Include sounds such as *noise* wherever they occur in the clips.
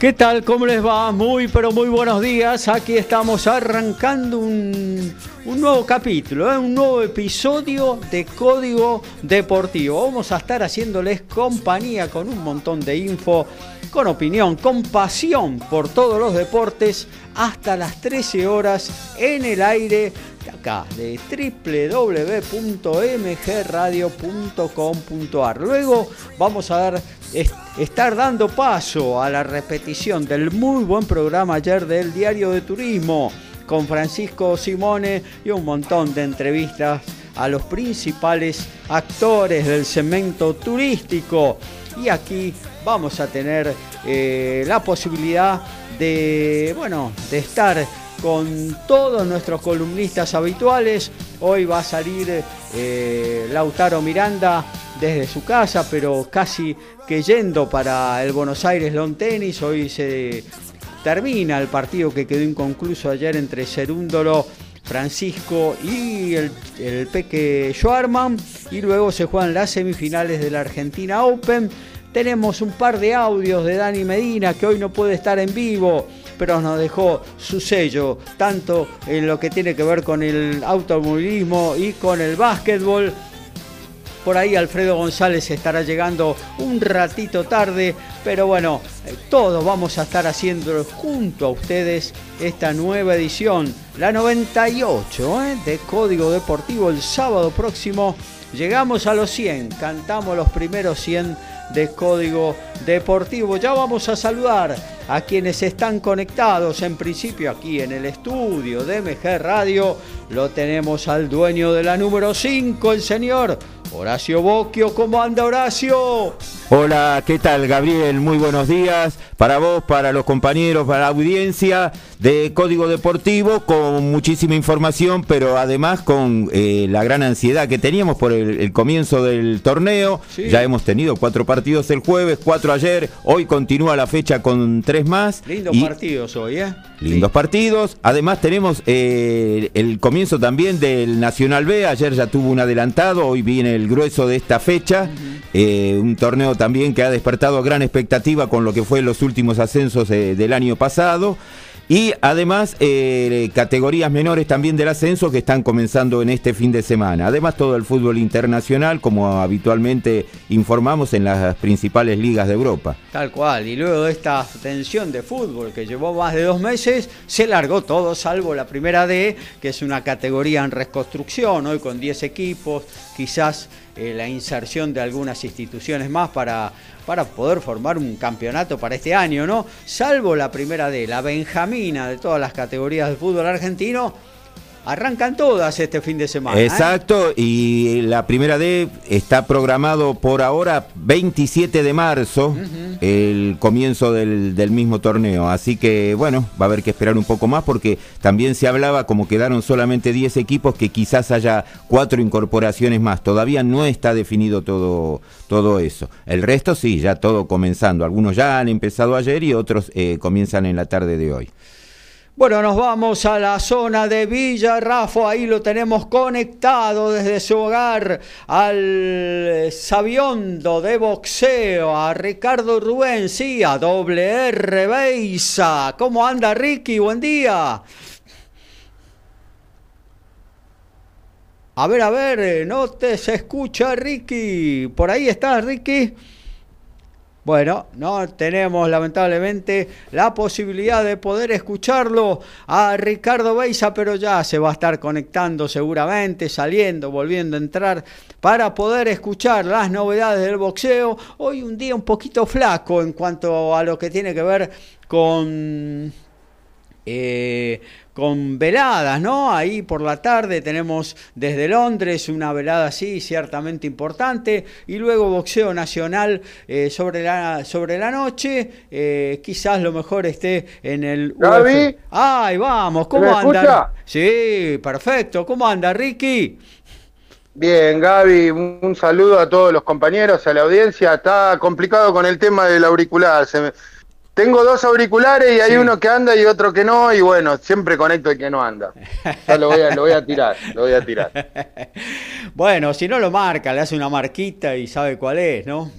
¿Qué tal? ¿Cómo les va? Muy, pero muy buenos días. Aquí estamos arrancando un, nuevo capítulo, ¿eh? un nuevo episodio de Código Deportivo. Vamos a estar haciéndoles compañía con un montón de info, con opinión, con pasión por todos los deportes, hasta las 13 horas en el aire de acá, de www.mgradio.com.ar. Luego vamos a dar estar dando paso a la repetición del muy buen programa ayer del Diario de Turismo con Francisco Simone y un montón de entrevistas a los principales actores del cemento turístico. Y aquí vamos a tener eh, la posibilidad de, bueno, de estar con todos nuestros columnistas habituales. Hoy va a salir eh, Lautaro Miranda desde su casa, pero casi que yendo para el Buenos Aires Long Tennis. Hoy se termina el partido que quedó inconcluso ayer entre Cerúndolo, Francisco y el, el Peque Schwarman. Y luego se juegan las semifinales de la Argentina Open. Tenemos un par de audios de Dani Medina que hoy no puede estar en vivo pero nos dejó su sello, tanto en lo que tiene que ver con el automovilismo y con el básquetbol. Por ahí Alfredo González estará llegando un ratito tarde, pero bueno, eh, todos vamos a estar haciendo junto a ustedes esta nueva edición, la 98 ¿eh? de Código Deportivo el sábado próximo. Llegamos a los 100, cantamos los primeros 100 de Código Deportivo. Ya vamos a saludar a quienes están conectados, en principio aquí en el estudio de MG Radio. Lo tenemos al dueño de la número 5, el señor Horacio Bocchio. ¿Cómo anda Horacio? Hola, ¿qué tal Gabriel? Muy buenos días para vos, para los compañeros, para la audiencia de Código Deportivo, con muchísima información, pero además con eh, la gran ansiedad que teníamos por el, comienzo del torneo. Ya hemos tenido cuatro partidos el jueves, cuatro ayer, hoy continúa la fecha con tres más. Lindos partidos hoy, ¿eh? Lindos partidos. Además tenemos eh, el comienzo también del Nacional B, ayer ya tuvo un adelantado, hoy viene el grueso de esta fecha, eh, un torneo también que ha despertado gran expectativa con lo que fue los últimos ascensos del año pasado. Y además, eh, categorías menores también del ascenso que están comenzando en este fin de semana. Además, todo el fútbol internacional, como habitualmente informamos en las principales ligas de Europa. Tal cual. Y luego de esta tensión de fútbol que llevó más de dos meses, se largó todo, salvo la primera D, que es una categoría en reconstrucción, hoy con 10 equipos, quizás eh, la inserción de algunas instituciones más para para poder formar un campeonato para este año, ¿no? Salvo la primera D, la De todas las categorías del fútbol argentino, Arrancan todas este fin de semana. ¿eh? Exacto, y la primera D está programado por ahora 27 de marzo, el comienzo del, del, mismo torneo. Así que bueno, va a haber que esperar un poco más porque también se hablaba como quedaron solamente 10 equipos que quizás haya cuatro incorporaciones más. Todavía no está definido todo, todo eso. El resto sí, ya todo comenzando. Algunos ya han empezado ayer y otros eh, comienzan en la tarde de hoy. Bueno, nos vamos a la zona de Villa Rafo, ahí lo tenemos conectado desde su hogar al sabiondo de boxeo, a Ricardo Rubén, sí, a doble R Beisa. ¿Cómo anda Ricky? Buen día. A ver, a ver, no te se escucha Ricky. Por ahí está Ricky. Bueno, no tenemos lamentablemente la posibilidad de poder escucharlo a Ricardo Beisa, pero ya se va a estar conectando seguramente, saliendo, volviendo a entrar para poder escuchar las novedades del boxeo. Hoy un día un poquito flaco en cuanto a lo que tiene que ver con eh, con veladas, ¿no? Ahí por la tarde tenemos desde Londres una velada así, ciertamente importante, y luego boxeo nacional eh, sobre, la, sobre la noche, eh, quizás lo mejor esté en el... Gaby. ¡Ay, vamos! ¿Cómo anda? Sí, perfecto. ¿Cómo anda, Ricky? Bien, Gaby, un saludo a todos los compañeros, a la audiencia. Está complicado con el tema del auricular. Se tengo dos auriculares y hay uno que anda y otro que no, y bueno, siempre conecto el que no anda. Ya lo voy a, lo voy a tirar, lo voy a tirar. *laughs* bueno, si no lo marca, le hace una marquita y sabe cuál es, ¿no?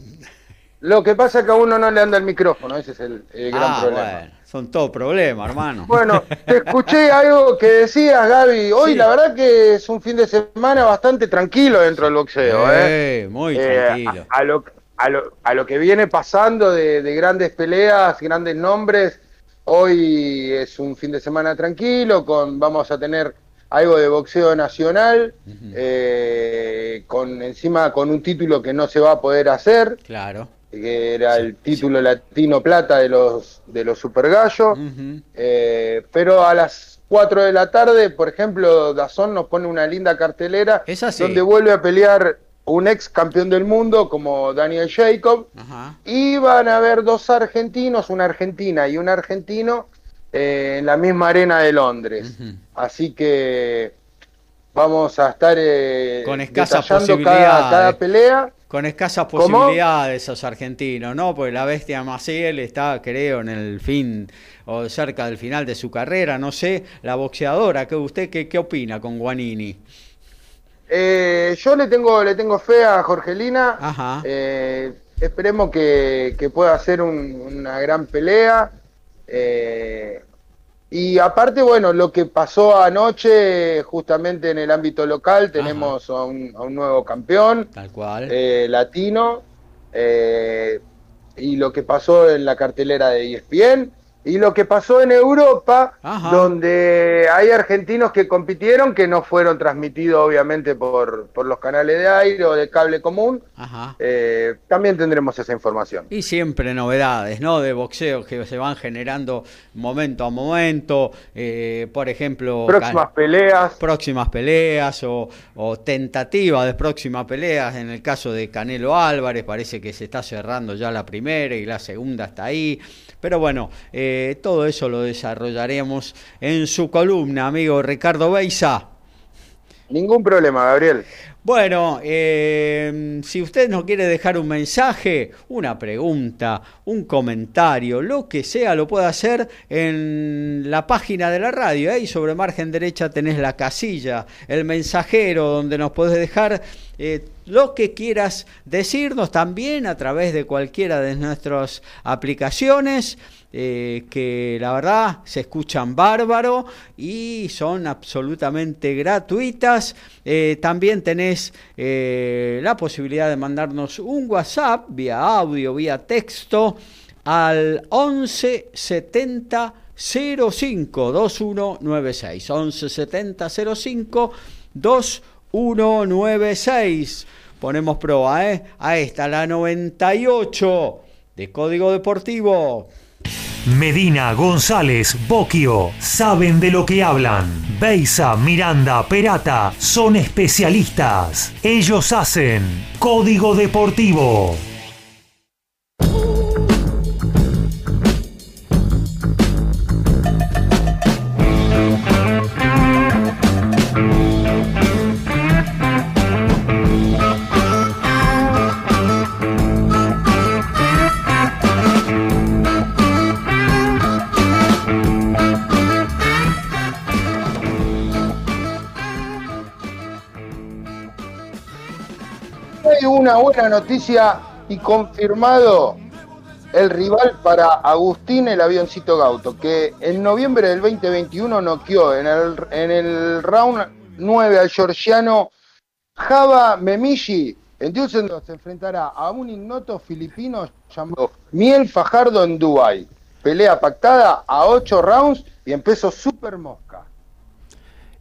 Lo que pasa es que a uno no le anda el micrófono, ese es el, gran ah, problema. Bueno, son todos problemas, hermano. Bueno, te *laughs* escuché algo que decías, Gaby. Hoy la verdad que es un fin de semana bastante tranquilo dentro del boxeo. ¿eh? muy eh, tranquilo. a, lo, a lo, que viene pasando de, grandes peleas, grandes nombres, hoy es un fin de semana tranquilo, con vamos a tener algo de boxeo nacional, eh, con encima con un título que no se va a poder hacer. Claro. Que era el título latino plata de los de los super gallos. Eh, pero a las 4 de la tarde, por ejemplo, Dazón nos pone una linda cartelera donde vuelve a pelear un ex campeón del mundo como Daniel Jacob, y van a haber dos argentinos, una argentina y un argentino, eh, en la misma arena de Londres. Así que vamos a estar eh, con escasas posibilidades cada, pelea. Con escasas posibilidades esos argentinos, ¿no? Porque la bestia Maciel está, creo, en el fin o cerca del final de su carrera, no sé, la boxeadora, ¿qué, ¿usted qué, qué opina con Guanini? Eh, yo le tengo, le tengo fe a Jorgelina. Eh, esperemos que, pueda hacer una gran pelea. Eh, y aparte, bueno, lo que pasó anoche, justamente en el ámbito local, tenemos a un, nuevo campeón. Tal cual. latino. y lo que pasó en la cartelera de ESPN. Y lo que pasó en Europa, donde hay argentinos que compitieron, que no fueron transmitidos obviamente por, por los canales de aire o de cable común, eh, también tendremos esa información. Y siempre novedades, ¿no? De boxeo que se van generando momento a momento, eh, por ejemplo... Próximas peleas. Próximas peleas o, o tentativas de próximas peleas, en el caso de Canelo Álvarez, parece que se está cerrando ya la primera y la segunda está ahí. Pero bueno, eh, todo eso lo desarrollaremos en su columna, amigo Ricardo Beisa. Ningún problema, Gabriel. Bueno, eh, si usted nos quiere dejar un mensaje, una pregunta, un comentario, lo que sea, lo puede hacer en la página de la radio. Ahí sobre margen derecha tenés la casilla, el mensajero, donde nos podés dejar eh, lo que quieras decirnos también a través de cualquiera de nuestras aplicaciones. Eh, que la verdad se escuchan bárbaro y son absolutamente gratuitas. Eh, también tenés eh, la posibilidad de mandarnos un WhatsApp vía audio, vía texto al 11 70 05 2196 11 70 05 2196 ponemos prueba ¿eh? a esta la 98 de Código Deportivo Medina, González, Boquio, saben de lo que hablan. Beisa, Miranda, Perata, son especialistas. Ellos hacen Código Deportivo. Una buena noticia y confirmado el rival para Agustín el avioncito Gauto, que en noviembre del 2021 noqueó en el, en el round 9 al georgiano Java Memishi En Düsseldorf se enfrentará a un ignoto filipino llamado Miel Fajardo en Dubai. Pelea pactada a 8 rounds y en peso super mosca.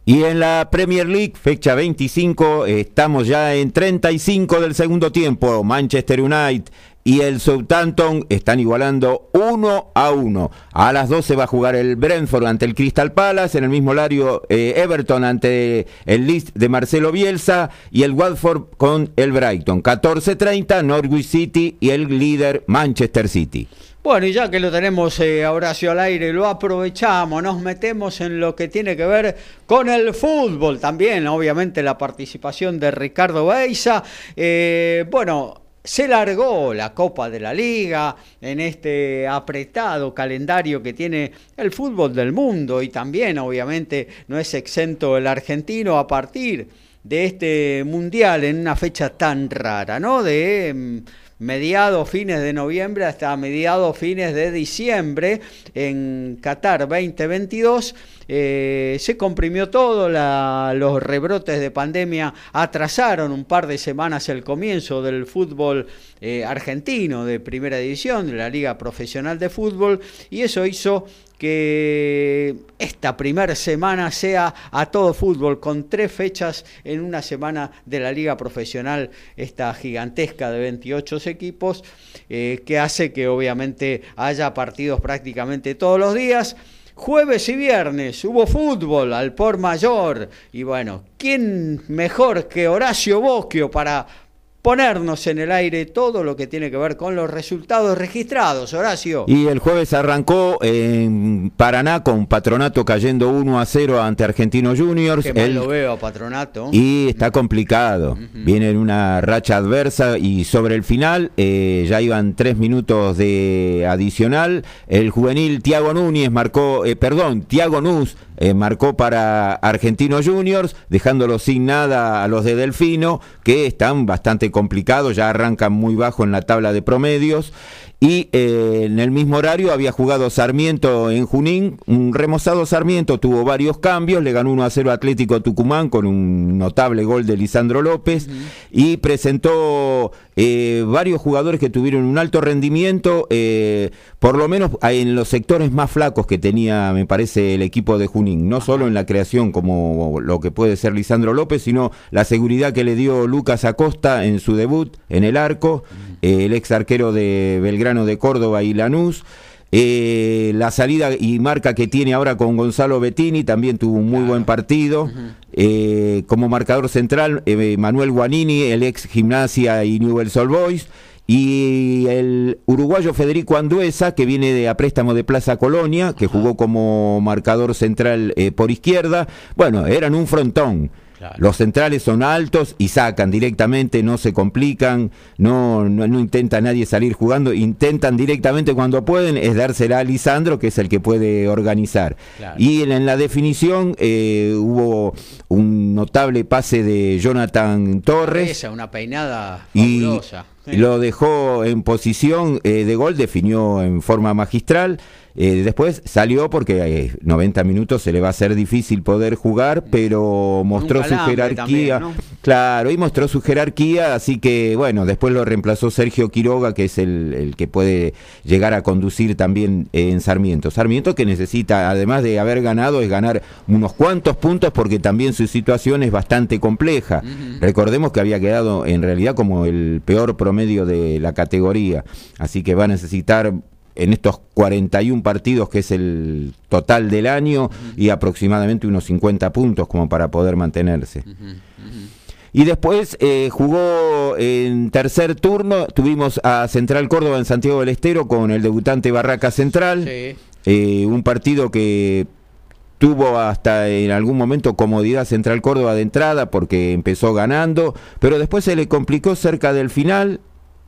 Y en la Premier League, fecha 25, estamos ya en 35 del segundo tiempo. Manchester United y el Southampton están igualando 1 a 1. A las 12 va a jugar el Brentford ante el Crystal Palace, en el mismo horario eh, Everton ante el Leeds de Marcelo Bielsa y el Watford con el Brighton. 14.30 Norwich City y el líder Manchester City. Bueno, y ya que lo tenemos eh, Horacio al aire, lo aprovechamos, nos metemos en lo que tiene que ver con el fútbol también, obviamente la participación de Ricardo Beiza. Eh, bueno, se largó la Copa de la Liga en este apretado calendario que tiene el fútbol del mundo y también obviamente no es exento el argentino a partir de este mundial en una fecha tan rara, ¿no? De mm, mediados, fines de noviembre hasta mediados, fines de diciembre en Qatar 2022. Eh, se comprimió todo, los rebrotes de pandemia atrasaron un par de semanas el comienzo del fútbol eh, argentino de primera división, de la Liga Profesional de Fútbol, y eso hizo que esta primera semana sea a todo fútbol, con tres fechas en una semana de la liga profesional, esta gigantesca de 28 equipos, eh, que hace que obviamente haya partidos prácticamente todos los días. Jueves y viernes hubo fútbol al por mayor. Y bueno, ¿quién mejor que Horacio Bosquio para ponernos en el aire todo lo que tiene que ver con los resultados registrados, Horacio. Y el jueves arrancó en Paraná con Patronato cayendo 1 a 0 ante Argentino Juniors. Qué mal lo veo Patronato. Y está complicado. Viene en una racha adversa y sobre el final eh, ya iban tres minutos de adicional. El juvenil Tiago Núñez marcó, eh, perdón, Tiago Núñez eh, marcó para Argentino Juniors, dejándolo sin nada a los de Delfino, que están bastante complicados, ya arrancan muy bajo en la tabla de promedios. Y eh, en el mismo horario había jugado Sarmiento en Junín, un remozado Sarmiento tuvo varios cambios, le ganó 1 a 0 Atlético Tucumán con un notable gol de Lisandro López y presentó eh, varios jugadores que tuvieron un alto rendimiento, eh, por lo menos en los sectores más flacos que tenía, me parece, el equipo de Junín, no solo en la creación como lo que puede ser Lisandro López, sino la seguridad que le dio Lucas Acosta en su debut en el arco, el ex arquero de Belgrano de Córdoba y Lanús. Eh, la salida y marca que tiene ahora con Gonzalo Bettini también tuvo un muy buen partido. Eh, como marcador central, eh, Manuel Guanini, el ex gimnasia y Newell's Old Boys. Y el uruguayo Federico Anduesa, que viene de a préstamo de Plaza Colonia, que jugó como marcador central por izquierda. Bueno, eran un frontón. Los centrales son altos y sacan directamente, no se complican, no, no, intenta nadie salir jugando, intentan directamente cuando pueden, es dársela a Lisandro, que es el que puede organizar. Y en, la definición eh, hubo un notable pase de Jonathan Torres. Esa, una peinada fabulosa. Y lo dejó en posición eh, de gol, definió en forma magistral. Eh, después salió porque 90 eh, minutos se le va a ser difícil poder jugar, pero mostró su jerarquía. Claro, y mostró su jerarquía, así que bueno, después lo reemplazó Sergio Quiroga, que es el, que puede llegar a conducir también en Sarmiento. Sarmiento que necesita, además de haber ganado, es ganar unos cuantos puntos porque también su situación es bastante compleja. Recordemos que había quedado en realidad como el peor promedio de la categoría, así que va a necesitar en estos 41 partidos que es el total del año y aproximadamente unos 50 puntos como para poder mantenerse. Y después eh, jugó en tercer turno, tuvimos a Central Córdoba en Santiago del Estero con el debutante Barraca Central, eh, un partido que tuvo hasta en algún momento comodidad Central Córdoba de entrada porque empezó ganando, pero después se le complicó cerca del final,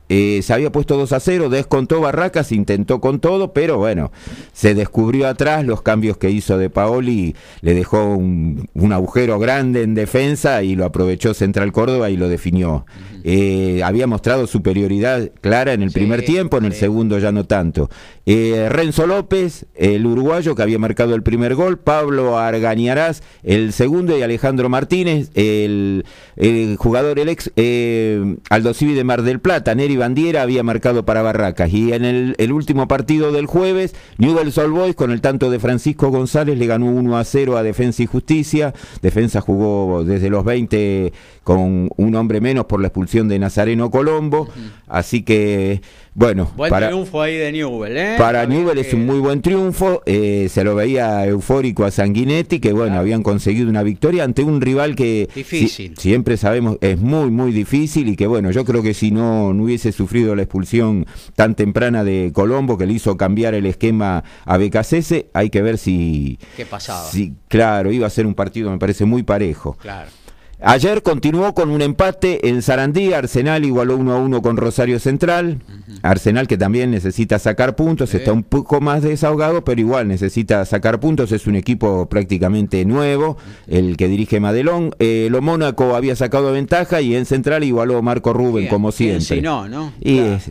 eh, se había puesto 2 a 0, descontó Barracas, intentó con todo, pero bueno, se descubrió atrás los cambios que hizo de Paoli, le dejó un, agujero grande en defensa y lo aprovechó Central Córdoba y lo definió. Eh, había mostrado superioridad clara en el primer tiempo, en el segundo ya no tanto. Eh, Renzo López, el uruguayo que había marcado el primer gol, Pablo Argañarás, el segundo y Alejandro Martínez, el, jugador, el ex Aldo Civi de Mar del Plata, Neri Bandiera había marcado para Barracas. Y en el, último partido del jueves, Newell's Old Boys con el tanto de Francisco González le ganó 1 a 0 a Defensa y Justicia. Defensa jugó desde los 20 con un hombre menos por la expulsión de Nazareno Colombo. Así que bueno, buen para, triunfo ahí de Newell, ¿eh? Para Newell es un muy buen triunfo. Eh, se lo veía eufórico a Sanguinetti, que bueno, habían conseguido una victoria ante un rival que difícil. siempre sabemos es muy, muy difícil y que bueno, yo creo que si no, no hubiese sufrido la expulsión tan temprana de Colombo, que le hizo cambiar el esquema a Becasese, hay que ver si. ¿Qué pasaba? Si, claro, iba a ser un partido, me parece muy parejo. Claro. Ayer continuó con un empate en Sarandí, Arsenal igualó 1 a 1 con Rosario Central, Arsenal que también necesita sacar puntos, está un poco más desahogado, pero igual necesita sacar puntos, es un equipo prácticamente nuevo, el que dirige Madelón, eh, lo Mónaco había sacado ventaja y en Central igualó Marco Rubén como siempre. no, ¿no? Y es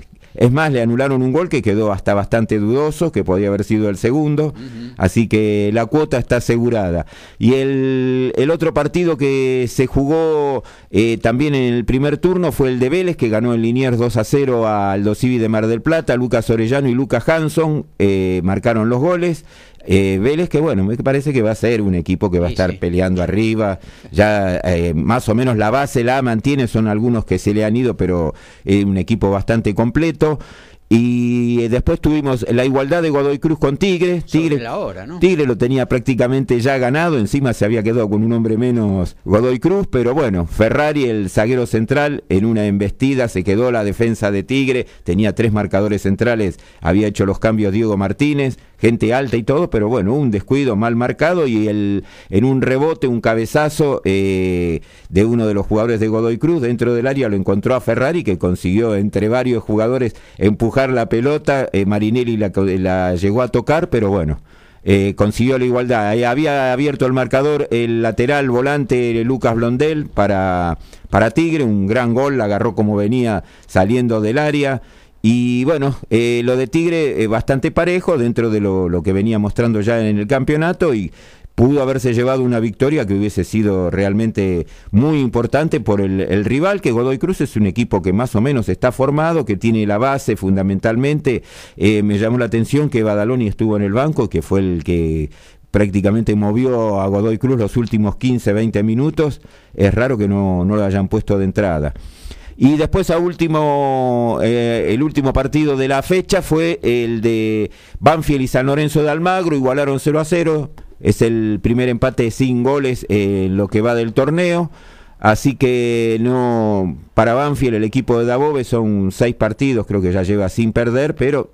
más, le anularon un gol que quedó hasta bastante dudoso, que podía haber sido el segundo. Así que la cuota está asegurada. Y el, el otro partido que se jugó eh, también en el primer turno fue el de Vélez, que ganó en Liniers 2 a 0 al Civi de Mar del Plata. Lucas Orellano y Lucas Hanson eh, marcaron los goles. Eh, Vélez que bueno, me parece que va a ser un equipo que va a estar peleando arriba, ya eh, más o menos la base la mantiene, son algunos que se le han ido, pero es un equipo bastante completo. Y después tuvimos la igualdad de Godoy Cruz con Tigre. Tigre, Tigre lo tenía prácticamente ya ganado, encima se había quedado con un hombre menos Godoy Cruz, pero bueno, Ferrari, el zaguero central, en una embestida se quedó la defensa de Tigre, tenía tres marcadores centrales, había hecho los cambios Diego Martínez, gente alta y todo, pero bueno, un descuido mal marcado y el, en un rebote, un cabezazo eh, de uno de los jugadores de Godoy Cruz dentro del área lo encontró a Ferrari que consiguió entre varios jugadores empujar la pelota, eh, Marinelli la, la, llegó a tocar, pero bueno. Eh, consiguió la igualdad. había abierto el marcador el lateral volante Lucas Blondel para, para Tigre, un gran gol, agarró como venía saliendo del área. Y bueno, eh, lo de Tigre bastante parejo dentro de lo, lo, que venía mostrando ya en el campeonato y pudo haberse llevado una victoria que hubiese sido realmente muy importante por el, rival, que Godoy Cruz es un equipo que más o menos está formado, que tiene la base fundamentalmente. Eh, me llamó la atención que Badaloni estuvo en el banco, que fue el que prácticamente movió a Godoy Cruz los últimos 15, 20 minutos. Es raro que no, no lo hayan puesto de entrada. Y después a último, eh, el último partido de la fecha fue el de Banfield y San Lorenzo de Almagro, igualaron 0 a 0. Es el primer empate sin goles en lo que va del torneo. Así que no, para Banfield el equipo de Dabove son seis partidos, creo que ya lleva sin perder, pero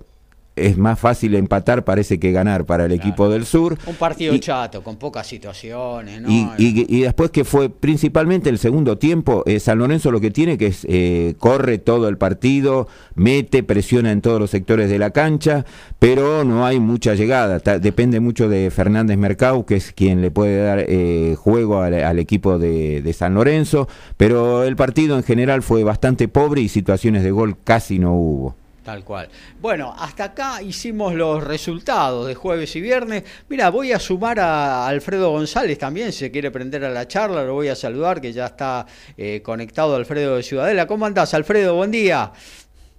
es más fácil empatar, parece que ganar para el equipo del sur. Un partido chato, con pocas situaciones. ¿no? Y, después que fue principalmente el segundo tiempo, eh, San Lorenzo lo que tiene que es eh, corre todo el partido, mete, presiona en todos los sectores de la cancha, pero no hay mucha llegada. depende mucho de Fernández Mercado, que es quien le puede dar eh, juego al, equipo de, de San Lorenzo, pero el partido en general fue bastante pobre y situaciones de gol casi no hubo. Tal cual. Bueno, hasta acá hicimos los resultados de jueves y viernes. Mira, voy a sumar a Alfredo González también, si se quiere prender a la charla, lo voy a saludar, que ya está eh, conectado Alfredo de Ciudadela. ¿Cómo andás, Alfredo? Buen día.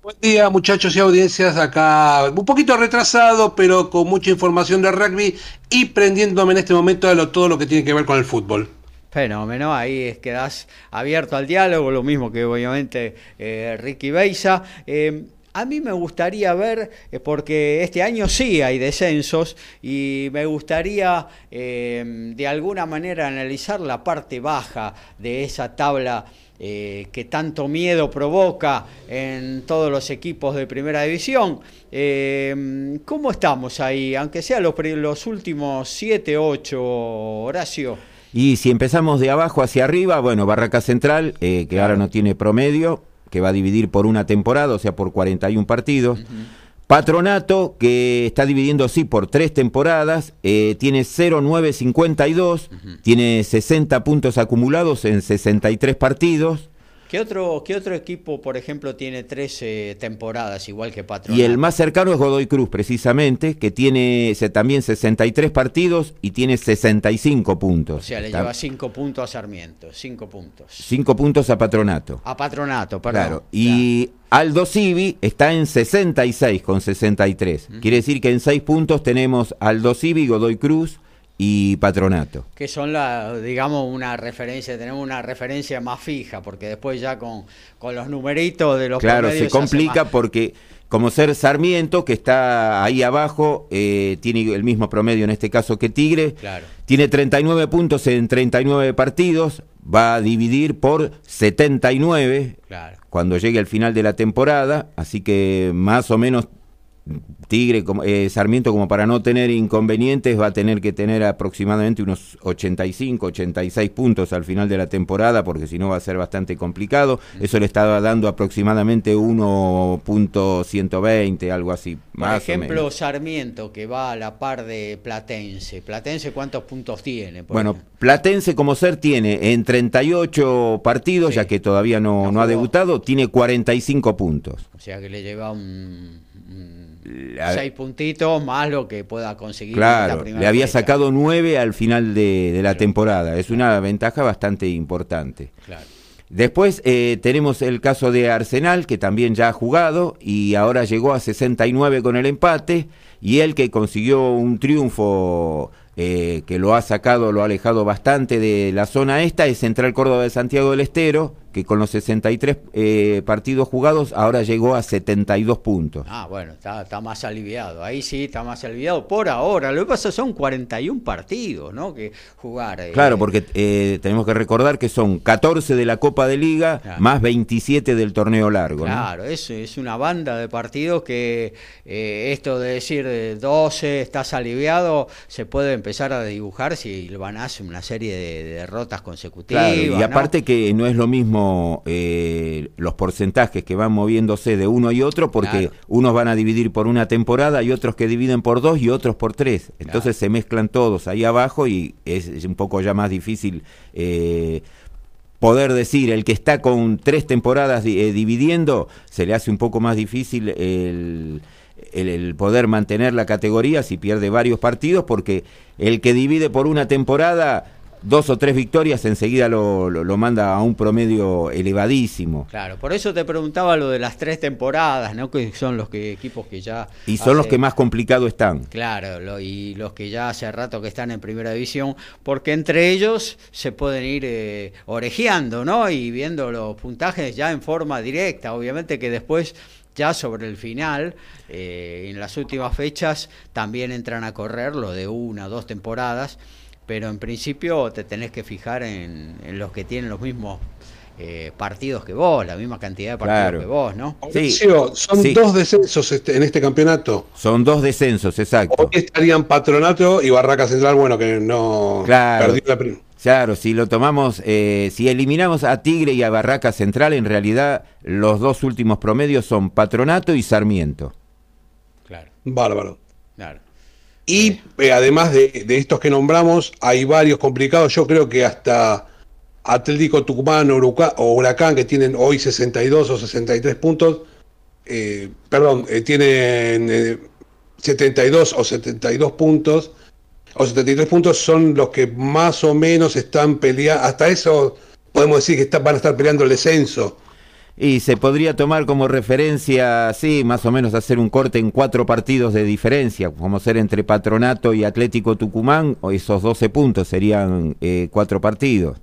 Buen día, muchachos y audiencias. Acá un poquito retrasado, pero con mucha información de rugby y prendiéndome en este momento de todo lo que tiene que ver con el fútbol. Fenómeno, ahí quedás abierto al diálogo, lo mismo que obviamente eh, Ricky Beisa. Eh, a mí me gustaría ver, eh, porque este año sí hay descensos, y me gustaría eh, de alguna manera analizar la parte baja de esa tabla eh, que tanto miedo provoca en todos los equipos de primera división. ¿Cómo estamos ahí? Aunque sea los, los últimos 7, 8, Horacio. Y si empezamos de abajo hacia arriba, bueno, Barraca Central, que ahora no tiene promedio, que va a dividir por una temporada, o sea, por 41 partidos. Patronato, que está dividiendo así por tres temporadas, eh, tiene 0,952, tiene 60 puntos acumulados en 63 partidos. ¿Qué otro, ¿Qué otro equipo, por ejemplo, tiene 13 temporadas igual que Patronato? Y el más cercano es Godoy Cruz, precisamente, que tiene también 63 partidos y tiene 65 puntos. O sea, le lleva 5 puntos a Sarmiento, 5 puntos. 5 puntos a Patronato. A Patronato, perdón. Claro, y Aldo Civi está en 66 con 63. Quiere decir que en 6 puntos tenemos Aldo Civi, Godoy Cruz, y patronato. Que son, la, digamos, una referencia, tenemos una referencia más fija, porque después ya con, con los numeritos de los Claro, se complica porque como ser Sarmiento, que está ahí abajo, eh, tiene el mismo promedio en este caso que Tigre, claro. tiene 39 puntos en 39 partidos, va a dividir por 79 claro. cuando llegue al final de la temporada, así que más o menos Tigre, como, eh, Sarmiento, como para no tener inconvenientes, va a tener que tener aproximadamente unos 85, 86 puntos al final de la temporada, porque si no va a ser bastante complicado. Eso le estaba dando aproximadamente 1.120, algo así. Por ejemplo, Sarmiento, que va a la par de Platense. ¿Platense cuántos puntos tiene? Bueno, Platense como ser tiene en 38 partidos, ya que todavía no, no ha debutado, tiene 45 puntos. O sea que le lleva un seis puntitos más lo que pueda conseguir. Claro, le había sacado nueve al final de, la temporada. Es una ventaja bastante importante. Después eh, tenemos el caso de Arsenal, que también ya ha jugado y ahora llegó a 69 con el empate, y él que consiguió un triunfo eh, que lo ha sacado, lo ha alejado bastante de la zona esta, es Central Córdoba de Santiago del Estero, que con los 63 eh, partidos jugados ahora llegó a 72 puntos. Ah, bueno, está, más aliviado. Ahí sí está más aliviado por ahora. Lo que pasa son 41 partidos, ¿no? Que jugar. Eh. Claro, porque eh, tenemos que recordar que son 14 de la Copa de Liga más 27 del torneo largo. Claro, es, es una banda de partidos que esto de decir 12 estás aliviado se puede empezar a dibujar si van a hacer una serie de, derrotas consecutivas. y aparte que no es lo mismo eh, los porcentajes que van moviéndose de uno y otro, porque unos van a dividir por una temporada y otros que dividen por dos y otros por tres. Entonces se mezclan todos ahí abajo y es un poco ya más difícil. Eh, poder decir, el que está con tres temporadas eh, dividiendo, se le hace un poco más difícil el, el, poder mantener la categoría si pierde varios partidos, porque el que divide por una temporada dos o tres victorias enseguida lo, lo, manda a un promedio elevadísimo. Claro, por eso te preguntaba lo de las tres temporadas, ¿no? Que son los que, equipos que ya... Y son los que más complicados están. Claro, y los que ya hace rato que están en primera división, porque entre ellos se pueden ir eh, orejeando, ¿no? Y viendo los puntajes ya en forma directa, obviamente que después ya sobre el final, eh, en las últimas fechas, también entran a correr lo de una o dos temporadas pero en principio te tenés que fijar en, los que tienen los mismos eh, partidos que vos, la misma cantidad de partidos que vos, ¿no? Sí, son dos descensos este, en este campeonato. Son dos descensos, exacto. Hoy estarían Patronato y Barraca Central, bueno, que no claro. perdió la Claro, si lo tomamos, eh, si eliminamos a Tigre y a Barraca Central, en realidad los dos últimos promedios son Patronato y Sarmiento. Claro. Bárbaro. Claro. Y eh, además de, estos que nombramos, hay varios complicados. Yo creo que hasta Atlético Tucumán o Huracán, que tienen hoy 62 o 63 puntos, eh, perdón, eh, tienen 72 o 72 puntos, o 73 puntos son los que más o menos están peleando. Hasta eso podemos decir que van a estar peleando el descenso. Y se podría tomar como referencia, sí, más o menos hacer un corte en cuatro partidos de diferencia, como ser entre Patronato y Atlético Tucumán, o esos 12 puntos serían eh, cuatro partidos.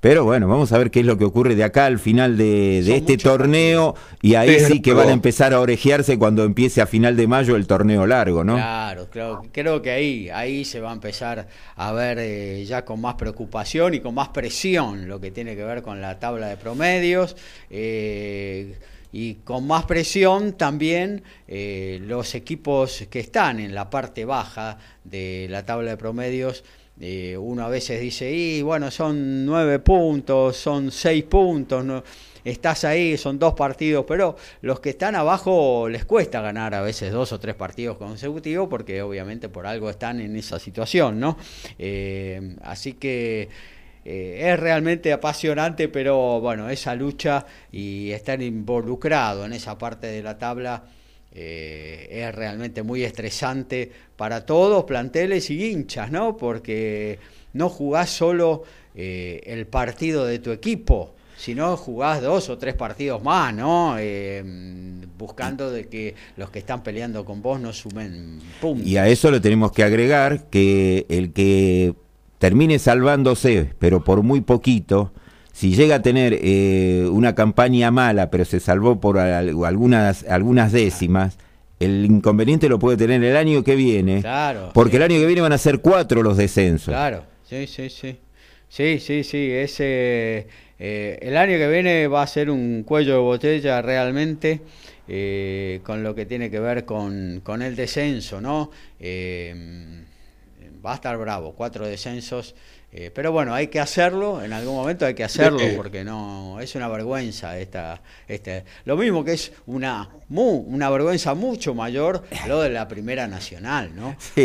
Pero bueno, vamos a ver qué es lo que ocurre de acá al final de, este torneo y ahí sí que van a empezar a orejearse cuando empiece a final de mayo el torneo largo, ¿no? Claro, creo, que ahí, ahí se va a empezar a ver eh, ya con más preocupación y con más presión lo que tiene que ver con la tabla de promedios. Eh, y con más presión también eh, los equipos que están en la parte baja de la tabla de promedios eh, uno a veces dice, y bueno, son nueve puntos, son seis puntos, no, estás ahí, son dos partidos, pero los que están abajo les cuesta ganar a veces dos o tres partidos consecutivos porque obviamente por algo están en esa situación, ¿no? Eh, así que eh, es realmente apasionante, pero bueno, esa lucha y estar involucrado en esa parte de la tabla eh, es realmente muy estresante para todos, planteles y hinchas, ¿no? Porque no jugás solo eh, el partido de tu equipo, sino jugás dos o tres partidos más, ¿no? buscando de que los que están peleando con vos no sumen puntos. Y a eso le tenemos que agregar que el que termine salvándose, pero por muy poquito, si llega a tener eh, una campaña mala, pero se salvó por algunas, algunas décimas, el inconveniente lo puede tener el año que viene. Claro. Porque el año que viene van a ser cuatro los descensos. Claro, sí, sí, sí. Sí, sí, sí. Ese, eh, el año que viene va a ser un cuello de botella realmente. Eh, con lo que tiene que ver con, con el descenso, ¿no? va a estar bravo, cuatro descensos. Eh, pero bueno, hay que hacerlo, en algún momento hay que hacerlo, eh, porque no es una vergüenza esta, este, lo mismo que es una una vergüenza mucho mayor lo de la Primera Nacional, ¿no? *laughs*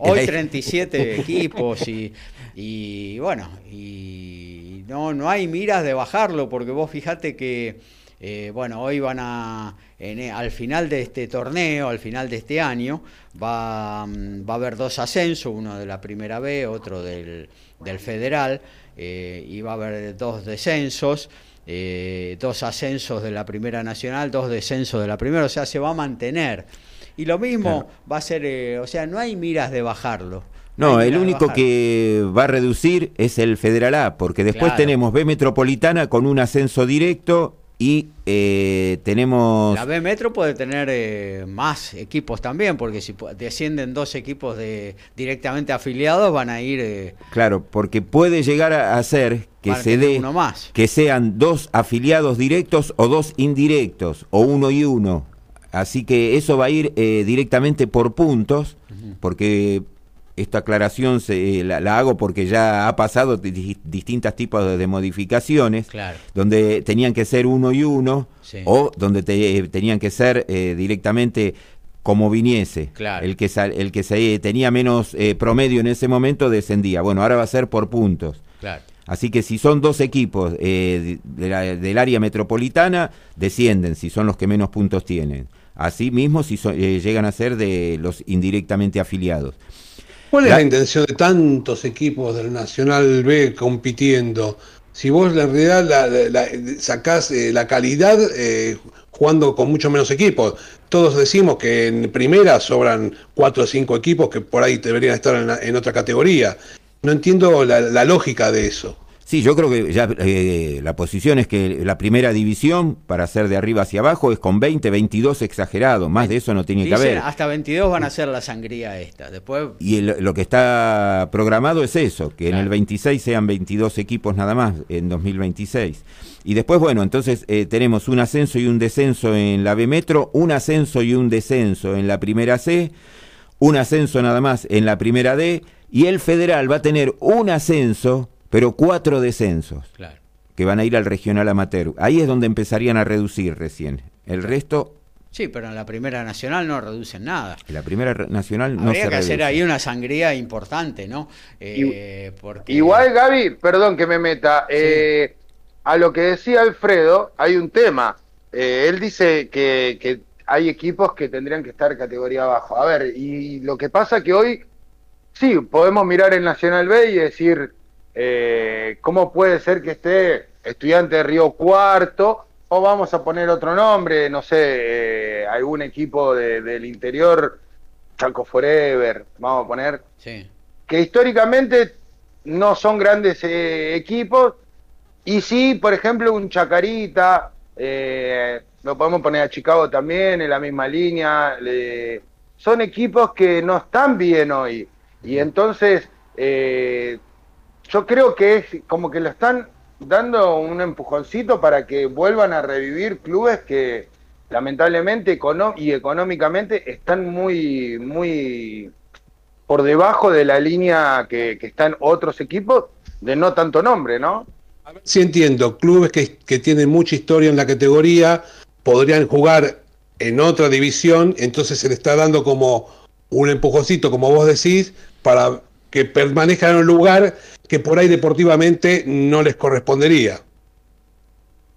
Hoy 37 *laughs* equipos y, y bueno, y no, no hay miras de bajarlo, porque vos fijate que eh, bueno, hoy van a, e, al final de este torneo, al final de este año, va, mm, va a haber dos ascensos, uno de la primera B, otro del, del federal, eh, y va a haber dos descensos. Eh, dos ascensos de la primera nacional, dos descensos de la primera, o sea, se va a mantener. Y lo mismo va a ser, o sea, no hay miras de bajarlo. No, el único que va a reducir es el Federal A, porque después tenemos B Metropolitana con un ascenso directo y eh, tenemos... La B Metro puede tener eh, más equipos también, porque si descienden dos equipos de directamente afiliados van a ir... Eh, claro, porque puede llegar a ser que se dé que sean dos afiliados directos o dos indirectos, o uno y uno. Así que eso va a ir directamente por puntos, porque esta aclaración se, la, hago porque ya ha pasado distintos tipos de, modificaciones, donde tenían que ser uno y uno, o donde tenían que ser eh, directamente como viniese. El, que, el que se, tenía menos eh, promedio en ese momento descendía. Bueno, ahora va a ser por puntos. Así que si son dos equipos eh, del área metropolitana, descienden, si son los que menos puntos tienen. Así mismo si llegan a ser de los indirectamente afiliados. ¿Cuál es la intención de tantos equipos del Nacional B compitiendo? Si vos en realidad la, sacás eh, la calidad eh, jugando con mucho menos equipos. Todos decimos que en primera sobran cuatro o cinco equipos que por ahí deberían estar en, otra categoría. No entiendo la lógica de eso. Sí, yo creo que ya eh, la posición es que la primera división, para ser de arriba hacia abajo, es con 20, 22 exagerado. Más de eso no tiene que haber. Hasta 22 van a ser la sangría esta. Después... Y lo que está programado es eso, que en el 26 sean 22 equipos nada más, en 2026. Y después, bueno, entonces eh, tenemos un ascenso y un descenso en la B Metro, un ascenso y un descenso en la primera C, un ascenso nada más en la primera D, y el federal va a tener un ascenso pero cuatro descensos que van a ir al regional amateur. Ahí es donde empezarían a reducir recién. El resto... Sí, pero en la primera nacional no reducen nada. En la primera nacional no Habría que hacer ahí una sangría importante, ¿no? Eh, igual, Gaby, perdón que me meta, eh, a lo que decía Alfredo, hay un tema. Eh, él dice que, que hay equipos que tendrían que estar categoría abajo. A ver, y lo que pasa que hoy, sí, podemos mirar el Nacional B y decir, eh, ¿cómo puede ser que esté estudiante de Río Cuarto? O vamos a poner otro nombre, no sé, eh, algún equipo del interior, Chaco Forever, vamos a poner. Sí. Que históricamente no son grandes eh, equipos. Y sí, por ejemplo, un Chacarita, lo podemos poner a Chicago también en la misma línea. son equipos que no están bien hoy. Y entonces yo creo que es como que lo están dando un empujoncito para que vuelvan a revivir clubes que lamentablemente y económicamente están muy, muy, por debajo de la línea que, están otros equipos de no tanto nombre, ¿no? Sí entiendo, clubes que, que tienen mucha historia en la categoría podrían jugar en otra división, entonces se le está dando como un empujoncito, como vos decís, para que permanezcan en un lugar que por ahí deportivamente no les correspondería.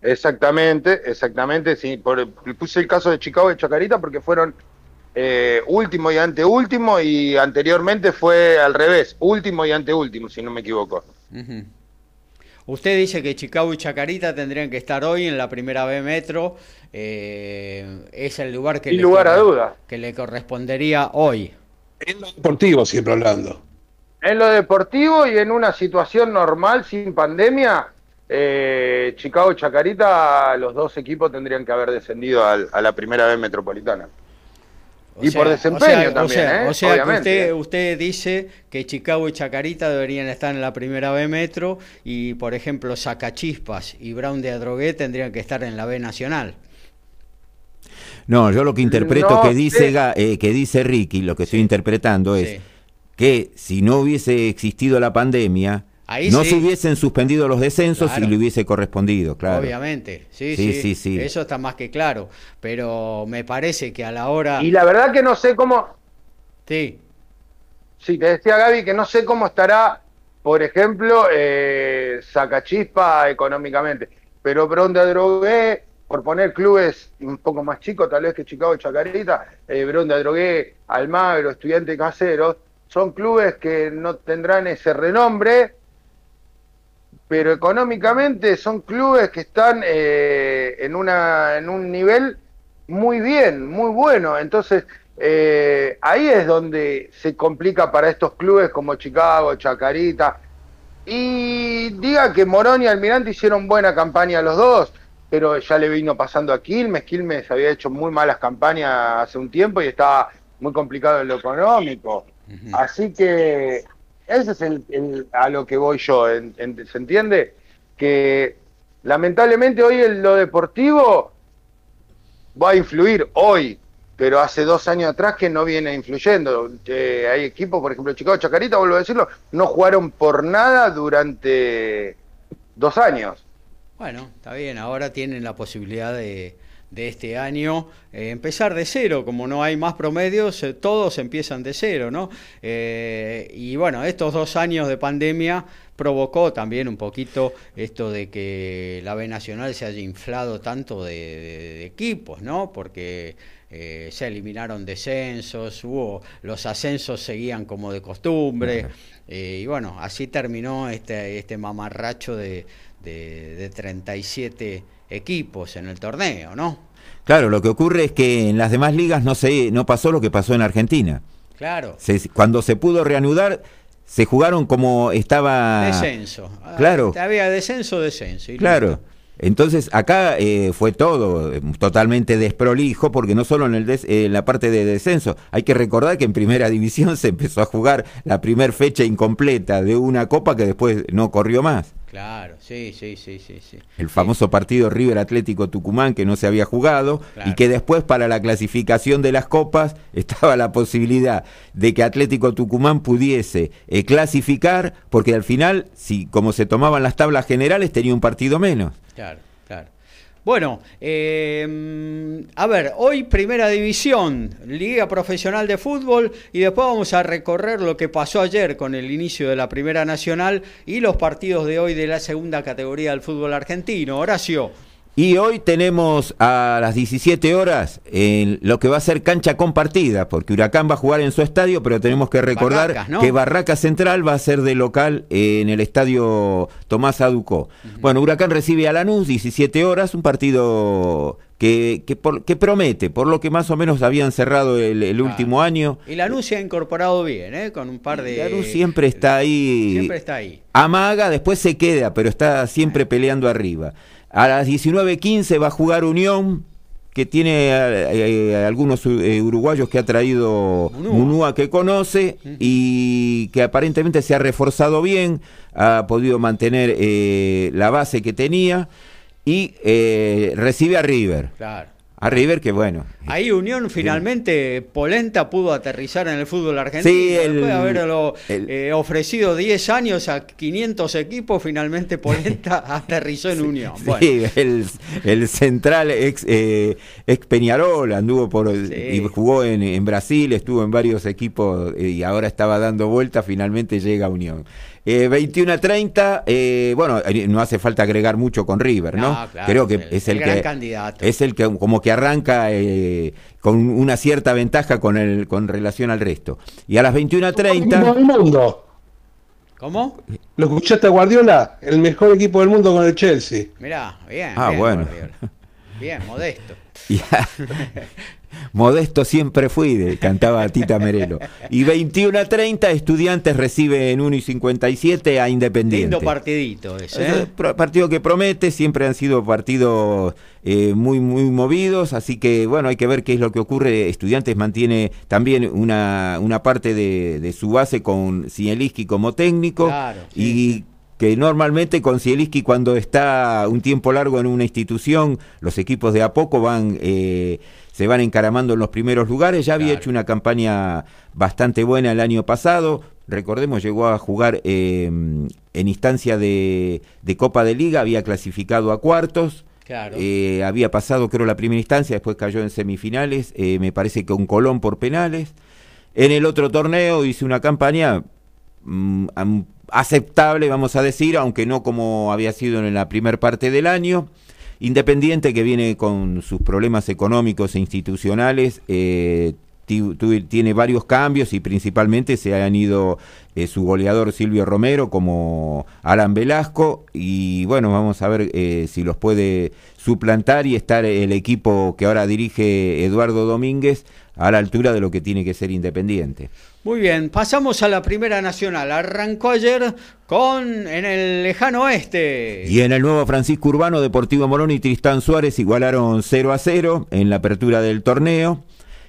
Exactamente, exactamente. Sí, por, puse el caso de Chicago y Chacarita porque fueron eh, último y anteúltimo y anteriormente fue al revés, último y anteúltimo, si no me equivoco. Usted dice que Chicago y Chacarita tendrían que estar hoy en la primera B Metro. Eh, es el lugar que, le lugar a duda. que le correspondería hoy. En lo deportivo, siempre hablando. En lo deportivo y en una situación normal, sin pandemia, eh, Chicago y Chacarita, los dos equipos tendrían que haber descendido a la primera vez metropolitana. y por desempeño también, ¿eh? O sea que usted, ¿eh? usted dice que Chicago y Chacarita deberían estar en la primera B Metro y, por ejemplo, Sacachispas y Brown de Adrogué tendrían que estar en la B Nacional. No, yo lo que interpreto que dice que dice Ricky, lo que estoy interpretando es que si no hubiese existido la pandemia, no se hubiesen suspendido los descensos y le hubiese correspondido, claro. Obviamente, sí sí, sí, Eso está más que claro. Pero me parece que a la hora. Y la verdad que no sé cómo. Sí. Sí, te decía Gaby que no sé cómo estará, por ejemplo, eh, Sacachispa económicamente. Pero Bronda Drogué, por poner clubes un poco más chicos, tal vez que Chicago y Chacarita, eh, Bronda Drogué, Almagro, Estudiante Caseros, son clubes que no tendrán ese renombre pero económicamente son clubes que están eh, en, una, en un nivel muy bien, muy bueno. Entonces, eh, ahí es donde se complica para estos clubes como Chicago, Chacarita. Y diga que Morón y Almirante hicieron buena campaña los dos, pero ya le vino pasando a Quilmes. Quilmes había hecho muy malas campañas hace un tiempo y estaba muy complicado en lo económico. Así que ese es el, a lo que voy yo, ¿se entiende? Que lamentablemente hoy en lo deportivo va a influir hoy, pero hace dos años atrás que no viene influyendo. Eh, hay equipos, por ejemplo, Chicago Chacarita, vuelvo a decirlo, no jugaron por nada durante dos años. Bueno, está bien, ahora tienen la posibilidad de, de este año, eh, empezar de cero, como no hay más promedios, eh, todos empiezan de cero, ¿no? Eh, y bueno, estos dos años de pandemia provocó también un poquito esto de que la B Nacional se haya inflado tanto de, equipos, ¿no? Porque se eliminaron descensos, hubo, los ascensos seguían como de costumbre, y bueno, así terminó este, este mamarracho de, de, de 37 equipos en el torneo, ¿no? Claro, lo que ocurre es que en las demás ligas no se no pasó lo que pasó en Argentina. Claro. cuando se pudo reanudar, se jugaron como estaba. Descenso. Claro. Ah, había descenso, descenso. claro. Entonces acá eh, fue todo eh, totalmente desprolijo porque no solo en, el en la parte de descenso, hay que recordar que en primera *laughs* división se empezó a jugar la primera fecha incompleta de una copa que después no corrió más. Claro, sí, sí, sí, sí. sí. El famoso partido River Atlético Tucumán que no se había jugado y que después para la clasificación de las copas *laughs* estaba la posibilidad de que Atlético Tucumán pudiese eh, clasificar porque al final, si como se tomaban las tablas generales, tenía un partido menos. Claro. Bueno, em, a ver, hoy Primera División, Liga Profesional de Fútbol, y después vamos a recorrer lo que pasó ayer con el inicio de la Primera Nacional y los partidos de hoy de la segunda categoría del fútbol argentino. Horacio. Y hoy tenemos a las 17 horas en lo que va a ser cancha compartida, porque Huracán va a jugar en su estadio, pero tenemos que recordar que Barraca Central va a ser de local en el estadio Tomás Aducó. Bueno, Huracán recibe a Lanús, 17 horas, un partido que, que, promete, por lo que más o menos habían cerrado el, último año. Y Lanús se ha incorporado bien, ¿eh? con un par de... Lanús siempre está ahí. Siempre está ahí. Amaga, después se queda, pero está siempre peleando arriba. A las 19.15 va a jugar Unión, que tiene eh, eh, algunos eh, uruguayos que ha traído Munúa. que conoce y que aparentemente se ha reforzado bien, ha podido mantener la base que tenía y recibe a River. Claro. A River, que bueno. Ahí Unión finalmente, Polenta pudo aterrizar en el fútbol argentino. Sí, después de haberlo eh, ofrecido 10 años a 500 equipos, finalmente Polenta *laughs* aterrizó en Unión. Sí, el, central ex, eh, ex, Peñarol anduvo por y jugó en, Brasil, estuvo en varios equipos eh, y ahora estaba dando vuelta, finalmente llega a Unión. 21 a 30, bueno, no hace falta agregar mucho con River, ¿no? Creo que es el, que candidato. es el que como que arranca eh, con una cierta ventaja con el con relación al resto. Y a las 21 a 30 mundo. ¿Cómo? ¿Lo escuchaste a Guardiola? El mejor equipo del mundo con el Chelsea. Mirá, bien. Ah, bueno. Bien, modesto. *laughs* Modesto siempre fui, cantaba Tita Merelo. Y 21 a 30, Estudiantes recibe en 1 y 57 a Independiente. Lindo partidito ese. ¿eh? Partido que promete, siempre han sido partidos eh, muy, muy movidos, así que bueno, hay que ver qué es lo que ocurre. Estudiantes mantiene también una, una parte de, su base con Cieliski como técnico. y que normalmente con Cieliski cuando está un tiempo largo en una institución, los equipos de a poco van eh, se van encaramando en los primeros lugares. Ya había hecho una campaña bastante buena el año pasado. Recordemos, llegó a jugar em, en instancia de, Copa de Liga, había clasificado a cuartos. Eh, había pasado, creo, la primera instancia, después cayó en semifinales, eh, me parece que un Colón por penales. En el otro torneo hice una campaña mm, aceptable, vamos a decir, aunque no como había sido en la primera parte del año. Independiente que viene con sus problemas económicos e institucionales, eh, tiene varios cambios y principalmente se han ido eh, su goleador Silvio Romero como Alan Velasco. Y bueno, vamos a ver eh, si los puede suplantar y estar el equipo que ahora dirige Eduardo Domínguez a la altura de lo que tiene que ser Independiente. Muy bien, pasamos a la Primera Nacional. Arrancó ayer con en el lejano oeste. Y en el nuevo Francisco Urbano, Deportivo Morón y Tristán Suárez igualaron 0 a 0 en la apertura del torneo.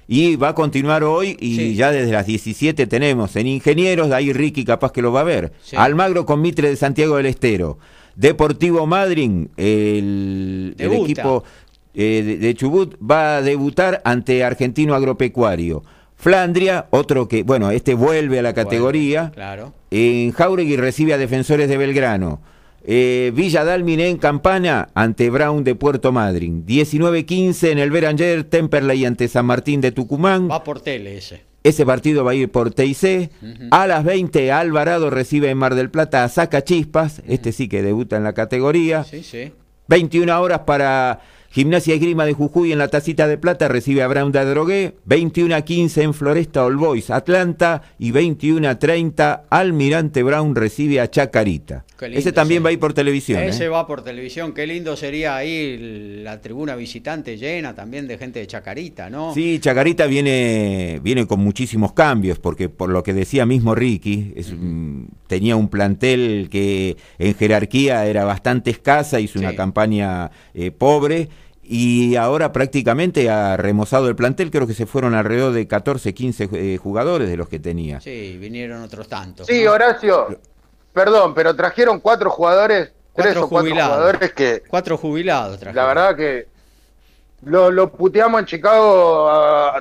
Y va a continuar hoy y ya desde las 17 tenemos en Ingenieros, de ahí Ricky capaz que lo va a ver. Almagro con Mitre de Santiago del Estero. Deportivo Madryn, el, equipo eh, de Chubut, va a debutar ante Argentino Agropecuario. Flandria, otro que, bueno, este vuelve a la categoría. claro. En Jauregui recibe a Defensores de Belgrano. Eh, Villa Dalmine en Campana ante Brown de Puerto Madryn. 19-15 en el Beranger, Temperley ante San Martín de Tucumán. Va por tele ese. Ese partido va a ir por TIC. A las 20, Alvarado recibe en Mar del Plata a Saca Chispas. Este sí que debuta en la categoría. Sí, sí. 21 horas para Gimnasia Grima de Jujuy en la tacita de plata recibe a Brown de Drogué, 21 a 15 en Floresta All Boys Atlanta y 21 a 30 Almirante Brown recibe a Chacarita. Ese también va a ir por televisión. Ese ¿eh? va por televisión, qué lindo sería ahí la tribuna visitante llena también de gente de Chacarita, ¿no? Sí, Chacarita viene, viene con muchísimos cambios, porque por lo que decía mismo Ricky, tenía un plantel que en jerarquía era bastante escasa, hizo una campaña eh, pobre y ahora prácticamente ha remozado el plantel, creo que se fueron alrededor de 14, 15 eh, jugadores de los que tenía. Sí, vinieron otros tantos. Sí, Horacio, perdón, pero trajeron cuatro jugadores, tres o cuatro jugadores que... Cuatro jubilados trajeron. La verdad que lo, lo puteamos en Chicago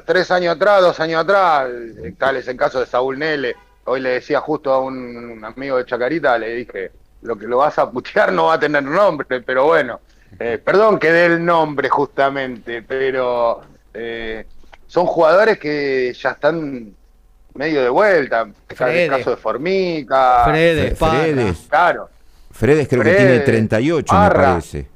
tres años atrás, dos años atrás, tal es el caso de Saúl Nele. Hoy le decía justo a un amigo de Chacarita, le dije, lo que lo vas a putear no va a tener nombre, pero bueno eh, perdón que dé el nombre justamente, pero eh, son jugadores que ya están medio de vuelta. el caso de Formica. Fredes, Fredes. Claro. Fredes creo que tiene 38, me parece.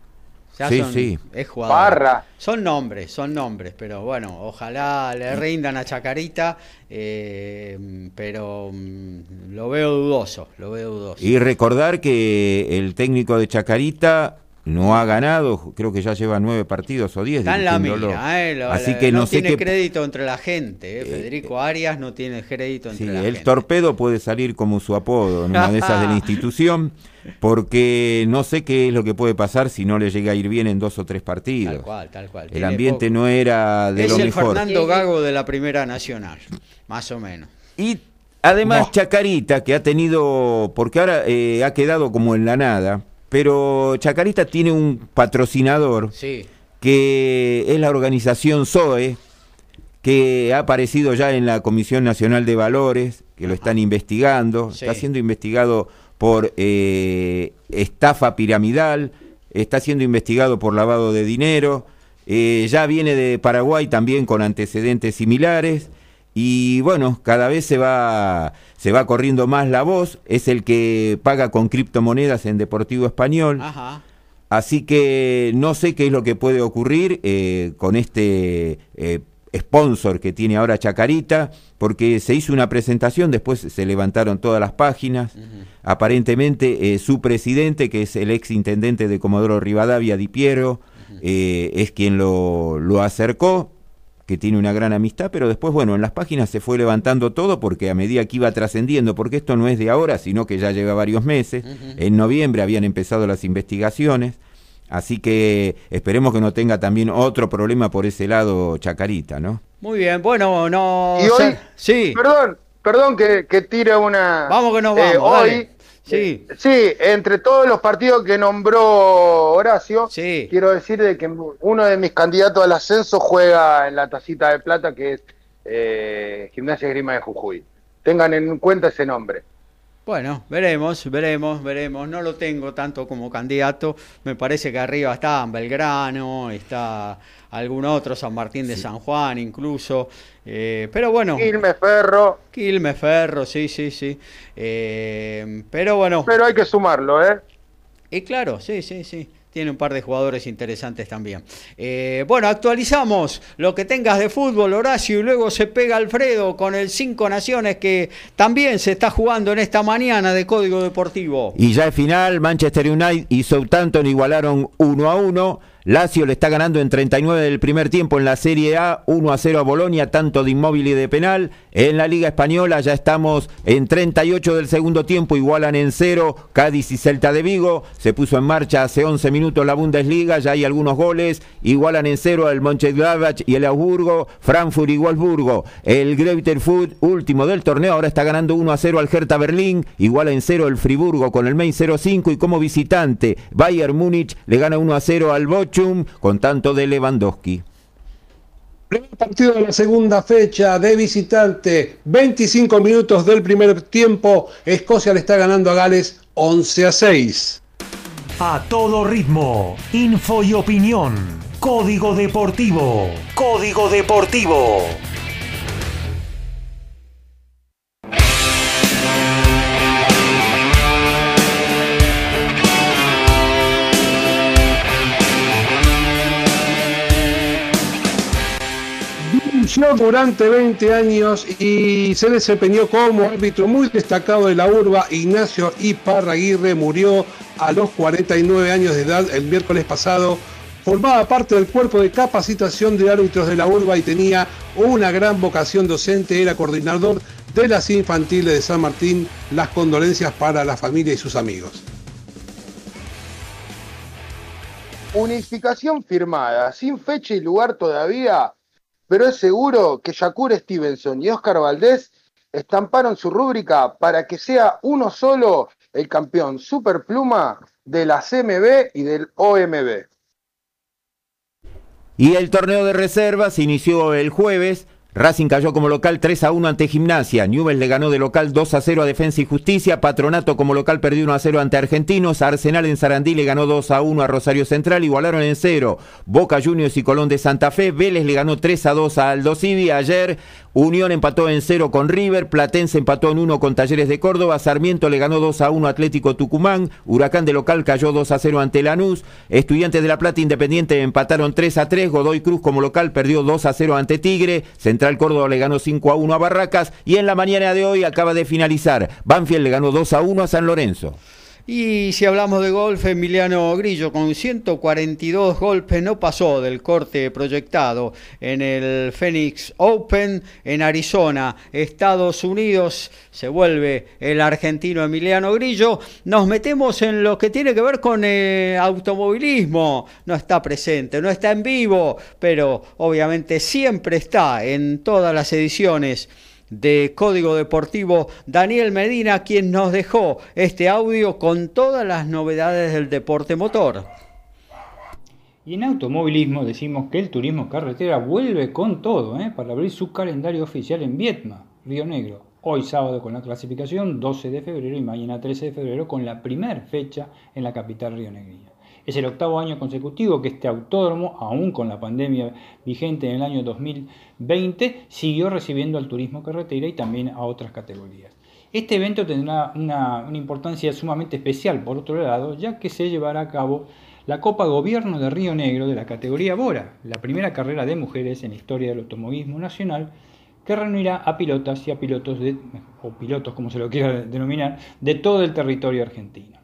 sí, sí. Es jugador. Son nombres, son nombres, pero bueno, ojalá le rindan a Chacarita, eh, pero mm, lo veo dudoso, lo veo dudoso. Y recordar que el técnico de Chacarita no ha ganado, creo que ya lleva nueve partidos o diez. Está en la mira, eh, Así que no, tiene crédito entre la gente. Eh. eh Federico eh, Arias no tiene crédito entre la el torpedo puede salir como su apodo en una de esas de la *laughs* institución, porque no sé qué es lo que puede pasar si no le llega a ir bien en dos o tres partidos. Tal cual, tal cual. El ambiente no era de lo mejor. Es el Fernando Gago de la Primera Nacional, más o menos. Y además Chacarita, que ha tenido, porque ahora ha quedado como en la nada pero Chacarita tiene un patrocinador que que es la organización SOE, que ha aparecido ya en la Comisión Nacional de Valores, que lo están investigando, está siendo investigado por eh, estafa piramidal, está siendo investigado por lavado de dinero, eh, ya viene de Paraguay también con antecedentes similares y bueno, cada vez se va, se va corriendo más la voz, es el que paga con criptomonedas en Deportivo Español. Así que no sé qué es lo que puede ocurrir eh, con este sponsor que tiene ahora Chacarita, porque se hizo una presentación, después se levantaron todas las páginas. Aparentemente eh, su presidente, que es el ex intendente de Comodoro Rivadavia, Di Piero, eh, es quien lo, lo acercó que tiene una gran amistad, pero después, bueno, en las páginas se fue levantando todo porque a medida que iba trascendiendo, porque esto no es de ahora, sino que ya lleva varios meses, en noviembre habían empezado las investigaciones, Así que esperemos que no tenga también otro problema por ese lado Chacarita, ¿no? Muy bien, bueno, no... Y hoy, sí. Perdón, perdón que, que tire una... Vamos que nos eh, vamos, hoy, Sí. Eh, sí, entre todos los partidos que nombró Horacio, quiero decir de que uno de mis candidatos al ascenso juega en la tacita de plata, que es eh, Gimnasia Grima de Jujuy. Tengan en cuenta ese nombre. Bueno, veremos, veremos, veremos. No lo tengo tanto como candidato. Me parece que arriba está Belgrano, está algún otro, San Martín de San Juan incluso. Eh, pero bueno. Quilmes Ferro. Quilmes Ferro, sí, sí, sí. Eh, pero bueno. Pero hay que sumarlo, ¿eh? Y claro, sí, sí, sí tiene un par de jugadores interesantes también. Eh, bueno, actualizamos lo que tengas de fútbol, Horacio, y luego se pega Alfredo con el Cinco Naciones que también se está jugando en esta mañana de Código Deportivo. Y ya es final, Manchester United y Southampton igualaron 1 a 1. Lazio le está ganando en 39 del primer tiempo en la Serie A, 1 a 0 a Bolonia, tanto de inmóvil y de penal. En la Liga Española ya estamos en 38 del segundo tiempo, igualan en 0 Cádiz y Celta de Vigo. Se puso en marcha hace 11 minutos la Bundesliga, ya hay algunos goles. Igualan en 0 el Mönchengladbach y el Augsburgo, Frankfurt y Wolfsburgo. El Greuther Food, último del torneo, ahora está ganando 1 a 0 al Hertha Berlín. Iguala en 0 el Friburgo con el Main 0-5 y como visitante Bayern Múnich le gana 1 a 0 al Boch con tanto de Lewandowski. Primer partido de la segunda fecha de visitante, 25 minutos del primer tiempo. Escocia le está ganando a Gales 11 a 6. A todo ritmo, info y opinión. Código Deportivo. Código Deportivo. Durante 20 años y se desempeñó como árbitro muy destacado de la urba. Ignacio Iparraguirre murió a los 49 años de edad el miércoles pasado. Formaba parte del cuerpo de capacitación de árbitros de la urba y tenía una gran vocación docente. Era coordinador de las infantiles de San Martín. Las condolencias para la familia y sus amigos. Unificación firmada, sin fecha y lugar todavía pero es seguro que Shakur Stevenson y Oscar Valdés estamparon su rúbrica para que sea uno solo el campeón superpluma de la CMB y del OMB. Y el torneo de reservas inició el jueves Racing cayó como local 3 a 1 ante Gimnasia. Newell le ganó de local 2 a 0 a Defensa y Justicia. Patronato como local perdió 1 a 0 ante Argentinos. Arsenal en Sarandí le ganó 2 a 1 a Rosario Central. Igualaron en 0 Boca Juniors y Colón de Santa Fe. Vélez le ganó 3 a 2 a Aldo Civi. Ayer Unión empató en 0 con River. Platense empató en 1 con Talleres de Córdoba. Sarmiento le ganó 2 a 1 a Atlético Tucumán. Huracán de local cayó 2 a 0 ante Lanús. Estudiantes de La Plata Independiente empataron 3 a 3. Godoy Cruz como local perdió 2 a 0 ante Tigre. Central Córdoba le ganó 5 a 1 a Barracas y en la mañana de hoy acaba de finalizar. Banfield le ganó 2 a 1 a San Lorenzo. Y si hablamos de golf, Emiliano Grillo con 142 golpes no pasó del corte proyectado en el Phoenix Open en Arizona, Estados Unidos. Se vuelve el argentino Emiliano Grillo. Nos metemos en lo que tiene que ver con el automovilismo. No está presente, no está en vivo, pero obviamente siempre está en todas las ediciones de Código Deportivo, Daniel Medina, quien nos dejó este audio con todas las novedades del deporte motor. Y en automovilismo decimos que el turismo carretera vuelve con todo ¿eh? para abrir su calendario oficial en Vietma, Río Negro. Hoy sábado con la clasificación 12 de febrero y mañana 13 de febrero con la primera fecha en la capital rionegrina. Es el octavo año consecutivo que este autódromo, aún con la pandemia vigente en el año 2020, siguió recibiendo al turismo carretera y también a otras categorías. Este evento tendrá una, importancia sumamente especial, por otro lado, ya que se llevará a cabo la Copa Gobierno de Río Negro de la categoría Bora, la primera carrera de mujeres en la historia del automovilismo nacional, que reunirá a pilotas y a pilotos, o pilotos como se lo quiera denominar, de todo el territorio argentino.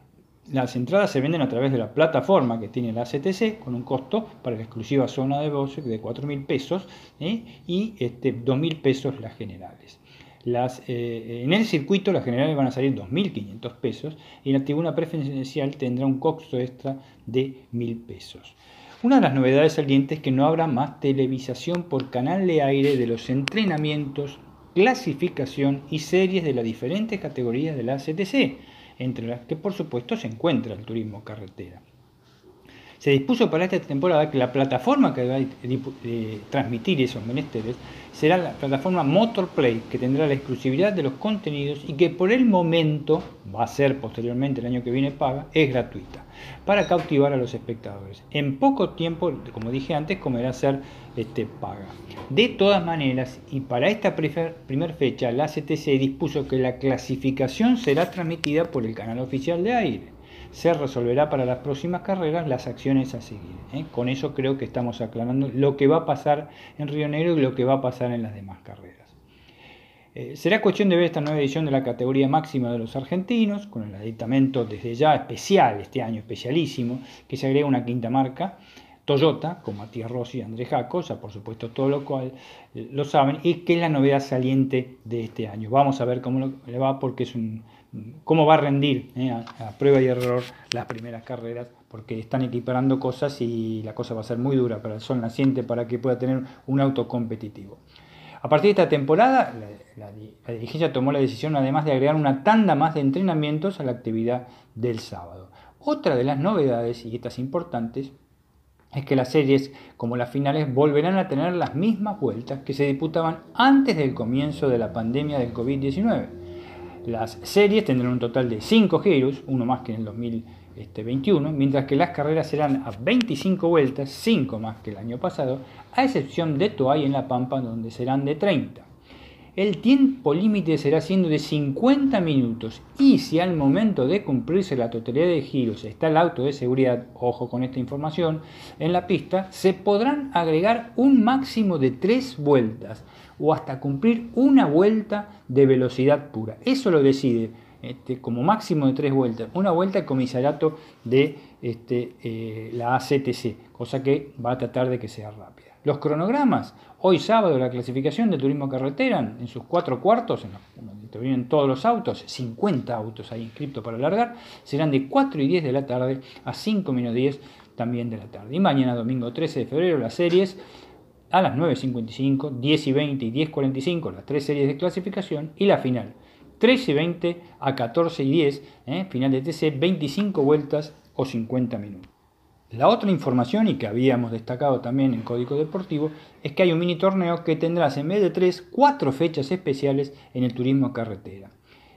Las entradas se venden a través de la plataforma que tiene la CTC con un costo para la exclusiva zona de voz de 4.000 pesos ¿eh? y este, 2.000 pesos las generales. Las, eh, en el circuito las generales van a salir 2.500 pesos y la tribuna preferencial tendrá un costo extra de 1.000 pesos. Una de las novedades salientes es que no habrá más televisación por canal de aire de los entrenamientos, clasificación y series de las diferentes categorías de la CTC entre las que por supuesto se encuentra el turismo carretera. Se dispuso para esta temporada que la plataforma que va a transmitir esos menesteres será la plataforma Motorplay, que tendrá la exclusividad de los contenidos y que por el momento, va a ser posteriormente el año que viene paga, es gratuita, para cautivar a los espectadores. En poco tiempo, como dije antes, comenzará a ser este, paga. De todas maneras, y para esta primera fecha, la CTC dispuso que la clasificación será transmitida por el canal oficial de aire se resolverá para las próximas carreras las acciones a seguir. ¿eh? Con eso creo que estamos aclarando lo que va a pasar en Río Negro y lo que va a pasar en las demás carreras. Eh, será cuestión de ver esta nueva edición de la categoría máxima de los argentinos, con el aditamento desde ya especial, este año especialísimo, que se agrega una quinta marca, Toyota, con Matías Rossi y Andrés Jaco, por supuesto todo lo cual eh, lo saben, y que es la novedad saliente de este año. Vamos a ver cómo le va porque es un, cómo va a rendir eh, a, prueba y error las primeras carreras, porque están equiparando cosas y la cosa va a ser muy dura para el sol naciente para que pueda tener un auto competitivo. A partir de esta temporada, la, la, dirigencia tomó la decisión además de agregar una tanda más de entrenamientos a la actividad del sábado. Otra de las novedades, y estas importantes, es que las series como las finales volverán a tener las mismas vueltas que se disputaban antes del comienzo de la pandemia del COVID-19 las series tendrán un total de 5 giros, uno más que en el 2021, mientras que las carreras serán a 25 vueltas, 5 más que el año pasado, a excepción de Toay en La Pampa, donde serán de 30. El tiempo límite será siendo de 50 minutos y si al momento de cumplirse la totalidad de giros está el auto de seguridad, ojo con esta información, en la pista, se podrán agregar un máximo de 3 vueltas o hasta cumplir una vuelta de velocidad pura. Eso lo decide este, como máximo de tres vueltas. Una vuelta al comisariato de este, eh, la ACTC, cosa que va a tratar de que sea rápida. Los cronogramas, hoy sábado la clasificación de turismo carretera, en sus cuatro cuartos, en donde intervienen todos los autos, 50 autos ahí inscritos para largar, serán de 4 y 10 de la tarde a 5 menos 10 también de la tarde. Y mañana, domingo 13 de febrero, las series a las 9.55, 10 y 20 y 10.45 las tres series de clasificación y la final 13 y 20 a 14 y 10, ¿eh? final de TC, 25 vueltas o 50 minutos. La otra información, y que habíamos destacado también en Código Deportivo, es que hay un mini torneo que tendrá en vez de tres, cuatro fechas especiales en el turismo carretera.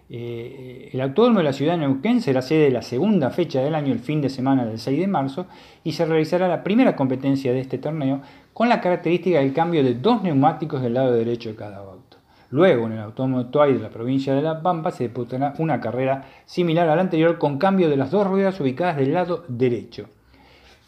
Eh, el Autódromo de la ciudad de Neuquén será sede de la segunda fecha del año, el fin de semana del 6 de marzo, y se realizará la primera competencia de este torneo con la característica del cambio de dos neumáticos del lado derecho de cada auto. Luego, en el Toay de la provincia de La Pampa se disputará una carrera similar a la anterior con cambio de las dos ruedas ubicadas del lado derecho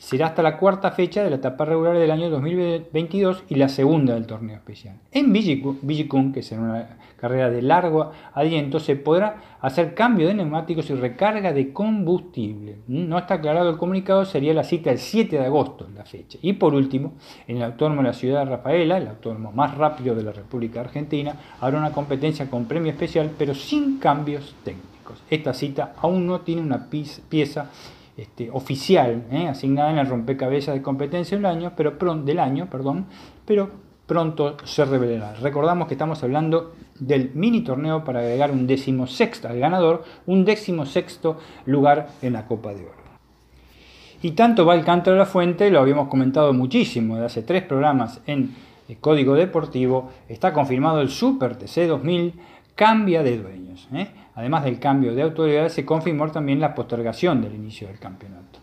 será hasta la cuarta fecha de la etapa regular del año 2022 y la segunda del torneo especial. En Villicún, que será una carrera de largo aliento, se podrá hacer cambio de neumáticos y recarga de combustible. No está aclarado el comunicado, sería la cita el 7 de agosto la fecha. Y por último, en el autónomo de la ciudad de Rafaela, el autónomo más rápido de la República Argentina, habrá una competencia con premio especial, pero sin cambios técnicos. Esta cita aún no tiene una pieza este, oficial ¿eh? asignada en el rompecabezas de competencia del año, pero del año, perdón, pero pronto se revelará. Recordamos que estamos hablando del mini torneo para agregar un décimo sexto al ganador, un décimo sexto lugar en la Copa de Oro. Y tanto va el canto de la fuente, lo habíamos comentado muchísimo de hace tres programas en el Código Deportivo, está confirmado el Super TC 2000, cambia de dueños. ¿eh? Además del cambio de autoridades, se confirmó también la postergación del inicio del campeonato.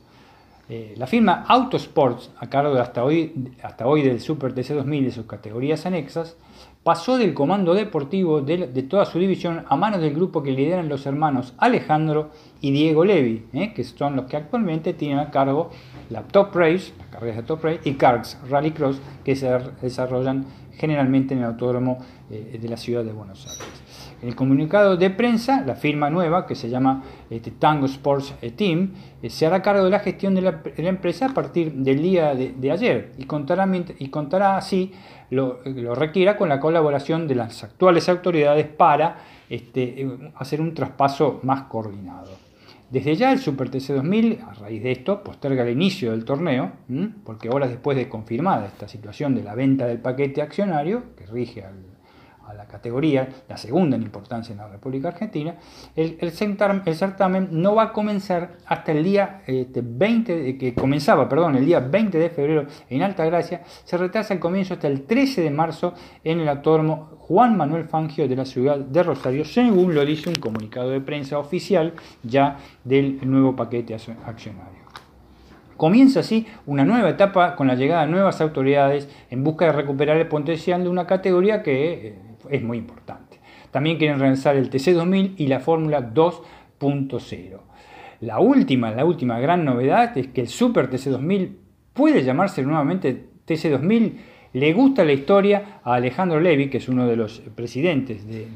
Eh, la firma Autosports, a cargo de hasta hoy, hasta hoy del Super TC 2000 y sus categorías anexas, pasó del comando deportivo de, toda su división a manos del grupo que lideran los hermanos Alejandro y Diego Levi, ¿eh? que son los que actualmente tienen a cargo la Top Race, las carreras de Top Race, y Rally Rallycross, que se desarrollan generalmente en el autódromo eh, de la ciudad de Buenos Aires. El comunicado de prensa, la firma nueva, que se llama este, Tango Sports eh, Team, eh, se hará cargo de la gestión de la, empresa a partir del día de, ayer y contará, y contará así, lo, lo, requiera, con la colaboración de las actuales autoridades para este, hacer un traspaso más coordinado. Desde ya el Super TC 2000, a raíz de esto, posterga el inicio del torneo, porque horas después de confirmada esta situación de la venta del paquete accionario, que rige al la categoría, la segunda en importancia en la República Argentina, el, certamen no va a comenzar hasta el día 20, este, que comenzaba, perdón, el día 20 de febrero en Alta Gracia, se retrasa el comienzo hasta el 13 de marzo en el autódromo Juan Manuel Fangio de la ciudad de Rosario, según lo dice un comunicado de prensa oficial ya del nuevo paquete accionario. Comienza así una nueva etapa con la llegada de nuevas autoridades en busca de recuperar el potencial de una categoría que eh, es muy importante. También quieren relanzar el TC2000 y la Fórmula 2.0. La última, la última gran novedad es que el Super TC2000 puede llamarse nuevamente TC2000. Le gusta la historia a Alejandro Levy, que es uno de los presidentes de,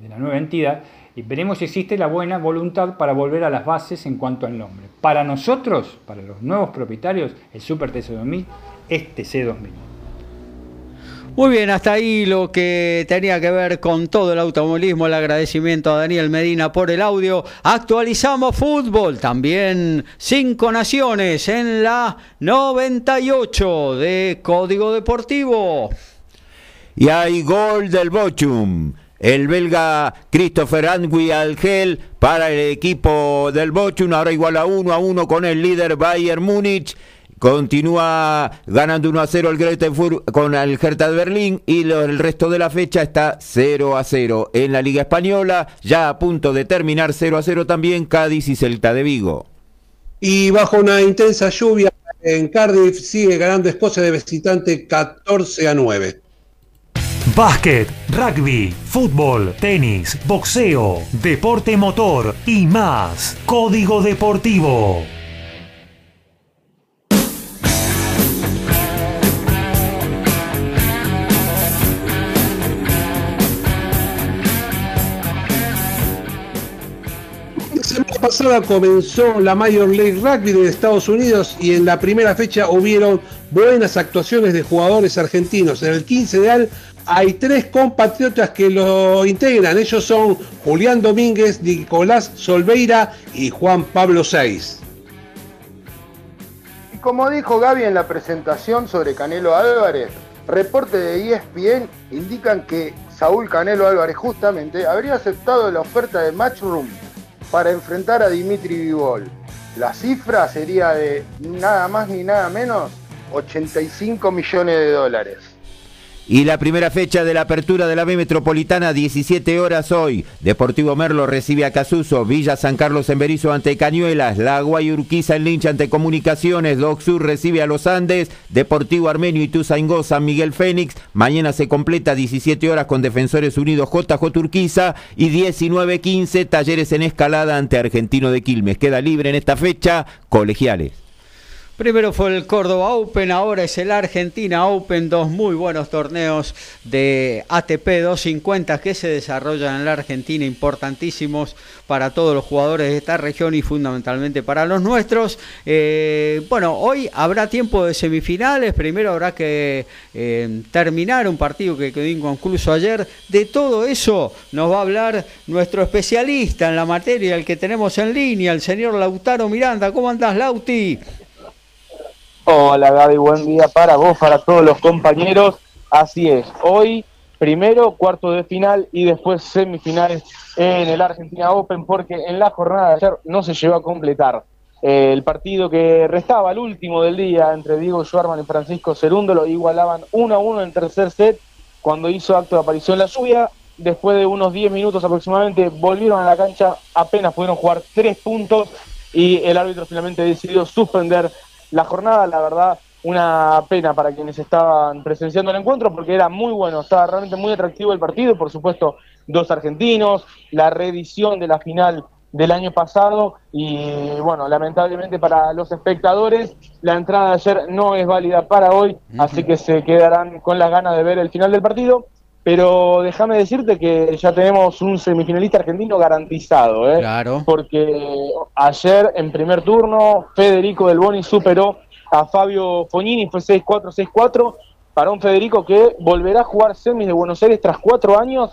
de la nueva entidad, y veremos si existe la buena voluntad para volver a las bases en cuanto al nombre. Para nosotros, para los nuevos propietarios, el Super TC2000 es TC2000. Muy bien, hasta ahí lo que tenía que ver con todo el automovilismo. El agradecimiento a Daniel Medina por el audio. Actualizamos fútbol. También cinco naciones en la 98 de Código Deportivo. Y hay gol del Bochum. El belga Christopher Angui Algel para el equipo del Bochum. Ahora igual a uno a uno con el líder Bayern Múnich. Continúa ganando 1 a 0 el Greuther con el Hertha de Berlín y el resto de la fecha está 0 a 0 en la Liga Española, ya a punto de terminar 0 a 0 también Cádiz y Celta de Vigo. Y bajo una intensa lluvia en Cardiff sigue ganando Escocia de visitante 14 a 9. Básquet, rugby, fútbol, tenis, boxeo, deporte motor y más. Código Deportivo. Pasada comenzó la Major League Rugby de Estados Unidos y en la primera fecha hubieron buenas actuaciones de jugadores argentinos. En el 15 de al hay tres compatriotas que lo integran. Ellos son Julián Domínguez, Nicolás Solveira y Juan Pablo Seis. Y como dijo Gaby en la presentación sobre Canelo Álvarez, reportes de ESPN indican que Saúl Canelo Álvarez justamente habría aceptado la oferta de Matchroom para enfrentar a Dimitri Vivol. La cifra sería de nada más ni nada menos 85 millones de dólares. Y la primera fecha de la apertura de la B Metropolitana, 17 horas hoy. Deportivo Merlo recibe a Casuso, Villa San Carlos en Berizo ante Cañuelas, La Guayurquiza en Lincha ante Comunicaciones, Doc Sur recibe a Los Andes, Deportivo Armenio y Tuzaingó San Miguel Fénix. Mañana se completa 17 horas con Defensores Unidos JJ Turquiza y 19-15 Talleres en Escalada ante Argentino de Quilmes. Queda libre en esta fecha Colegiales. Primero fue el Córdoba Open, ahora es el Argentina Open, dos muy buenos torneos de ATP 250 que se desarrollan en la Argentina, importantísimos para todos los jugadores de esta región y fundamentalmente para los nuestros. Eh, bueno, hoy habrá tiempo de semifinales, primero habrá que eh, terminar un partido que quedó inconcluso ayer. De todo eso nos va a hablar nuestro especialista en la materia, el que tenemos en línea, el señor Lautaro Miranda. ¿Cómo andás, Lauti? Hola Gaby, buen día para vos, para todos los compañeros. Así es, hoy primero cuarto de final y después semifinales en el Argentina Open porque en la jornada de ayer no se llegó a completar Eh, el partido que restaba, el último del día, entre Diego Schwarman y Francisco Cerúndolo, igualaban 1 a 1 en el tercer set cuando hizo acto de aparición la lluvia. Después de unos 10 minutos aproximadamente, volvieron a la cancha, apenas pudieron jugar 3 puntos y el árbitro finalmente decidió suspender la jornada. La verdad, una pena para quienes estaban presenciando el encuentro porque era muy bueno, estaba realmente muy atractivo el partido, por supuesto, dos argentinos, la reedición de la final del año pasado y bueno, lamentablemente para los espectadores la entrada de ayer no es válida para hoy, así que se quedarán con las ganas de ver el final del partido. Pero déjame decirte que ya tenemos un semifinalista argentino garantizado, ¿eh? Claro. Porque ayer en primer turno Federico Del Boni superó a Fabio Fognini, fue 6-4, 6-4, para un Federico que volverá a jugar semis de Buenos Aires tras cuatro años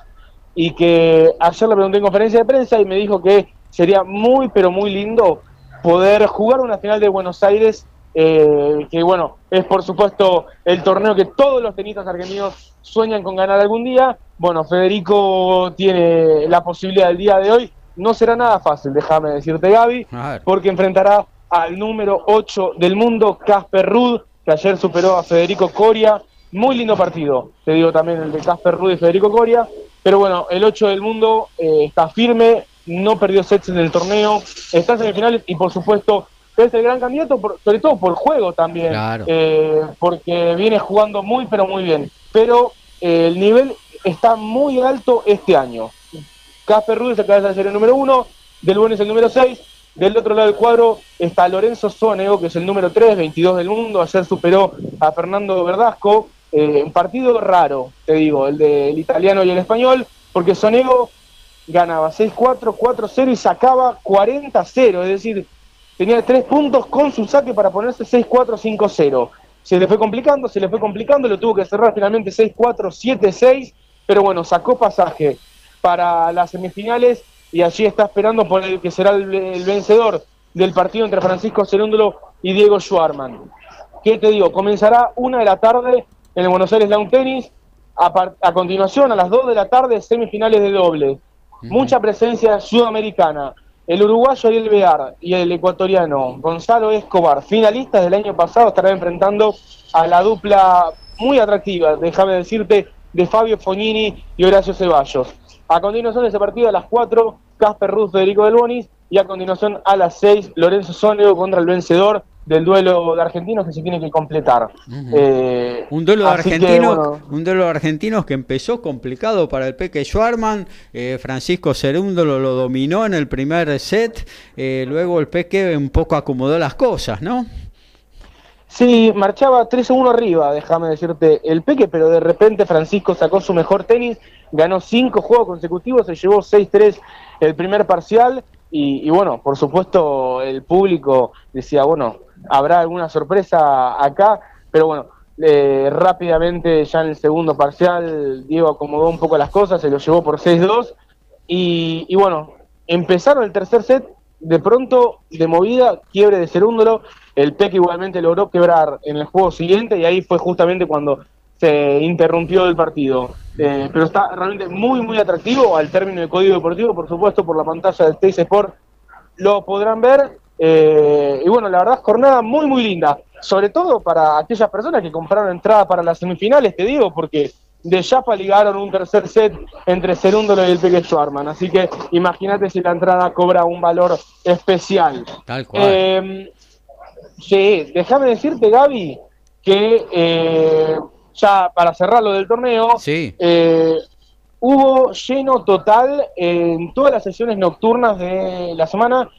y que ayer le pregunté en conferencia de prensa y me dijo que sería muy, pero muy lindo poder jugar una final de Buenos Aires, eh, que bueno, es por supuesto el torneo que todos los tenistas argentinos sueñan con ganar algún día. Bueno, Federico tiene la posibilidad del día de hoy. No será nada fácil, déjame decirte Gaby, porque enfrentará al número 8 del mundo, Casper Ruud, que ayer superó a Federico Coria. Muy lindo partido, te digo también el de Casper Ruud y Federico Coria. Pero bueno, el 8 del mundo eh, está firme, no perdió sets en el torneo, está en semifinales y por supuesto es el gran candidato, sobre todo por juego también, eh, porque viene jugando muy pero muy bien. Pero eh, el nivel está muy alto este año. Casper Ruiz acaba de ser el número uno, Del Buen es el número 6, del otro lado del cuadro está Lorenzo Sonego, que es el número 3, 22 del mundo, ayer superó a Fernando Verdasco, eh, un partido raro, te digo, el del italiano y el español, porque Sonego ganaba 6-4, 4-0 y sacaba 40-0, es decir, tenía tres puntos con su saque para ponerse 6-4, 5-0. Se le fue complicando, se le fue complicando, lo tuvo que cerrar finalmente 6-4, 7-6, pero bueno, sacó pasaje para las semifinales y allí está esperando por el que será el, vencedor del partido entre Francisco Cerúndolo y Diego Schwarman. ¿Qué te digo? Comenzará una de la tarde en el Buenos Aires Lawn Tennis. A, a continuación, a las 2 de la tarde, semifinales de doble mucha presencia sudamericana. El uruguayo Ariel Bear y el ecuatoriano Gonzalo Escobar, finalistas del año pasado, estarán enfrentando a la dupla muy atractiva, déjame decirte, de Fabio Fognini y Horacio Ceballos. A continuación de ese partido, a las 4, Casper Ruth, Federico Del Bonis, y a continuación a las 6, Lorenzo Sonego contra el vencedor del duelo de argentinos que se tiene que completar. Eh, un duelo de argentinos, un duelo de argentinos que empezó complicado para el Peque Schwarman, eh, Francisco Cerúndolo lo dominó en el primer set, eh, luego el Peque un poco acomodó las cosas, ¿no? Sí, marchaba 3 1 arriba, déjame decirte, el Peque, pero de repente Francisco sacó su mejor tenis, ganó 5 juegos consecutivos, se llevó 6-3 el primer parcial y, y, bueno, por supuesto el público decía, bueno, habrá alguna sorpresa acá, pero bueno, eh, rápidamente ya en el segundo parcial Diego acomodó un poco las cosas, se lo llevó por 6-2 y, bueno, empezaron el tercer set, de pronto de movida, quiebre de Cerúndolo, el Peque igualmente logró quebrar en el juego siguiente y ahí fue justamente cuando se interrumpió el partido. Eh, pero está realmente muy, muy atractivo al término de código deportivo, por supuesto, por la pantalla del Teis Sport lo podrán ver eh, y bueno, la verdad, jornada muy, muy linda. Sobre todo para aquellas personas que compraron entrada para las semifinales, te digo, porque de Yapa ligaron un tercer set entre Cerúndolo y el Peque Schwarman. Así que imagínate si la entrada cobra un valor especial. Tal cual. Eh, sí, déjame decirte, Gaby, que eh, ya para cerrar lo del torneo, sí. hubo lleno total en todas las sesiones nocturnas de la semana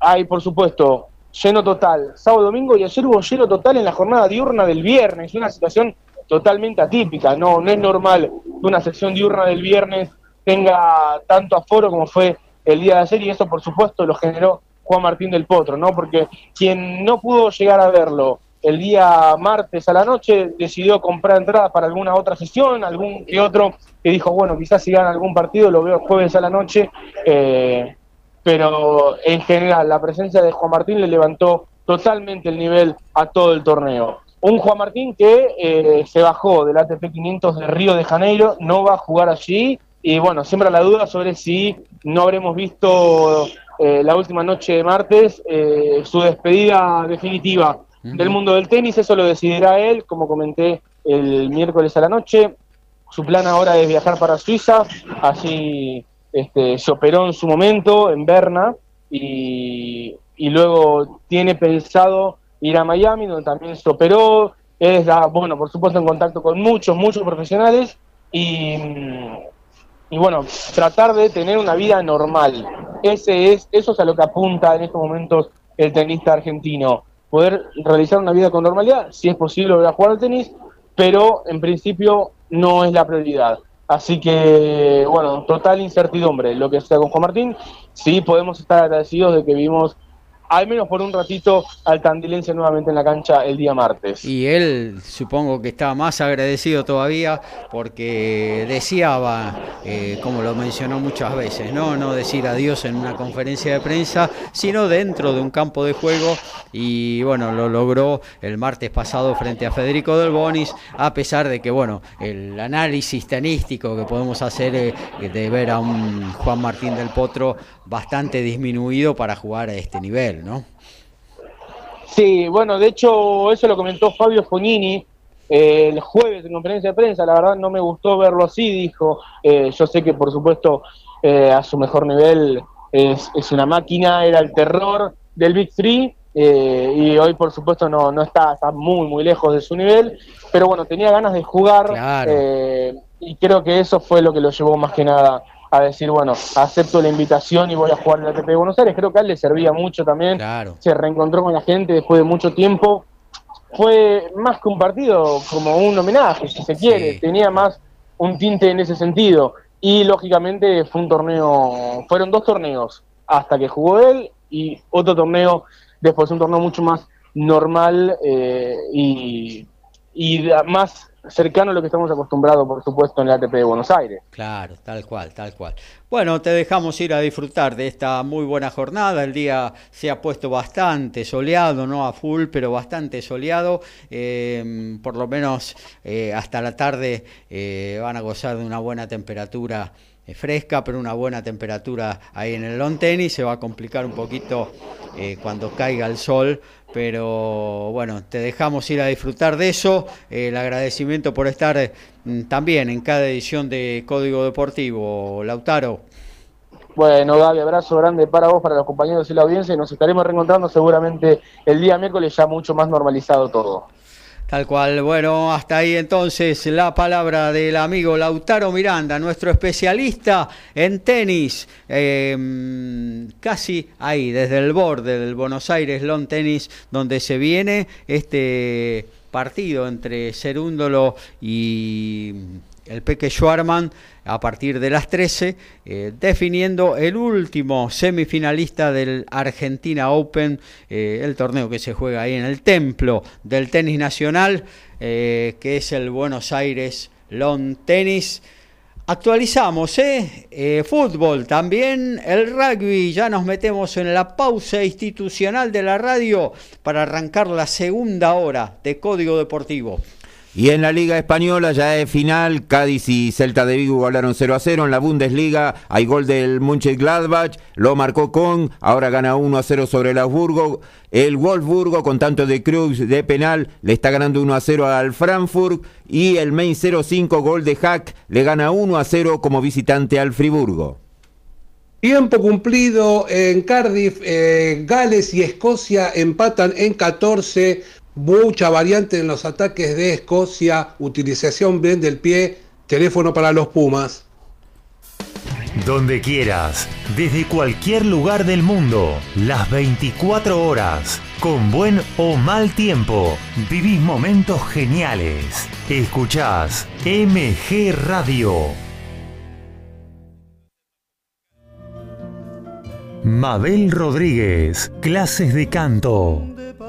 hay, por supuesto, lleno total. Sábado, domingo y ayer hubo lleno total en la jornada diurna del viernes, una situación totalmente atípica, no, no es normal que una sección diurna del viernes tenga tanto aforo como fue el día de ayer y eso por supuesto lo generó Juan Martín del Potro, ¿no? Porque quien no pudo llegar a verlo el día martes a la noche decidió comprar entradas para alguna otra sesión, algún que otro que dijo, bueno, quizás si gana algún partido lo veo jueves a la noche, eh, pero en general la presencia de Juan Martín le levantó totalmente el nivel a todo el torneo. Un Juan Martín que eh, se bajó del ATP 500 de Río de Janeiro, no va a jugar allí, y bueno, siempre la duda sobre si no habremos visto eh, la última noche de martes eh, su despedida definitiva del mundo del tenis, eso lo decidirá él, como comenté el miércoles a la noche. Su plan ahora es viajar para Suiza, así este, se operó en su momento en Berna y, luego tiene pensado ir a Miami, donde también se operó. Él está, bueno, por supuesto, en contacto con muchos, muchos profesionales y, y bueno, tratar de tener una vida normal. Ese es, eso es a lo que apunta en estos momentos el tenista argentino. Poder realizar una vida con normalidad, si es posible volver a jugar al tenis, pero en principio no es la prioridad. Así que, bueno, total incertidumbre lo que sea con Juan Martín. Sí podemos estar agradecidos de que vimos al menos por un ratito al Tandilense nuevamente en la cancha el día martes. Y él supongo que estaba más agradecido todavía porque deseaba, eh, como lo mencionó muchas veces, ¿no? no decir adiós en una conferencia de prensa, sino dentro de un campo de juego y bueno, lo logró el martes pasado frente a Federico Del Bonis, a pesar de que bueno, el análisis tenístico que podemos hacer eh, de ver a un Juan Martín del Potro bastante disminuido para jugar a este nivel, ¿no? Sí, bueno, de hecho eso lo comentó Fabio Fognini eh, el jueves en conferencia de prensa, la verdad no me gustó verlo así, dijo, eh, yo sé que por supuesto eh, a su mejor nivel es, es, una máquina, era el terror del Big Three, y hoy por supuesto no, no está, está muy muy lejos de su nivel, pero bueno, tenía ganas de jugar y creo que eso fue lo que lo llevó más que nada a decir, bueno, acepto la invitación y voy a jugar en la ATP de Buenos Aires. Creo que a él le servía mucho también. Se reencontró con la gente después de mucho tiempo. Fue más que un partido, como un homenaje, si se quiere. Tenía más un tinte en ese sentido. Y lógicamente fue un torneo, fueron dos torneos hasta que jugó él y otro torneo, después un torneo mucho más normal eh, y, y más cercano a lo que estamos acostumbrados, por supuesto, en el ATP de Buenos Aires. Claro, tal cual, tal cual. Bueno, te dejamos ir a disfrutar de esta muy buena jornada. El día se ha puesto bastante soleado, no a full, pero bastante soleado. Eh, por lo menos eh, hasta la tarde eh, van a gozar de una buena temperatura fresca, pero una buena temperatura ahí en el long tenis. Se va a complicar un poquito cuando caiga el sol, pero bueno, te dejamos ir a disfrutar de eso. el agradecimiento por estar mm, también en cada edición de Código Deportivo. Lautaro. Bueno, Gaby, abrazo grande para vos, para los compañeros y la audiencia, y nos estaremos reencontrando seguramente el día miércoles ya mucho más normalizado todo. Tal cual, bueno, hasta ahí entonces la palabra del amigo Lautaro Miranda, nuestro especialista en tenis, em, casi ahí, desde el borde del Buenos Aires Long Tennis, donde se viene este partido entre Cerúndolo y el Peque Schwarman a partir de las 13, eh, definiendo el último semifinalista del Argentina Open, eh, el torneo que se juega ahí en el templo del tenis nacional, eh, que es el Buenos Aires Lawn Tennis. Actualizamos, ¿eh? Fútbol, también el rugby, ya nos metemos en la pausa institucional de la radio para arrancar la segunda hora de Código Deportivo. Y en la Liga Española ya es final, Cádiz y Celta de Vigo ganaron 0 a 0. En la Bundesliga hay gol del Mönchengladbach, lo marcó con, ahora gana 1 a 0 sobre el Augsburgo. El Wolfsburgo con tanto de Cruz de penal le está ganando 1 a 0 al Frankfurt y el Main 0-5 gol de Hack le gana 1 a 0 como visitante al Friburgo. Tiempo cumplido en Cardiff, eh, Gales y Escocia empatan en 14 mucha variante en los ataques de Escocia, utilización bien del pie, teléfono para los Pumas. Donde quieras, desde cualquier lugar del mundo, las 24 horas, con buen o mal tiempo, vivís momentos geniales. Escuchás MG Radio. Mabel Rodríguez, clases de canto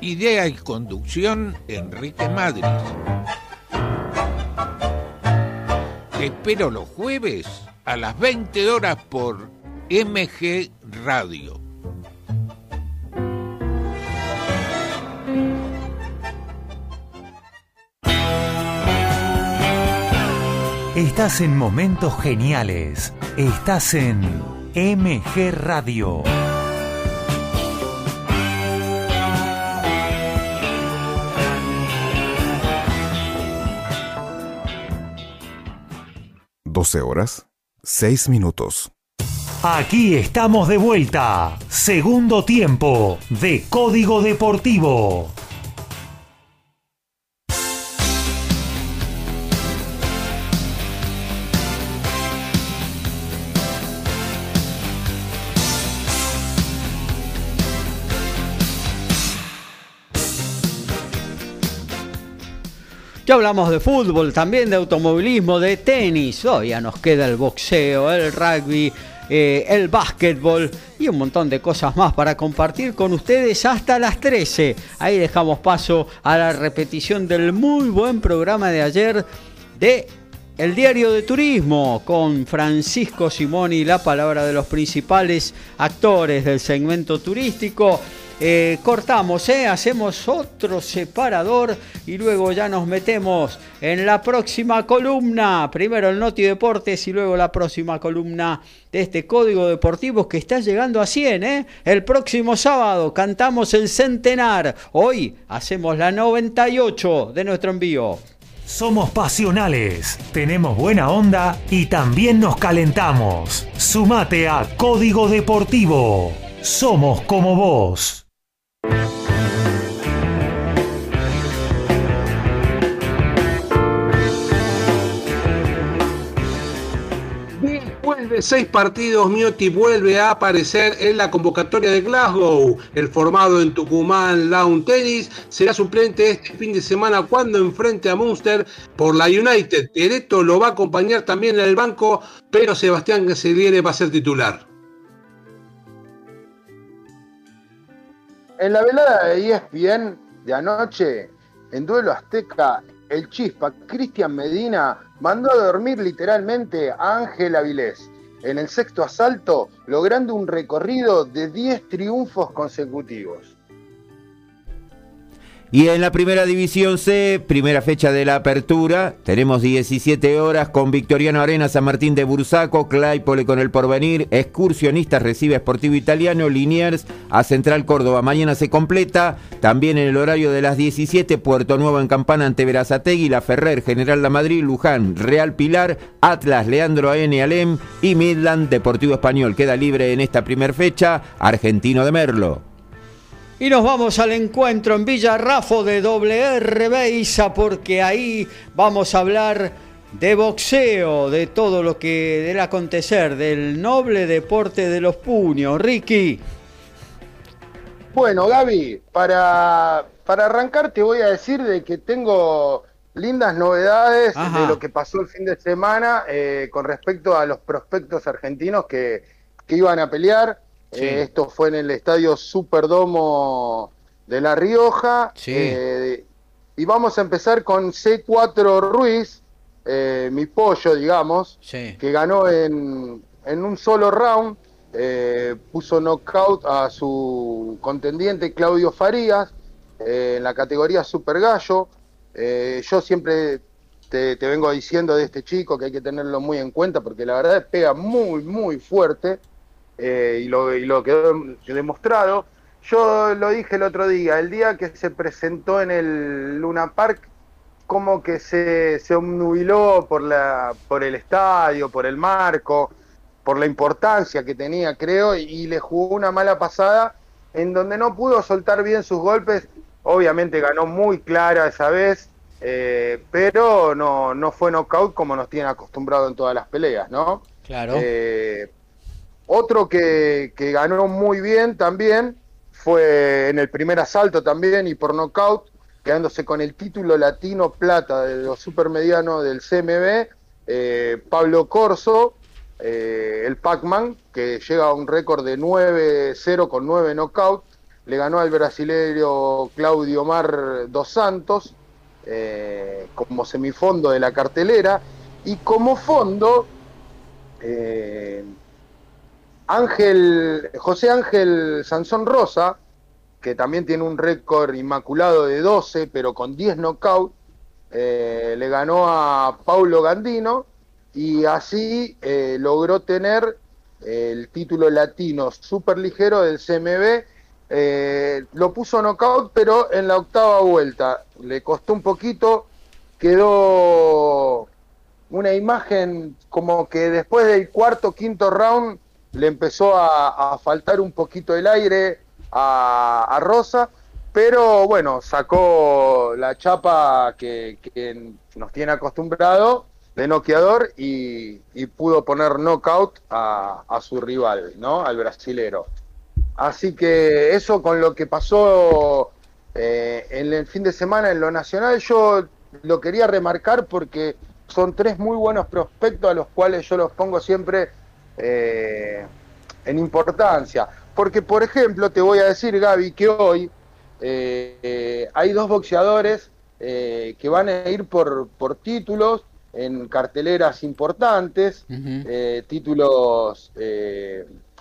Idea y conducción, Enrique Madrid. espero los jueves a las 20 horas por MG Radio. Estás en momentos geniales. Estás en MG Radio. 12 horas, 6 minutos. Aquí estamos de vuelta. Segundo tiempo de Código Deportivo. Ya hablamos de fútbol, también de automovilismo, de tenis. Todavía nos queda el boxeo, el rugby, eh, el básquetbol y un montón de cosas más para compartir con ustedes hasta las 13. Ahí dejamos paso a la repetición del muy buen programa de ayer de el diario de turismo con Francisco Simoni, la palabra de los principales actores del segmento turístico. Eh, cortamos, ¿eh? hacemos otro separador y luego ya nos metemos en la próxima columna. Primero el Noti Deportes y luego la próxima columna de este código deportivo que está llegando a 100. ¿eh? El próximo sábado cantamos el centenar. Hoy hacemos la 98 de nuestro envío. Somos pasionales, tenemos buena onda y también nos calentamos. Sumate a Código Deportivo. Somos como vos. Después de seis partidos, Miotti vuelve a aparecer en la convocatoria de Glasgow. El formado en Tucumán Lawn Tennis será suplente este fin de semana cuando enfrente a Munster por la United. Ereto lo va a acompañar también en el banco, pero Sebastián Gaseliere va a ser titular. En la velada de ESPN de anoche, en duelo azteca, el chispa Cristian Medina mandó a dormir literalmente a Ángel Avilés en el sexto asalto, logrando un recorrido de 10 triunfos consecutivos. Y en la primera división C, primera fecha de la apertura, tenemos 17 horas con Victoriano Arena, San Martín de Bursaco, Claypole con el Porvenir, Excursionistas recibe Sportivo Italiano, Liniers a Central Córdoba. Mañana se completa, también en el horario de las 17, Puerto Nuevo en Campana ante Verazategui, La Ferrer, General La Madrid, Luján, Real Pilar, Atlas, Leandro A.N. Alem y Midland Deportivo Español. Queda libre en esta primera fecha, Argentino de Merlo. Y nos vamos al encuentro en Villarrafo de WR Beisa porque ahí vamos a hablar de boxeo, de todo lo que del acontecer, del noble deporte de los puños. Ricky. Bueno, Gaby, para, para arrancar te voy a decir de que tengo lindas novedades de lo que pasó el fin de semana eh, con respecto a los prospectos argentinos que, que iban a pelear. Eh, esto fue en el estadio Superdomo de La Rioja. Eh, y vamos a empezar con C4 Ruiz, eh, mi pollo, digamos, que ganó en, en, un solo round. puso knockout a su contendiente Claudio Farías en la categoría Super Gallo. yo siempre te, te, vengo diciendo de este chico que hay que tenerlo muy en cuenta porque la verdad pega muy, muy fuerte. Eh, y, lo, y lo quedó demostrado. Yo lo dije el otro día, el día que se presentó en el Luna Park, como que se, se obnubiló por, la, por el estadio, por el marco, por la importancia que tenía, creo, y, le jugó una mala pasada en donde no pudo soltar bien sus golpes. Obviamente ganó muy clara esa vez, eh, pero no, no fue knockout como nos tienen acostumbrado en todas las peleas, ¿no? Claro. Eh, otro que, ganó muy bien también fue en el primer asalto también y por nocaut, quedándose con el título latino plata de los supermedianos del CMB, eh, Pablo Corso, eh, el Pac-Man, que llega a un récord de 9-0 con 9 knockouts, le ganó al brasileño Claudio Mar dos Santos eh, como semifondo de la cartelera. Y como fondo Ángel, José Ángel Sansón Rosa, que también tiene un récord inmaculado de 12, pero con 10 knockouts, eh, le ganó a Paulo Gandino y así eh, logró tener el título latino super ligero del CMB. Eh, lo puso knockout, pero en la octava vuelta le costó un poquito, quedó una imagen como que después del cuarto, quinto round le empezó a, faltar un poquito el aire a, Rosa, pero bueno, sacó la chapa que, nos tiene acostumbrado de noqueador y, pudo poner knockout a, a, su rival, ¿no? Al brasilero. Así que eso con lo que pasó eh, en el fin de semana en lo nacional, yo lo quería remarcar porque son tres muy buenos prospectos a los cuales yo los pongo siempre eh, en importancia. Porque, por ejemplo, te voy a decir, Gaby, que hoy eh, hay dos boxeadores eh, que van a ir por, por títulos en carteleras importantes, títulos,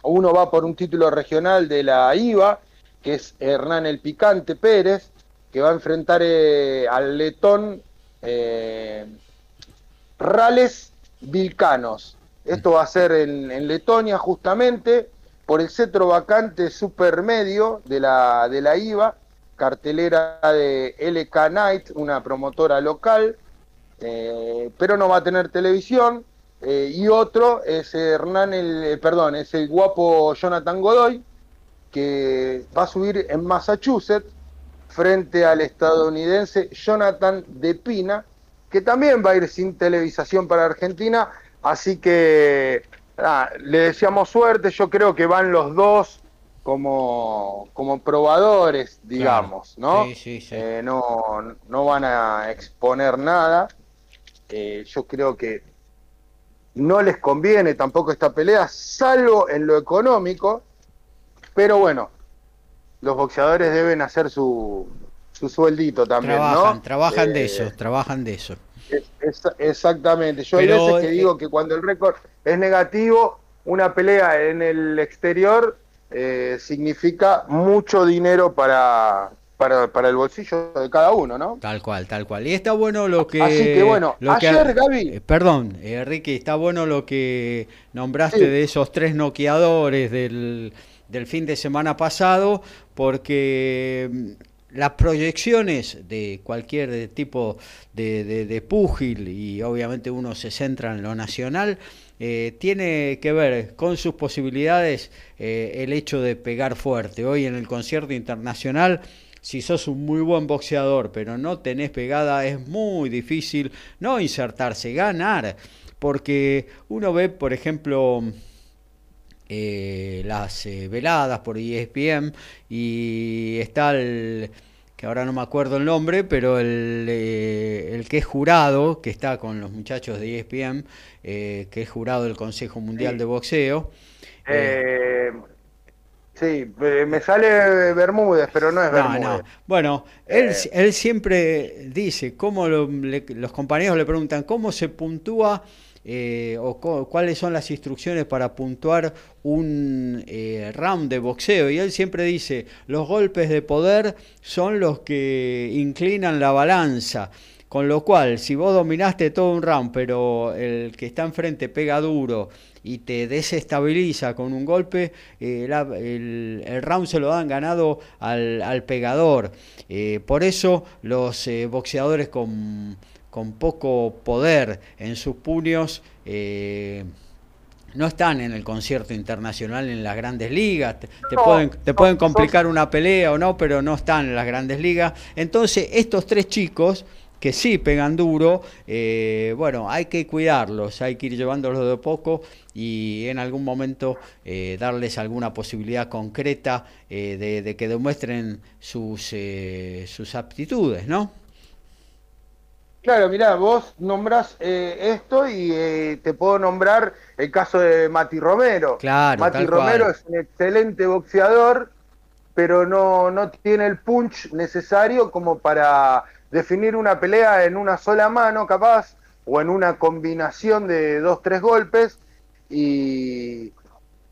uno va por un título regional de la IVA, que es Hernán el Picante Pérez, que va a enfrentar al letón Rales Vilcanos. Esto va a ser en, Letonia justamente, por el cetro vacante supermedio de la, de la IVA, cartelera de LK Night, una promotora local, eh, pero no va a tener televisión. Eh, y otro es Hernán, el, eh, perdón, es el guapo Jonathan Godoy, que va a subir en Massachusetts frente al estadounidense Jonathan De Pina, que también va a ir sin televisación para Argentina Así que le deseamos suerte, yo creo que van los dos como, como probadores, digamos, ¿no? Eh, ¿no? No van a exponer nada. Eh, yo creo que no les conviene tampoco esta pelea, salvo en lo económico, pero bueno, los boxeadores deben hacer su, su sueldito también, trabajan, Trabajan de eh, eso, trabajan de eso exactamente. Yo hay veces que eh, digo que cuando el récord es negativo, una pelea en el exterior eh, significa mucho dinero para, para, el bolsillo de cada uno, ¿no? Tal cual, tal cual. Y está bueno lo que... Así que bueno, ayer, Gaby... Eh, perdón, Enrique, está bueno lo que nombraste de esos tres noqueadores del, del fin de semana pasado, porque las proyecciones de cualquier tipo de, de, púgil, y obviamente uno se centra en lo nacional, eh, tiene que ver con sus posibilidades eh, el hecho de pegar fuerte. Hoy en el concierto internacional si sos un muy buen boxeador, pero no tenés pegada, es muy difícil no insertarse, ganar. Porque uno ve, por ejemplo, eh, las eh, veladas por ESPN y está el que ahora no me acuerdo el nombre, pero el, eh, el que es jurado, que está con los muchachos de ESPN, que es jurado del Consejo Mundial de Boxeo. Sí, me sale Bermúdez, pero no es Bermúdez. Bueno, él, él siempre dice, cómo los compañeros le preguntan, ¿cómo se puntúa eh, o cuáles son las instrucciones para puntuar un eh, round de boxeo. Y él siempre dice, los golpes de poder son los que inclinan la balanza. Con lo cual, si vos dominaste todo un round, pero el que está enfrente pega duro y te desestabiliza con un golpe, eh, el, round se lo dan ganado al, pegador. por eso los boxeadores con con poco poder en sus puños, eh, no están en el concierto internacional en las grandes ligas, te, pueden, te pueden complicar una pelea o no, pero no están en las grandes ligas. Entonces, estos tres chicos que sí pegan duro, eh, bueno, hay que cuidarlos, hay que ir llevándolos de poco y en algún momento eh, darles alguna posibilidad concreta de, de, que demuestren sus, sus aptitudes, ¿no? Claro, mirá, vos nombrás eh, esto y eh, te puedo nombrar el caso de Mati Romero. Claro, Mati Romero es un excelente boxeador, pero no, no tiene el punch necesario como para definir una pelea en una sola mano, capaz, o en una combinación de dos, tres golpes, y,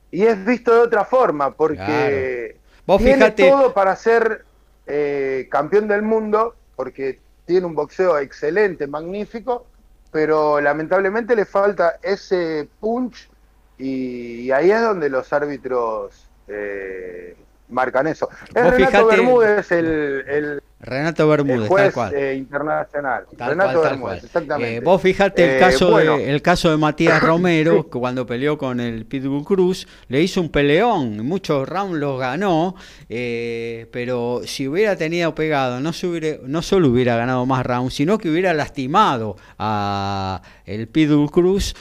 y es visto de otra forma, porque tiene todo para ser eh, campeón del mundo, porque tiene un boxeo excelente, magnífico, pero lamentablemente le falta ese punch y, ahí es donde los árbitros eh, marcan eso. Es Renato Bermúdez el Renato Bermúdez, tal cual. Eh, internacional. Renato Bermúdez, exactamente. Eh, vos fijate el eh, caso, de, el caso de Matías *coughs* Romero, que cuando peleó con el Pitbull Cruz, le hizo un peleón, muchos rounds los ganó, pero si hubiera tenido pegado, no, se hubiera, no solo hubiera ganado más rounds, sino que hubiera lastimado a el Pitbull Cruz.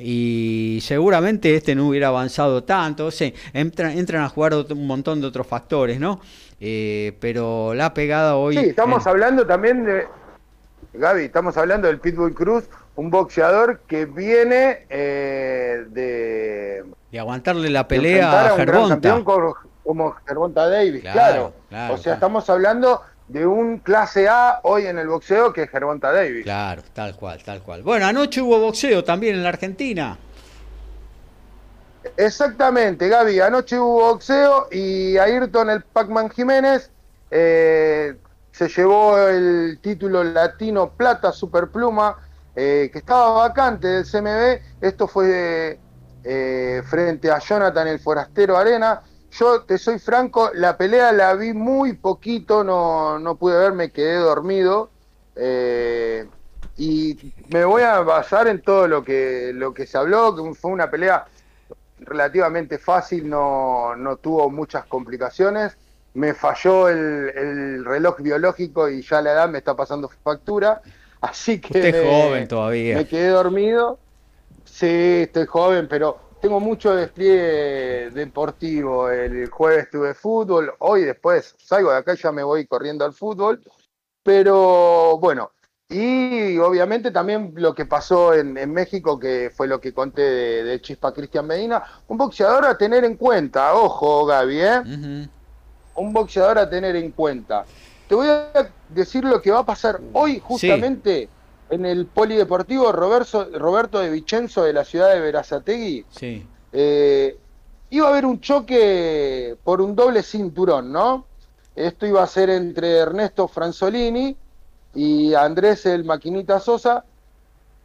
y, seguramente este no hubiera avanzado tanto. entran, entran a jugar un montón de otros factores, ¿no? Eh, pero la pegada hoy... Sí, estamos hablando también de... Gaby, estamos hablando del Pitbull Cruz, un boxeador que viene eh, de... De aguantarle la pelea a, Gervonta. como, Gervonta Davis, claro, O sea, estamos hablando de un clase A hoy en el boxeo que es Gervonta Davis. Claro, tal cual, tal cual. Bueno, anoche hubo boxeo también en la Argentina. Exactamente, Gaby. Anoche hubo boxeo y Ayrton, el Pac-Man Jiménez, eh, se llevó el título latino plata superpluma, eh, que estaba vacante del CMB. Esto fue eh, frente a Jonathan el Forastero Arena. Yo te soy franco, la pelea la vi muy poquito, no, no pude ver, me quedé dormido. y me voy a basar en todo lo que, lo que se habló, que fue una pelea relativamente fácil, no, no tuvo muchas complicaciones. Me falló el, reloj biológico y ya la edad me está pasando factura. *laughs* Así que Usted es joven todavía. Me quedé dormido. Sí, estoy joven, pero tengo mucho despliegue deportivo. El jueves tuve fútbol, hoy después salgo de acá y ya me voy corriendo al fútbol. Pero bueno, y obviamente también lo que pasó en, México, que fue lo que conté de, Chispa Cristian Medina, un boxeador a tener en cuenta, ojo Gaby, ¿eh? un boxeador a tener en cuenta. Te voy a decir lo que va a pasar hoy justamente en el Polideportivo Roberto, Roberto de Vicenzo de la ciudad de Verazategui. Sí. Eh, iba a haber un choque por un doble cinturón, ¿no? Esto iba a ser entre Ernesto Franzolini y Andrés el Maquinita Sosa,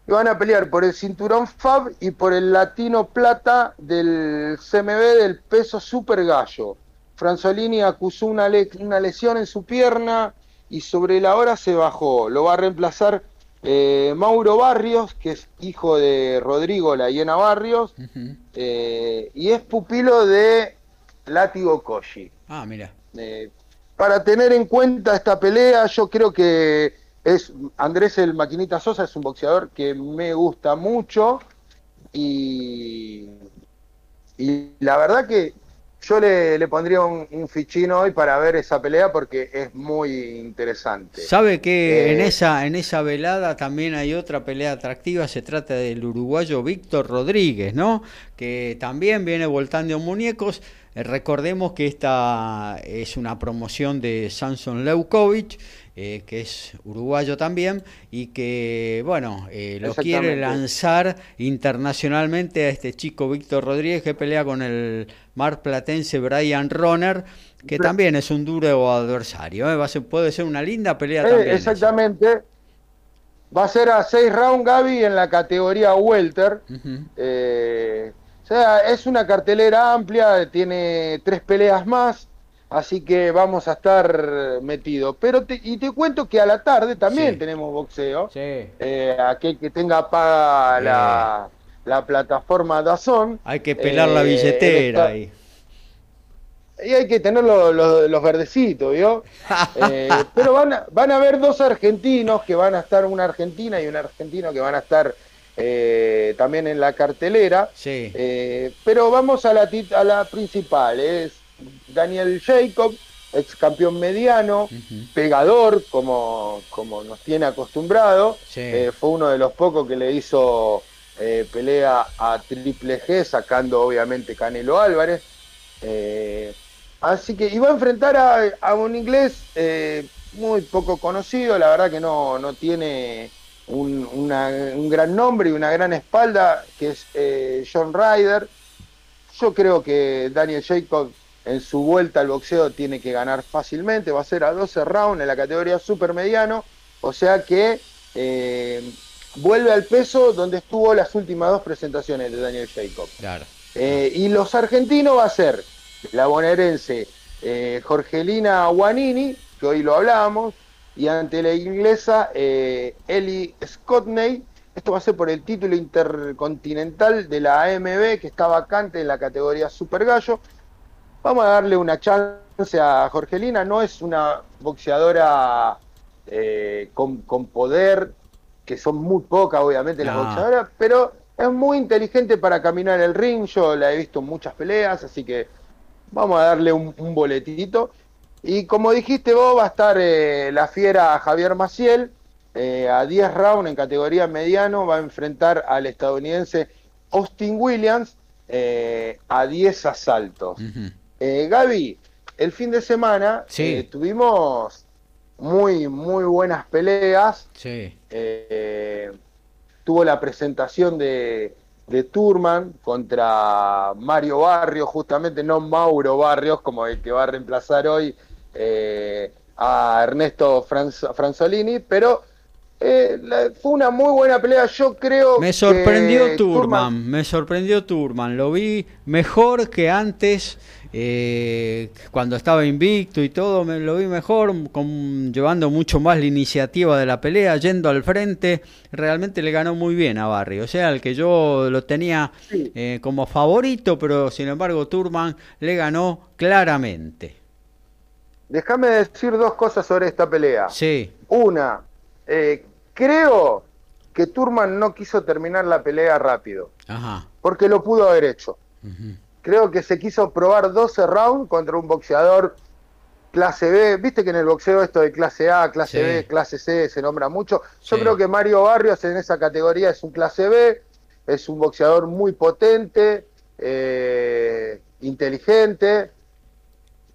y van a pelear por el cinturón FAB y por el latino plata del CMB del peso super gallo. Franzolini acusó una, una lesión en su pierna y sobre la hora se bajó. Lo va a reemplazar eh, Mauro Barrios, que es hijo de Rodrigo La Hiena Barrios, eh, y es pupilo de Látigo Koji. Ah, mira. Eh, para tener en cuenta esta pelea, yo creo que es Andrés el Maquinita Sosa es un boxeador que me gusta mucho y, y la verdad que yo le, pondría un, fichino hoy para ver esa pelea porque es muy interesante. ¿Sabe que en, eh, esa, en esa velada también hay otra pelea atractiva? Se trata del uruguayo Víctor Rodríguez, ¿no? Que también viene voltando muñecos. Eh, recordemos que esta es una promoción de Samson Leukovic eh, que es uruguayo también, y que, bueno, eh, lo quiere lanzar internacionalmente a este chico Víctor Rodríguez que pelea con el mar platense Brian Roner, que también es un duro adversario. ¿eh? Va a ser, puede ser una linda pelea también. Exactamente. Va a ser a seis rounds, Gaby, en la categoría Welter. Sea, es una cartelera amplia, tiene tres peleas más así que vamos a estar metidos. Pero y te cuento que a la tarde también tenemos boxeo. Sí. Eh, aquel que tenga paga la, la, plataforma Dazón. Hay que pelar la eh, billetera ahí. Y hay que tener los, verdecitos, ¿vio? *laughs* Eh, pero van a, van a haber dos argentinos que van a estar, una argentina y un argentino que van a estar también en la cartelera. Sí. pero vamos a la, a la principal, es Daniel Jacob, ex campeón mediano, pegador, como, como nos tiene acostumbrado. Eh, fue uno de los pocos que le hizo eh, pelea a Triple G, sacando obviamente Canelo Álvarez. Eh, así que iba a enfrentar a, un inglés muy poco conocido, la verdad que no, no tiene un, un, gran nombre y una gran espalda, que es John Ryder. Yo creo que Daniel Jacob en su vuelta al boxeo tiene que ganar fácilmente, va a ser a 12 rounds en la categoría super mediano, o sea que eh, vuelve al peso donde estuvo las últimas dos presentaciones de Daniel Jacob. Eh, y los argentinos va a ser la bonaerense eh, Jorgelina Guanini, que hoy lo hablábamos, y ante la inglesa Ellie Scottney. Esto va a ser por el título intercontinental de la AMB que está vacante en la categoría Super Gallo. Vamos a darle una chance a Jorgelina, no es una boxeadora eh, con, poder, que son muy pocas obviamente las boxeadoras, pero es muy inteligente para caminar el ring, yo la he visto en muchas peleas, así que vamos a darle un, boletito. Y como dijiste vos, va a estar eh, la fiera Javier Maciel, eh, a 10 rounds en categoría mediano, va a enfrentar al estadounidense Austin Williams a 10 asaltos. Eh, Gaby, el fin de semana eh, tuvimos muy, muy buenas peleas. Sí. Eh, tuvo la presentación de, de Turman contra Mario Barrios, justamente no Mauro Barrios, como el que va a reemplazar hoy a Ernesto Franzolini, pero fue una muy buena pelea, yo creo. Me sorprendió Turman, me sorprendió Turman, lo vi mejor que antes eh, cuando estaba invicto y todo, me lo vi mejor, llevando mucho más la iniciativa de la pelea, yendo al frente, realmente le ganó muy bien a Barry. O sea, el que yo lo tenía eh, como favorito, pero sin embargo Turman le ganó claramente. Déjame decir dos cosas sobre esta pelea. Sí. Una, eh, creo que Turman no quiso terminar la pelea rápido. Ajá. Porque lo pudo haber hecho creo que se quiso probar 12 rounds contra un boxeador clase B. Viste que en el boxeo esto de clase A, clase B, clase C se nombra mucho. Yo creo que Mario Barrios en esa categoría es un clase B, es un boxeador muy potente, eh, inteligente,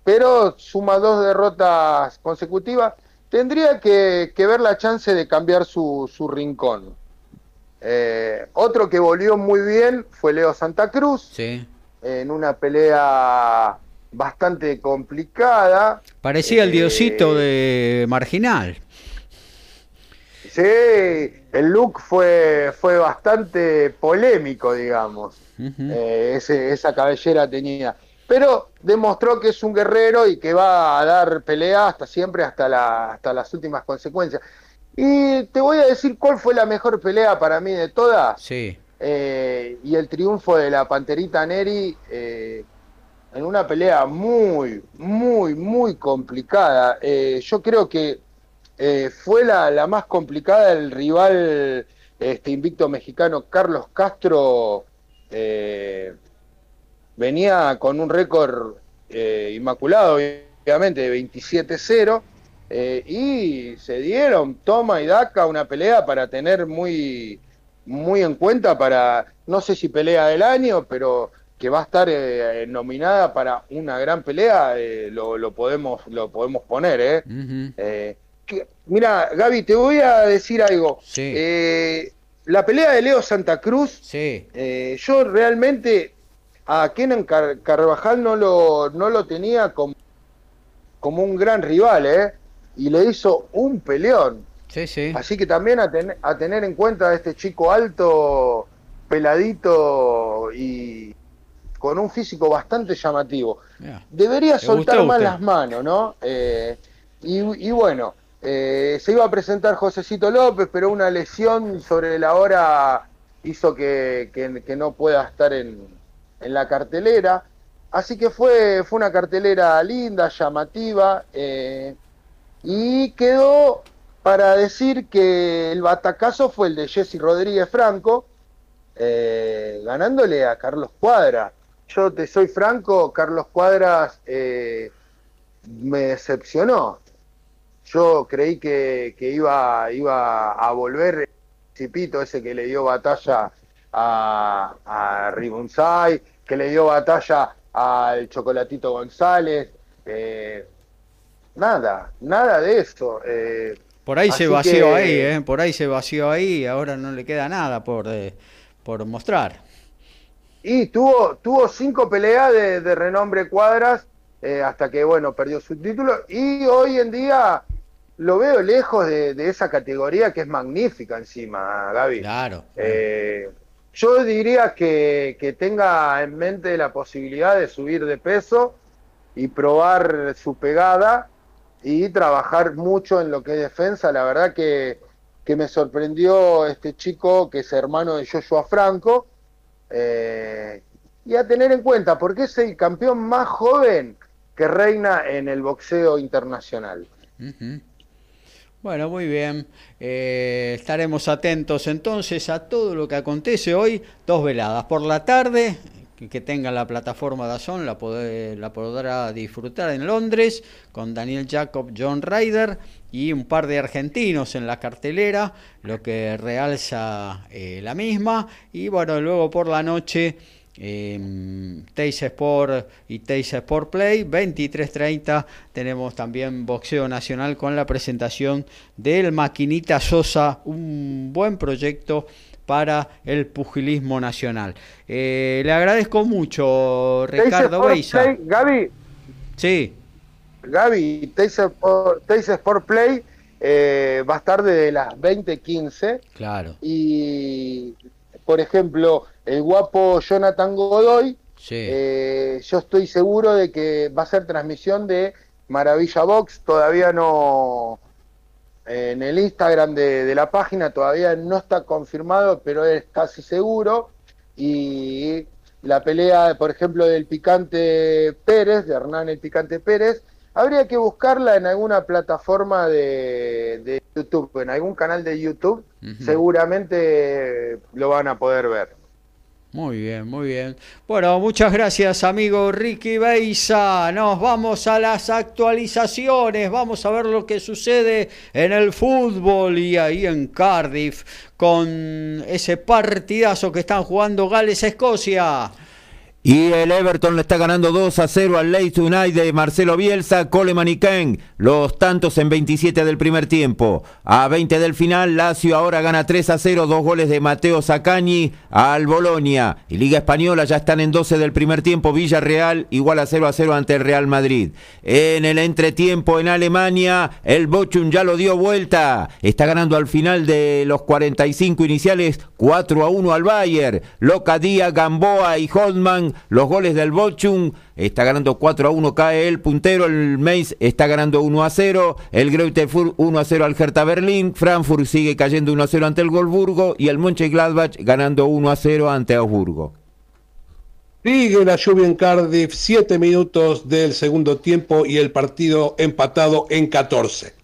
pero suma dos derrotas consecutivas. Tendría que, ver la chance de cambiar su, rincón. Eh, otro que volvió muy bien fue Leo Santa Cruz. Sí en una pelea bastante complicada. Parecía el diosito eh, de Marginal. Sí, el look fue, fue bastante polémico, digamos. Eh, esa cabellera tenía. Pero demostró que es un guerrero y que va a dar pelea hasta siempre, hasta, la, hasta las últimas consecuencias. Y te voy a decir cuál fue la mejor pelea para mí de todas. Sí. Eh, y el triunfo de la Panterita Neri, eh, en una pelea muy, muy, muy complicada. Eh, yo creo que fue la, la, más complicada el rival este invicto mexicano Carlos Castro. Eh, venía con un récord inmaculado, obviamente, de 27-0. y se dieron toma y daca una pelea para tener muy, muy en cuenta para, no sé si pelea del año, pero que va a estar eh, nominada para una gran pelea, eh, lo, podemos, lo podemos poner. ¿eh? mira, Gaby, te voy a decir algo. la pelea de Leo Santa Cruz, yo realmente a Kenan Carvajal no lo, no lo tenía como, como un gran rival, ¿eh? y le hizo un peleón. Así que también a, a tener en cuenta a este chico alto, peladito y con un físico bastante llamativo. Debería soltar más las manos, ¿no? Eh, y, bueno, eh, se iba a presentar Josecito López, pero una lesión sobre la hora hizo que, no pueda estar en, la cartelera. Así que fue, fue una cartelera linda, llamativa, eh, y quedó para decir que el batacazo fue el de Jesse Rodríguez Franco, ganándole a Carlos Cuadra. Yo te soy franco, Carlos Cuadras eh, me decepcionó. Yo creí que, iba, iba a volver el Cipito, ese que le dio batalla a, a que le dio batalla al Chocolatito González. Eh, nada, nada de eso. Eh, por ahí se vació ahí, ¿eh? por ahí se vació ahí, ahora no le queda nada por, por mostrar. Y tuvo, tuvo cinco peleas de, renombre cuadras eh, hasta que, bueno, perdió su título. Y hoy en día lo veo lejos de, esa categoría que es magnífica encima, Gaby. Claro. Eh, yo diría que, que, tenga en mente la posibilidad de subir de peso y probar su pegada y trabajar mucho en lo que es defensa. La verdad que, que me sorprendió este chico que es hermano de Joshua Franco eh, y a tener en cuenta, porque es el campeón más joven que reina en el boxeo internacional. Bueno, muy bien. Eh, estaremos atentos entonces a todo lo que acontece hoy. Dos veladas por la tarde. Que tenga la plataforma Dazón la, la podrá disfrutar en Londres con Daniel Jacob, John Ryder y un par de argentinos en la cartelera, lo que realza eh, la misma. Y bueno, luego por la noche, eh, Teis Sport y Teis Sport Play, 23.30, tenemos también Boxeo Nacional con la presentación del Maquinita Sosa, un buen proyecto para el pugilismo nacional. Eh, le agradezco mucho, Ricardo Beisa. Gaby. Sí. Gaby, Teis Sport Play eh, va a estar desde las 20.15. Claro. Y, por ejemplo, el guapo Jonathan Godoy, eh, yo estoy seguro de que va a ser transmisión de Maravilla Box. Todavía no. En el Instagram de, la página todavía no está confirmado, pero es casi seguro. Y la pelea, por ejemplo, del Picante Pérez, de Hernán el Picante Pérez, Habría que buscarla en alguna plataforma de, YouTube, en algún canal de YouTube, seguramente lo van a poder ver. Muy bien, muy bien. Bueno, muchas gracias, amigo Ricky Beisa. Nos vamos a las actualizaciones. Vamos a ver lo que sucede en el fútbol y ahí en Cardiff con ese partidazo que están jugando Gales-Escocia. Y el Everton le está ganando 2 a 0 al Leeds United de Marcelo Bielsa, Coleman y Ken. Los tantos en 27 del primer tiempo. A 20 del final, Lazio ahora gana 3 a 0, dos goles de Mateo Zaccañi al Bolonia. Y Liga Española ya están en 12 del primer tiempo, Villarreal igual a 0 a 0 ante el Real Madrid. En el entretiempo en Alemania, el Bochum ya lo dio vuelta. Está ganando al final de los 45 iniciales 4 a 1 al Bayern. Locadía, Gamboa y Los goles del Bochum, está ganando 4 a 1, cae el puntero, el Mainz está ganando 1 a 0, el Greuther 1 a 0 al Hertha Berlín, Frankfurt sigue cayendo 1 a 0 ante el Golburgo y el Mönchengladbach ganando 1 a 0 ante Augsburgo. Sigue la lluvia en Cardiff, 7 minutos del segundo tiempo y el partido empatado en 14.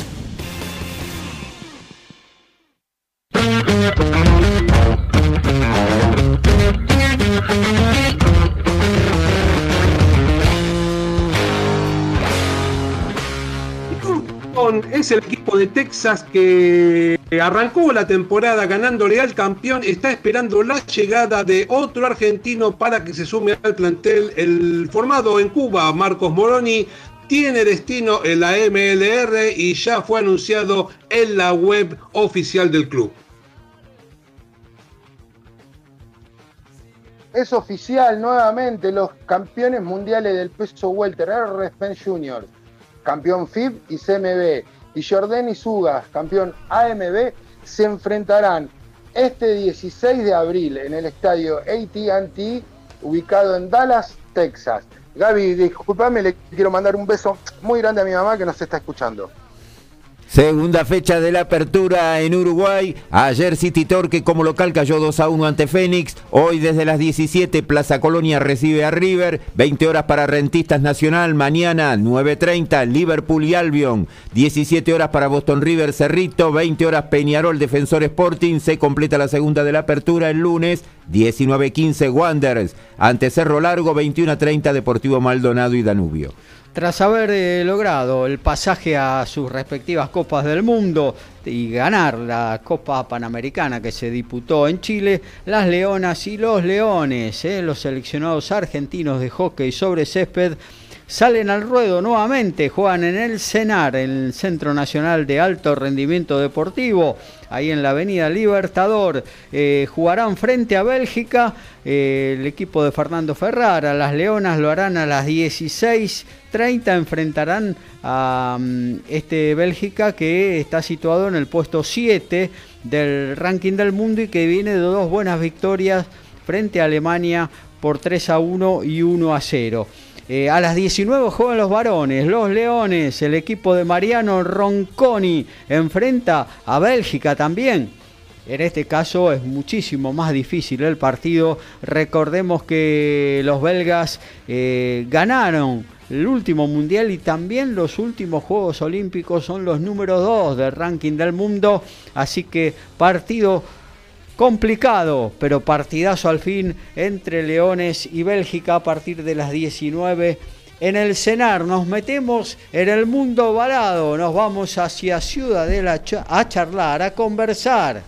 Es el equipo de Texas que arrancó la temporada ganándole al campeón. Está esperando la llegada de otro argentino para que se sume al plantel. El formado en Cuba, Marcos Moroni, tiene destino en la MLR y ya fue anunciado en la web oficial del club. Es oficial nuevamente los campeones mundiales del peso welter, R. Spence Jr campeón FIB y CMB, y Jordan y Sugas, campeón AMB, se enfrentarán este 16 de abril en el estadio ATT, ubicado en Dallas, Texas. Gaby, discúlpame, le quiero mandar un beso muy grande a mi mamá que nos está escuchando. Segunda fecha de la apertura en Uruguay. Ayer City Torque como local cayó 2 a 1 ante Fénix. Hoy desde las 17 Plaza Colonia recibe a River. 20 horas para Rentistas Nacional. Mañana 9.30 Liverpool y Albion. 17 horas para Boston River Cerrito. 20 horas Peñarol Defensor Sporting. Se completa la segunda de la apertura el lunes. 19.15 Wanderers ante Cerro Largo. 21.30 Deportivo Maldonado y Danubio. Tras haber eh, logrado el pasaje a sus respectivas Copas del Mundo y ganar la Copa Panamericana que se disputó en Chile, las Leonas y los Leones, eh, los seleccionados argentinos de hockey sobre césped, salen al ruedo nuevamente, juegan en el CENAR, el Centro Nacional de Alto Rendimiento Deportivo, ahí en la Avenida Libertador. Eh, jugarán frente a Bélgica, eh, el equipo de Fernando Ferrara, las Leonas lo harán a las 16.30, enfrentarán a mm, este Bélgica que está situado en el puesto 7 del ranking del mundo y que viene de dos buenas victorias frente a Alemania por 3 a 1 y 1 a 0. Eh, a las 19 juegan los varones, los Leones, el equipo de Mariano Ronconi enfrenta a Bélgica también. En este caso es muchísimo más difícil el partido. Recordemos que los belgas eh, ganaron el último mundial y también los últimos Juegos Olímpicos son los números 2 del ranking del mundo. Así que partido complicado, pero partidazo al fin entre Leones y Bélgica a partir de las 19 en el cenar. Nos metemos en el mundo varado, nos vamos hacia Ciudadela a charlar, a conversar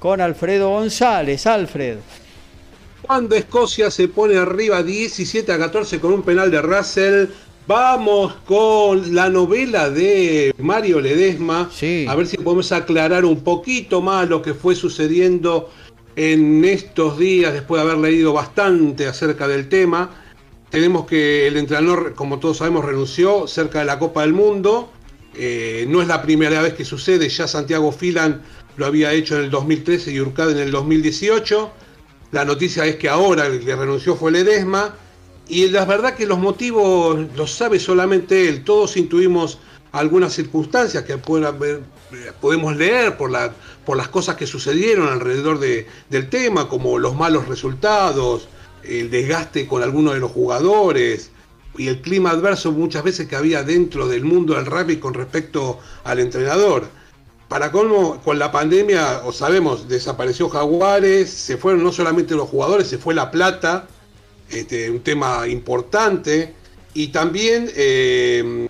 con Alfredo González. Alfred. Cuando Escocia se pone arriba 17 a 14 con un penal de Russell, Vamos con la novela de Mario Ledesma. A ver si podemos aclarar un poquito más lo que fue sucediendo en estos días, después de haber leído bastante acerca del tema. Tenemos que el entrenador, como todos sabemos, renunció cerca de la Copa del Mundo. Eh, no es la primera vez que sucede, ya Santiago Filan lo había hecho en el 2013 y Urcade en el 2018. La noticia es que ahora el que renunció fue Ledesma y la verdad que los motivos los sabe solamente él. Todos intuimos algunas circunstancias que podemos leer por, la, por las cosas que sucedieron alrededor del tema, como los malos resultados, el desgaste con algunos de los jugadores y el clima adverso muchas veces que había dentro del mundo del rugby con respecto al entrenador. Para colmo, con la pandemia, o sabemos, desapareció Jaguares, se fueron no solamente los jugadores, se fue la plata, este, un tema importante. Y también eh,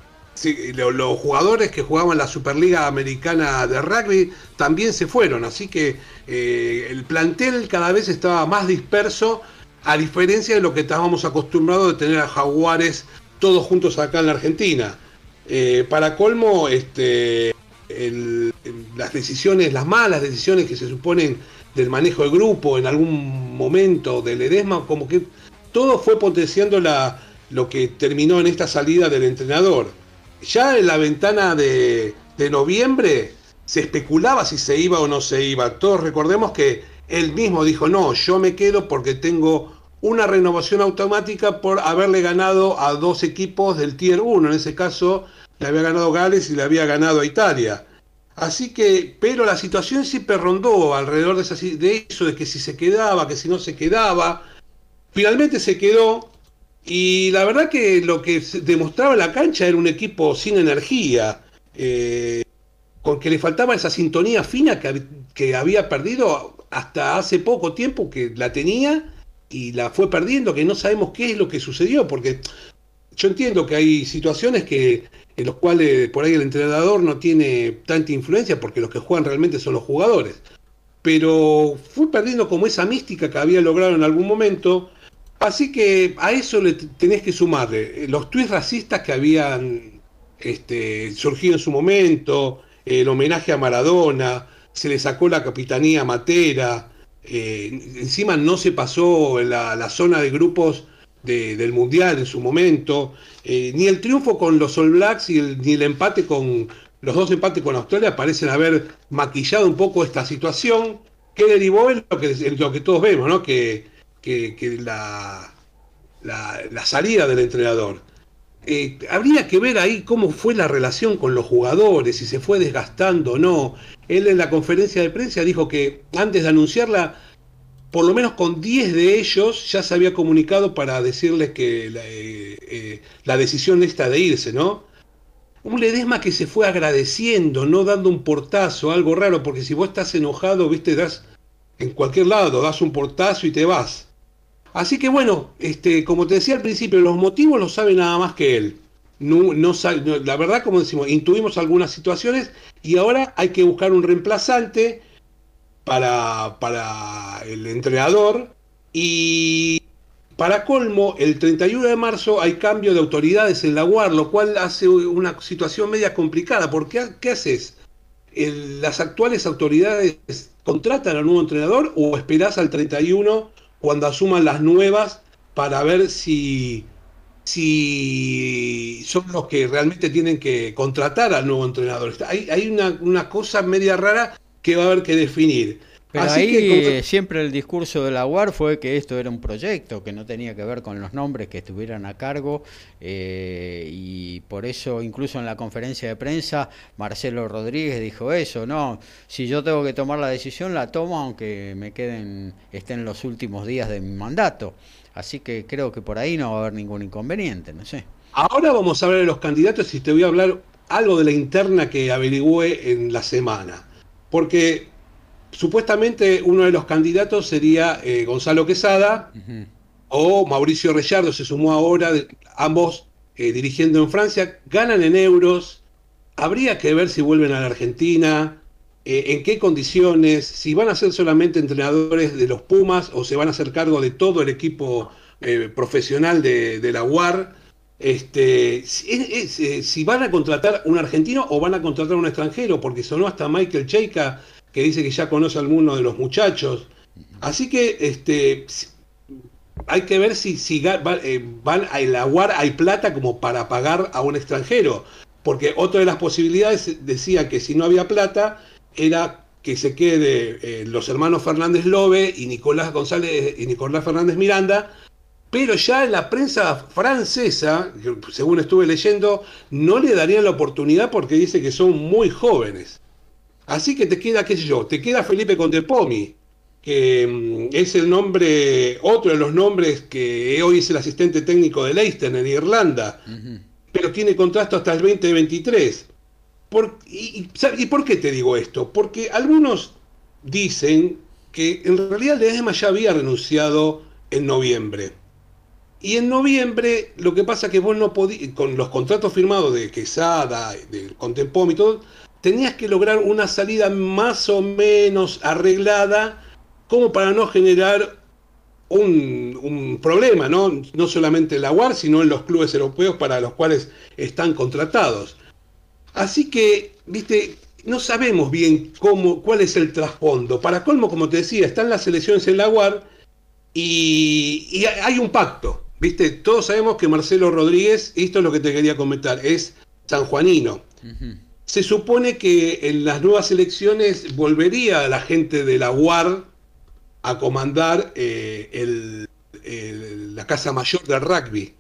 los jugadores que jugaban la Superliga Americana de Rugby también se fueron. Así que eh, el plantel cada vez estaba más disperso, a diferencia de lo que estábamos acostumbrados de tener a Jaguares todos juntos acá en la Argentina. Eh, para colmo, este, las decisiones, las malas decisiones que se suponen del manejo del grupo en algún momento del Edesma, como que todo fue potenciando lo que terminó en esta salida del entrenador. Ya en la ventana de, noviembre se especulaba si se iba o no se iba. Todos recordemos que él mismo dijo, no, yo me quedo porque tengo una renovación automática por haberle ganado a dos equipos del Tier 1. En ese caso, le había ganado Gales y le había ganado a Italia. Así que, pero la situación siempre rondó alrededor de, de eso, de que si se quedaba, que si no se quedaba. Finalmente se quedó y la verdad que lo que demostraba la cancha era un equipo sin energía, eh, porque le faltaba esa sintonía fina que, que había perdido hasta hace poco tiempo que la tenía y la fue perdiendo, que no sabemos qué es lo que sucedió, porque yo entiendo que hay situaciones que en los cuales por ahí el entrenador no tiene tanta influencia porque los que juegan realmente son los jugadores. Pero fue perdiendo como esa mística que había logrado en algún momento. Así que a eso le tenés que sumarle eh, los tweets racistas que habían este, surgido en su momento, el homenaje a Maradona, se le sacó la capitanía Matera, eh, encima no se pasó la, la zona de grupos del Mundial en su momento, eh, ni el triunfo con los All Blacks y el, ni el empate con los dos empates con Australia parecen haber maquillado un poco esta situación que derivó en lo que, lo que todos vemos, ¿no? que, que, la, la, salida del entrenador. Eh, habría que ver ahí cómo fue la relación con los jugadores, si se fue desgastando o no. Él en la conferencia de prensa dijo que antes de anunciarla por lo menos con 10 de ellos ya se había comunicado para decirles que la, eh, eh, la decisión esta de irse, ¿no? Un Ledesma que se fue agradeciendo, no dando un portazo, algo raro, porque si vos estás enojado, viste, das en cualquier lado, das un portazo y te vas. Así que bueno, este, como te decía al principio, los motivos los sabe nada más que él. No, no, la verdad, como decimos, intuimos algunas situaciones y ahora hay que buscar un reemplazante para, para el entrenador y para colmo, el 31 de marzo hay cambio de autoridades en la UAR, lo cual hace una situación media complicada, porque ¿qué haces? ¿Las actuales autoridades contratan al nuevo entrenador o esperás al 31 cuando asuman las nuevas para ver si, si son los que realmente tienen que contratar al nuevo entrenador? Hay, hay una, una cosa media rara que va a haber que definir. Pero ahí siempre el discurso de la UAR fue que esto era un proyecto, que no tenía que ver con los nombres que estuvieran a cargo eh, y por eso incluso en la conferencia de prensa Marcelo Rodríguez dijo eso, no, si yo tengo que tomar la decisión la tomo aunque me queden, estén los últimos días de mi mandato. Así que creo que por ahí no va a haber ningún inconveniente, no sé. Ahora vamos a hablar de los candidatos y te voy a hablar algo de la interna que averigüé en la semana porque supuestamente uno de los candidatos sería eh, Gonzalo Quesada o Mauricio Reyardo, se sumó ahora, ambos eh, dirigiendo en Francia, ganan en euros, habría que ver si vuelven a la Argentina, eh, en qué condiciones, si van a ser solamente entrenadores de los Pumas o se van a hacer cargo de todo el equipo profesional de, de la UAR este, eh, si, van a contratar un argentino o van a contratar un extranjero, porque sonó hasta Michael Cheika, que dice que ya conoce a alguno de los muchachos. Así que este, hay que ver si, si eh, van a la UAR hay plata como para pagar a un extranjero. Porque otra de las posibilidades decía que si no había plata, era que se quede eh, los hermanos Fernández Lobe y Nicolás González y Nicolás Fernández Miranda pero ya la prensa francesa, según estuve leyendo, no le darían la oportunidad porque dice que son muy jóvenes. Así que te queda, qué sé yo, te queda Felipe Contepomi, que mm, es el nombre, otro de los nombres que hoy es el asistente técnico de Leicester en Irlanda, pero tiene contrato hasta el 2023. Por, y, y, por qué te digo esto? Porque algunos dicen que en realidad Ledesma ya había renunciado en noviembre. Y en noviembre lo que pasa es que vos no podías, con los contratos firmados de Quesada, de Contempom y todo, tenías que lograr una salida más o menos arreglada como para no generar un, problema, ¿no? no solamente en la UAR, sino en los clubes europeos para los cuales están contratados. Así que, viste, no sabemos bien cómo, cuál es el trasfondo. Para colmo, como te decía, están las elecciones en la UAR y, hay un pacto. Viste, todos sabemos que Marcelo Rodríguez, esto es lo que te quería comentar, es sanjuanino. Se supone que en las nuevas elecciones volvería la gente de la UAR a comandar eh, el, la casa mayor del rugby.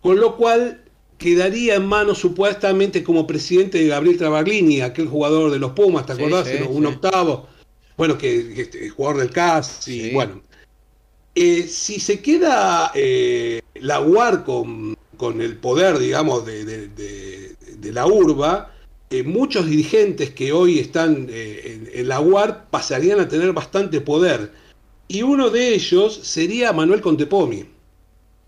Con lo cual quedaría en manos supuestamente como presidente de Gabriel Travaglini, aquel jugador de los Pumas, ¿te acordás? un octavo. Bueno, que, que, jugador del CAS, y bueno. Eh, si se queda eh, la UAR con, con, el poder, digamos, de, la urba, eh, muchos dirigentes que hoy están en, la UAR pasarían a tener bastante poder. Y uno de ellos sería Manuel Contepomi,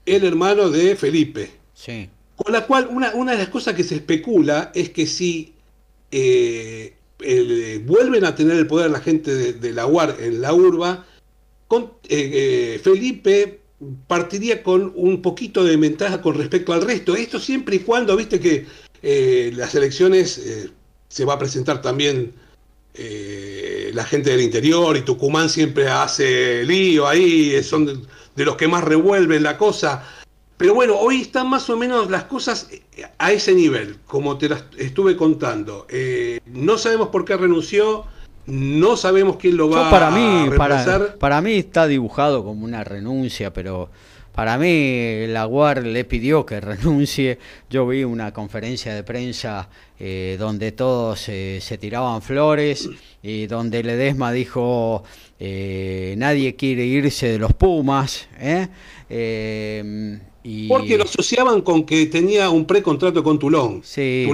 el hermano de Felipe. Sí. Con la cual, una, una de las cosas que se especula es que si eh, vuelven a tener el poder la gente de, la UAR en la urba, con, eh, eh, Felipe partiría con un poquito de ventaja con respecto al resto. Esto siempre y cuando, viste que las elecciones se va a presentar también la gente del interior y Tucumán siempre hace lío ahí, son de los que más revuelven la cosa. Pero bueno, hoy están más o menos las cosas eh, a ese nivel, como te las estuve contando. Eh, no sabemos por qué renunció, no sabemos quién lo va para mí, a Para, para mí está dibujado como una renuncia, pero para mí la UAR le pidió que *laughs* renuncie. Yo vi una conferencia de prensa eh, donde todos se tiraban flores y donde Ledesma dijo nadie quiere irse de los Pumas. ¿eh? Porque lo asociaban con que tenía un precontrato con Tulón. Sí,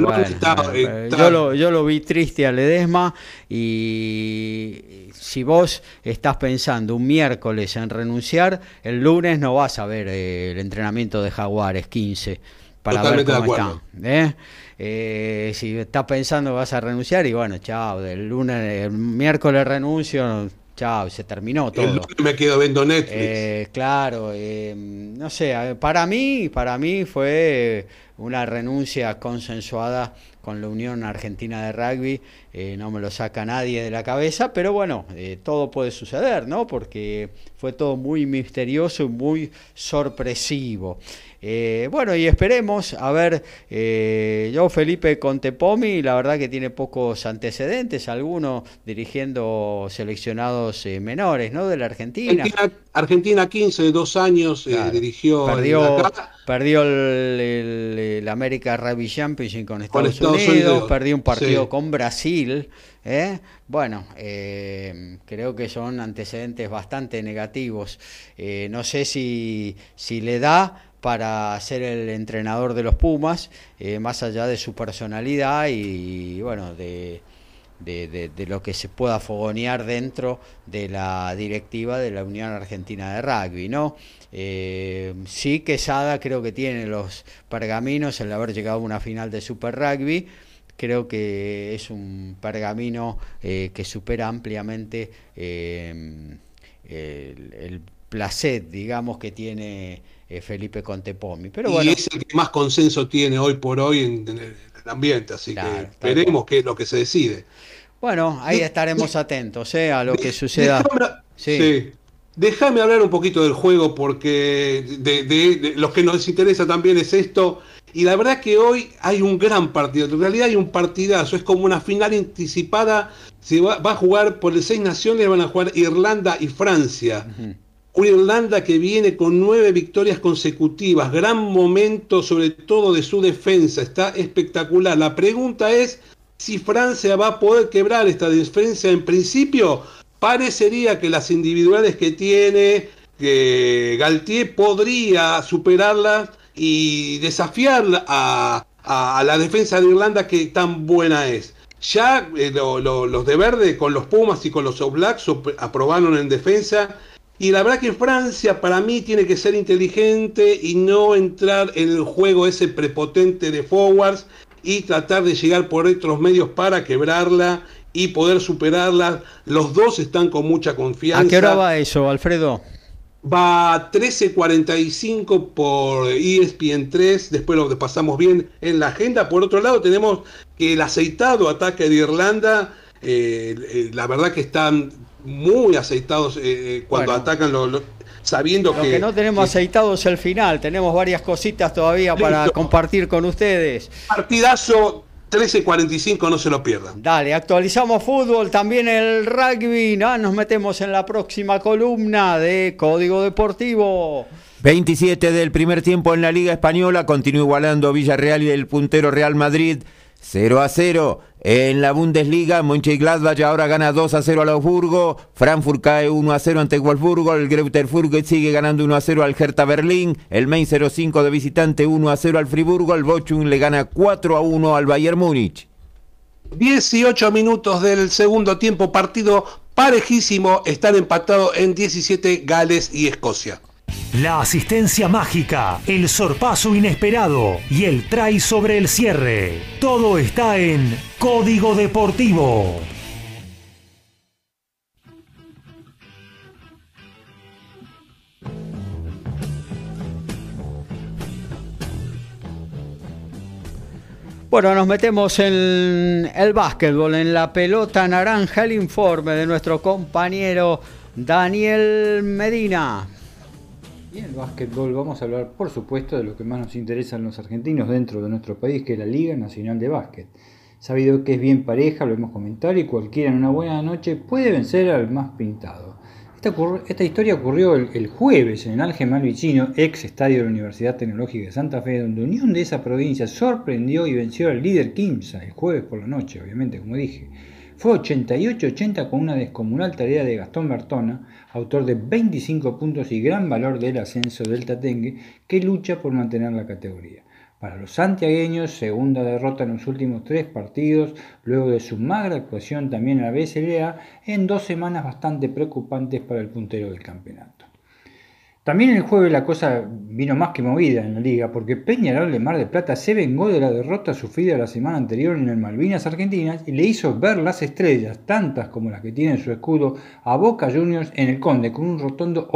eh, Yo, lo, yo lo vi triste a Ledesma y si vos estás pensando un miércoles en renunciar, el lunes no vas a ver eh, el entrenamiento de Jaguares 15 para ver cómo está. ¿eh? si estás pensando vas a renunciar y bueno, chao, el lunes, el miércoles renuncio, Chao, se terminó todo. me quedo viendo Netflix. Eh, claro, eh, no sé, para mí, para mí fue una renuncia consensuada con la Unión Argentina de Rugby, eh, no me lo saca nadie de la cabeza, pero bueno, todo puede suceder, ¿no? Porque fue todo muy misterioso y muy sorpresivo. Eh, bueno, y esperemos, a ver, eh, yo Felipe Contepomi, la verdad que tiene pocos antecedentes, algunos dirigiendo seleccionados eh, menores, ¿no? De la Argentina. Argentina, 15, dos años dirigió. Perdió, perdió el, el, América Rugby Championship con Estados, Unidos, perdió un partido con Brasil. Bueno, creo que son antecedentes bastante negativos. no sé si, si le da para ser el entrenador de los Pumas, eh, más allá de su personalidad y, bueno, de, lo que se pueda fogonear dentro de la directiva de la Unión Argentina de Rugby, ¿no? Eh, sí, Quesada creo que tiene los pergaminos el haber llegado a una final de Super Rugby, creo que es un pergamino eh, que supera ampliamente el, el placer, digamos, que tiene eh, Felipe Contepomi. Pero bueno, y es el que más consenso tiene hoy por hoy en, el ambiente, así que veremos qué es lo que se decide. Bueno, ahí estaremos atentos eh, a lo que suceda. sí. Déjame hablar un poquito del juego porque de, de, los que nos interesa también es esto. Y la verdad que hoy hay un gran partido. En realidad hay un partidazo. Es como una final anticipada. Se va, a jugar por las seis naciones. Van a jugar Irlanda y Francia. Una Irlanda que viene con nueve victorias consecutivas, gran momento sobre todo de su defensa, está espectacular. La pregunta es si Francia va a poder quebrar esta defensa. En principio, parecería que las individuales que tiene, que Galtier podría superarlas y desafiar a, la defensa de Irlanda que tan buena es. Ya eh, los de verde con los Pumas y con los All Blacks aprobaron en defensa y la verdad que Francia para mí tiene que ser inteligente y no entrar en el juego ese prepotente de forwards y tratar de llegar por otros medios para quebrarla y poder superarla. Los dos están con mucha confianza. ¿A qué hora va eso, Alfredo? Va a 13.45 por ESPN 3, después lo pasamos bien en la agenda. Por otro lado, tenemos que el aceitado ataque de Irlanda, eh, eh, la verdad que están muy aceitados eh, eh, cuando atacan los, sabiendo lo que, no tenemos aceitados el final, tenemos varias cositas todavía para compartir con ustedes. Partidazo 13.45, no se lo pierdan. Dale, actualizamos fútbol, también el rugby, ¿no? nos metemos en la próxima columna de Código Deportivo. 27 del primer tiempo en la Liga Española, continúa igualando Villarreal y el puntero Real Madrid 0 a 0. En la Bundesliga, Mönchengladbach ahora gana 2 a 0 al Augsburgo, Frankfurt cae 1 a 0 ante Wolfsburgo, el Greuther Fürth sigue ganando 1 a 0 al Hertha Berlín, el Main 05 de visitante 1 a 0 al Friburgo, el Bochum le gana 4 a 1 al Bayern Múnich. 18 minutos del segundo tiempo, partido parejísimo, están empatados en 17 Gales y Escocia. La asistencia mágica, el sorpaso inesperado y el try sobre el cierre. Todo está en Código Deportivo. Bueno, nos metemos en el básquetbol, en la pelota naranja, el informe de nuestro compañero Daniel Medina. Y en el básquetbol vamos a hablar, por supuesto, de lo que más nos interesa a los argentinos dentro de nuestro país, que es la Liga Nacional de Básquet. Sabido que es bien pareja, lo hemos comentado, y cualquiera en una buena noche puede vencer al más pintado. Esta, historia ocurrió el, jueves en el Alge Malvicino, ex estadio de la Universidad Tecnológica de Santa Fe, donde Unión de esa provincia sorprendió y venció al líder Kimsa el jueves por la noche, obviamente, como dije. Fue 88-80 con una descomunal tarea de Gastón Bertona, autor de 25 puntos y gran valor del ascenso del Tatengue, que lucha por mantener la categoría. Para los santiagueños, segunda derrota en los últimos tres partidos, luego de su magra actuación también en la BSLA, en dos semanas bastante preocupantes para el puntero del campeonato. También el jueves la cosa vino más que movida en la liga, porque Peñarol de Mar de Plata se vengó de la derrota sufrida la semana anterior en el Malvinas Argentinas y le hizo ver las estrellas, tantas como las que tiene su escudo, a Boca Juniors en el Conde, con un rotundo,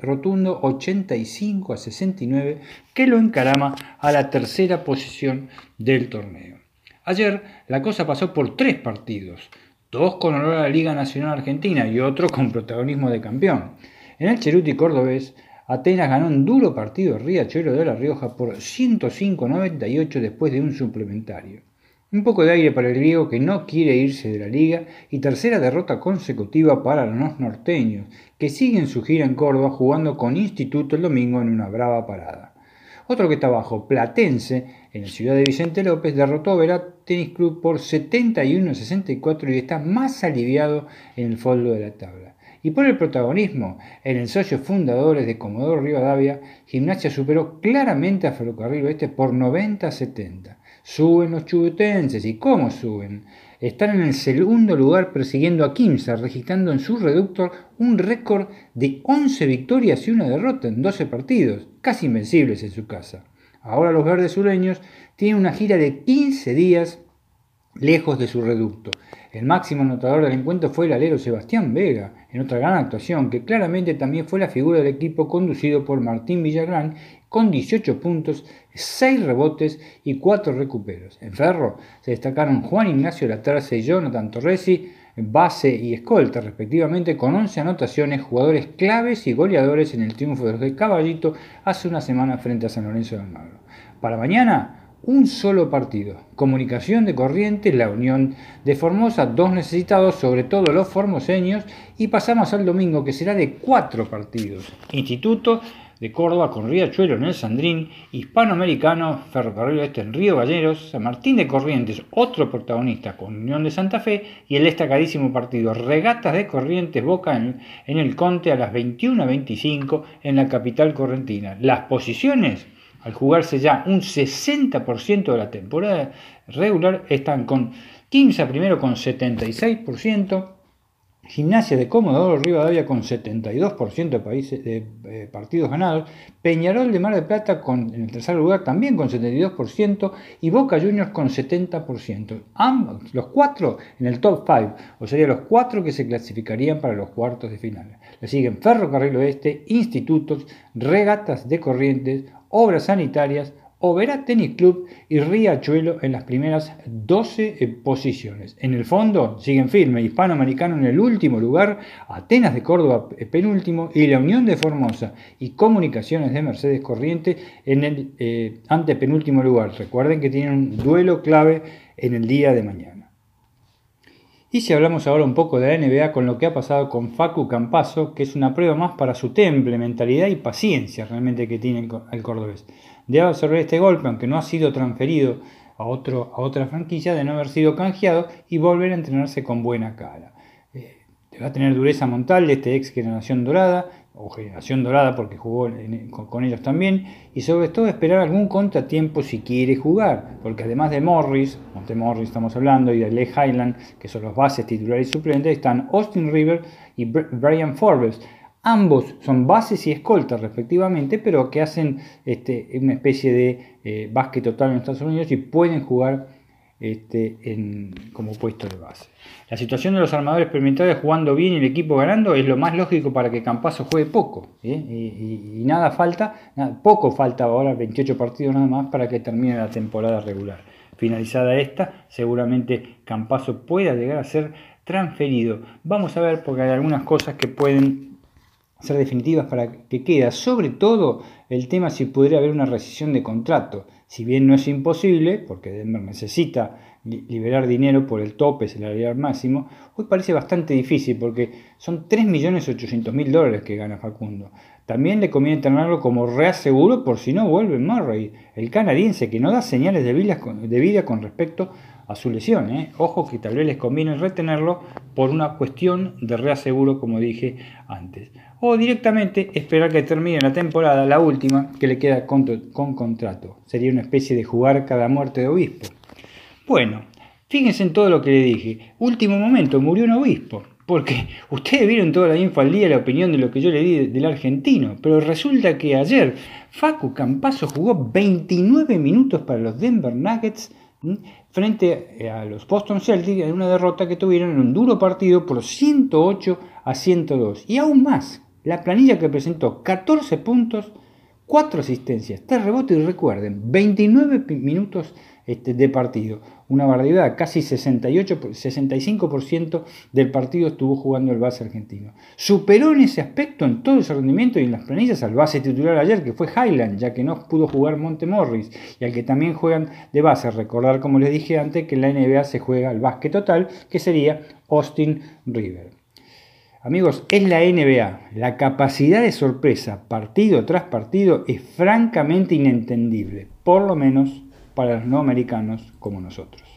rotundo 85 a 69 que lo encarama a la tercera posición del torneo. Ayer la cosa pasó por tres partidos, dos con honor a la Liga Nacional Argentina y otro con protagonismo de campeón. En el Cheruti cordobés, Atenas ganó un duro partido Riachuelo de la Rioja por 105-98 después de un suplementario. Un poco de aire para el griego que no quiere irse de la liga y tercera derrota consecutiva para los norteños, que siguen su gira en Córdoba jugando con Instituto el domingo en una brava parada. Otro que está abajo, Platense, en la ciudad de Vicente López, derrotó a Verá Tenis Club por 71-64 y está más aliviado en el fondo de la tabla. Y por el protagonismo en el socio fundadores de Comodoro Rivadavia, Gimnasia superó claramente a Ferrocarril Oeste por 90-70. Suben los chubutenses, ¿y cómo suben? Están en el segundo lugar persiguiendo a Kimsa, registrando en su reductor un récord de 11 victorias y una derrota en 12 partidos, casi invencibles en su casa. Ahora los verdes sureños tienen una gira de 15 días lejos de su reducto. El máximo anotador del encuentro fue el alero Sebastián Vega, en otra gran actuación, que claramente también fue la figura del equipo conducido por Martín Villagrán, con 18 puntos, 6 rebotes y 4 recuperos. En Ferro se destacaron Juan Ignacio Laterce y Jonathan Torresi, base y escolta respectivamente, con 11 anotaciones, jugadores claves y goleadores en el triunfo de los Caballito hace una semana frente a San Lorenzo de Almagro. Para mañana, un solo partido. Comunicación de Corrientes, la Unión de Formosa, dos necesitados, sobre todo los formoseños, y pasamos al domingo que será de cuatro partidos. Instituto de Córdoba con Riachuelo en el Sandrín, Hispanoamericano, Ferrocarril Este en Río Galleros, San Martín de Corrientes, otro protagonista con Unión de Santa Fe, y el destacadísimo partido Regatas de Corrientes Boca en, en el Conte a las 21 a 25 en la capital correntina. Las posiciones al jugarse ya un 60% de la temporada regular, están con 15 primero con 76%, Gimnasia de Comodoro Rivadavia con 72% de, países, de eh, partidos ganados, Peñarol de Mar del Plata con, en el tercer lugar también con 72% y Boca Juniors con 70%. Ambos, los cuatro en el top 5, o sería los cuatro que se clasificarían para los cuartos de final. Le siguen Ferrocarril Oeste, Institutos, Regatas de Corrientes, Obras Sanitarias, Oberá Tenis Club y Riachuelo en las primeras 12 eh, posiciones. En el fondo siguen firme Hispanoamericano en el último lugar, Atenas de Córdoba eh, penúltimo y la Unión de Formosa y Comunicaciones de Mercedes Corriente en el eh, antepenúltimo lugar. Recuerden que tienen un duelo clave en el día de mañana. Y si hablamos ahora un poco de la NBA con lo que ha pasado con Facu Campaso, que es una prueba más para su temple, mentalidad y paciencia realmente que tiene el cordobés. De absorber este golpe, aunque no ha sido transferido a, otro, a otra franquicia, de no haber sido canjeado y volver a entrenarse con buena cara. Eh, va a tener dureza montal este ex generación dorada o generación dorada porque jugó con, ellos también, y sobre todo esperar algún contratiempo si quiere jugar, porque además de Morris, Monte Morris estamos hablando, y de Leigh Highland, que son los bases titulares y suplentes, están Austin River y Brian Forbes. Ambos son bases y escoltas respectivamente, pero que hacen este, una especie de eh, básquet total en Estados Unidos y pueden jugar este, en, como puesto de base. La situación de los armadores experimentales jugando bien y el equipo ganando es lo más lógico para que Campazo juegue poco. Y, nada falta, poco falta ahora, 28 partidos nada más para que termine la temporada regular. Finalizada esta, seguramente Campazo pueda llegar a ser transferido. Vamos a ver porque hay algunas cosas que pueden ser definitivas para que quede, sobre todo el tema si pudiera haber una rescisión de contrato si bien no es imposible, porque Denver necesita liberar dinero por el tope salarial máximo, hoy parece bastante difícil porque son 3.800.000 dólares que gana Facundo. También le conviene tenerlo como reaseguro por si no vuelve Murray, el canadiense que no da señales de vida con, respecto a su lesión. ¿eh? Ojo que tal vez les conviene retenerlo por una cuestión de reaseguro, como dije antes o directamente esperar que termine la temporada, la última, que le queda con, contrato. Sería una especie de jugar cada muerte de obispo. Bueno, fíjense en todo lo que le dije. Último momento, murió un obispo. Porque *laughs* ustedes vieron toda la info la opinión de lo que yo le di del argentino. Pero resulta que ayer Facu Campaso jugó 29 minutos para los Denver Nuggets frente a los Boston Celtics en una derrota que tuvieron en un duro partido por 108 a 102. Y aún más, la planilla que presentó 14 puntos, 4 asistencias, 3 rebotes y recuerden, 29 minutos este, de partido. Una barbaridad, casi 68, 65% del partido estuvo jugando el base argentino. Superó en ese aspecto, en todo ese rendimiento y en las planillas al base titular ayer, que fue Highland, ya que no pudo jugar Montemorris, y al que también juegan de base. Recordar, como les dije antes, que en la NBA se juega el básquet total, que sería Austin River. Amigos, es la NBA. La capacidad de sorpresa partido tras partido es francamente inentendible, por lo menos para los no americanos como nosotros.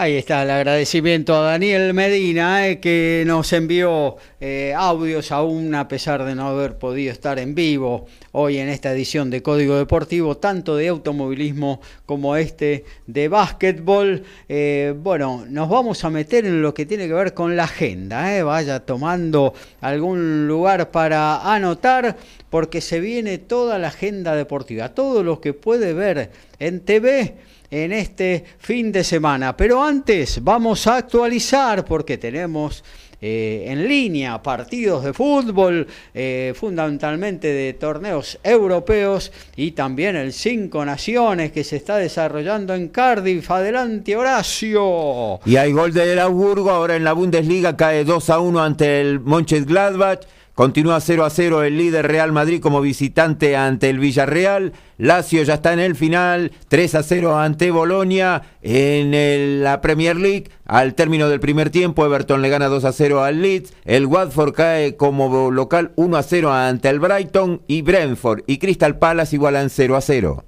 Ahí está el agradecimiento a Daniel Medina, eh, que nos envió eh, audios aún a pesar de no haber podido estar en vivo hoy en esta edición de Código Deportivo, tanto de automovilismo como este de básquetbol. Eh, bueno, nos vamos a meter en lo que tiene que ver con la agenda. Vaya tomando algún lugar para anotar, porque se viene toda la agenda deportiva, todo lo que puede ver en TV en este fin de semana. Pero antes vamos a actualizar porque tenemos eh, en línea partidos de fútbol, eh, fundamentalmente de torneos europeos y también el Cinco Naciones que se está desarrollando en Cardiff. Adelante, Horacio. Y hay gol de Augsburgo, ahora en la Bundesliga cae 2 a 1 ante el Mönchengladbach. Continúa 0 a 0 el líder Real Madrid como visitante ante el Villarreal. Lazio ya está en el final, 3 a 0 ante Bolonia en la Premier League. Al término del primer tiempo, Everton le gana 2 a 0 al Leeds. El Watford cae como local 1 a 0 ante el Brighton y Brentford y Crystal Palace igualan 0 a 0.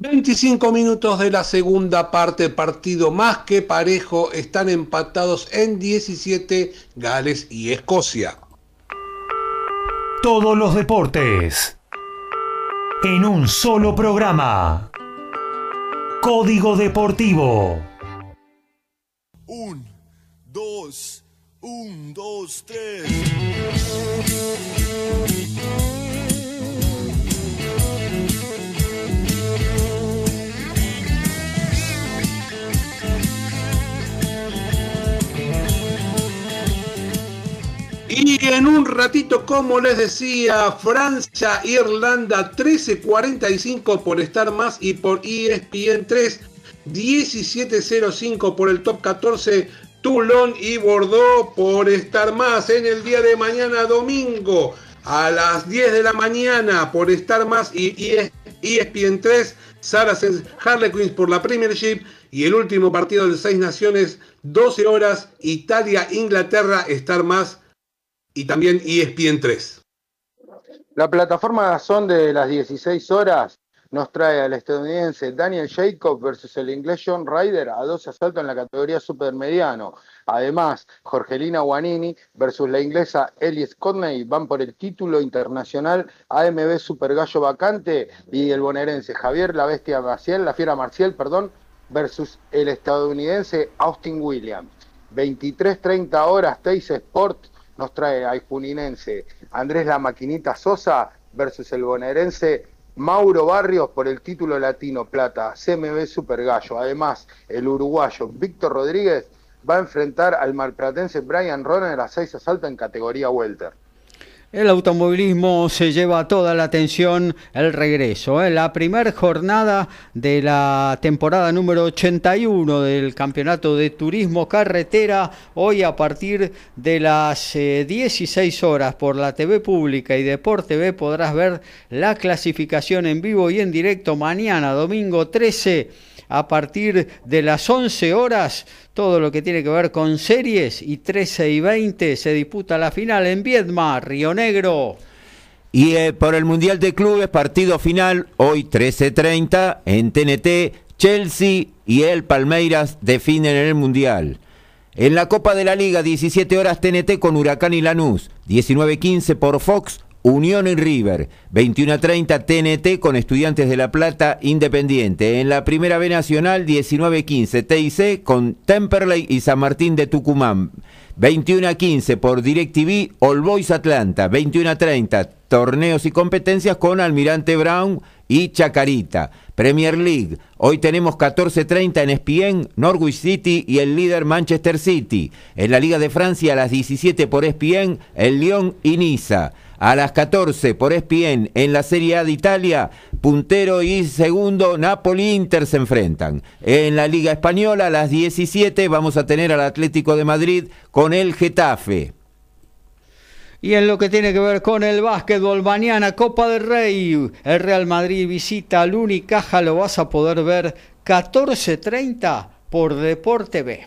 25 minutos de la segunda parte, partido más que parejo, están empatados en 17 Gales y Escocia. Todos los deportes en un solo programa. Código Deportivo. Un, dos, un, dos, tres. Y en un ratito, como les decía, Francia, Irlanda 13.45 por estar más y por ESPN 3, 17.05 por el top 14, Toulon y Bordeaux por estar más en el día de mañana domingo a las 10 de la mañana por estar más y ESPN ESPN 3, Saracens Harlequins por la Premiership y el último partido de Seis Naciones, 12 horas, Italia-Inglaterra, Star Más y también ESPN 3. La plataforma son de las 16 horas nos trae al estadounidense Daniel Jacob versus el inglés John Ryder a 12 asaltos en la categoría supermediano. Además, Jorgelina Guanini versus la inglesa Ellie Scotney van por el título internacional AMB Super Gallo Vacante y el bonaerense Javier La Bestia Maciel, la Fiera Marcial, perdón, versus el estadounidense Austin Williams. 23.30 horas, Teis Sport nos trae al juninense Andrés La Maquinita Sosa versus el bonaerense Mauro Barrios por el título latino plata, CMB Super Gallo. Además, el uruguayo Víctor Rodríguez va a enfrentar al marplatense Brian Roner a seis asaltos en categoría welter. El automovilismo se lleva toda la atención el regreso. ¿eh? La primera jornada de la temporada número 81 del Campeonato de Turismo Carretera, hoy a partir de las 16 eh, horas por la TV Pública y Deporte TV podrás ver la clasificación en vivo y en directo mañana, domingo 13 a partir de las 11 horas todo lo que tiene que ver con series y 13 y 20 se disputa la final en Viedma, Río Negro. Y eh, por el Mundial de Clubes, partido final, hoy 13.30 en TNT, Chelsea y el Palmeiras definen el Mundial. En la Copa de la Liga, 17 horas TNT con Huracán y Lanús, 19.15 por Fox, Unión y River, 21 a 30 TNT con Estudiantes de La Plata Independiente. En la Primera B Nacional, 19 15 TIC con Temperley y San Martín de Tucumán. 21 a 15 por DirecTV All Boys Atlanta. 21 a 30 torneos y competencias con Almirante Brown y Chacarita. Premier League. Hoy tenemos 14.30 en ESPN, Norwich City y el líder Manchester City. En la Liga de Francia a las 17 por ESPN, el Lyon y Niza. A las 14 por ESPN en la Serie A de Italia, puntero y segundo Napoli Inter se enfrentan. En la Liga Española a las 17 vamos a tener al Atlético de Madrid con el Getafe. Y en lo que tiene que ver con el básquetbol, mañana Copa del Rey, el Real Madrid visita al Unicaja, lo vas a poder ver 14.30 por Deporte B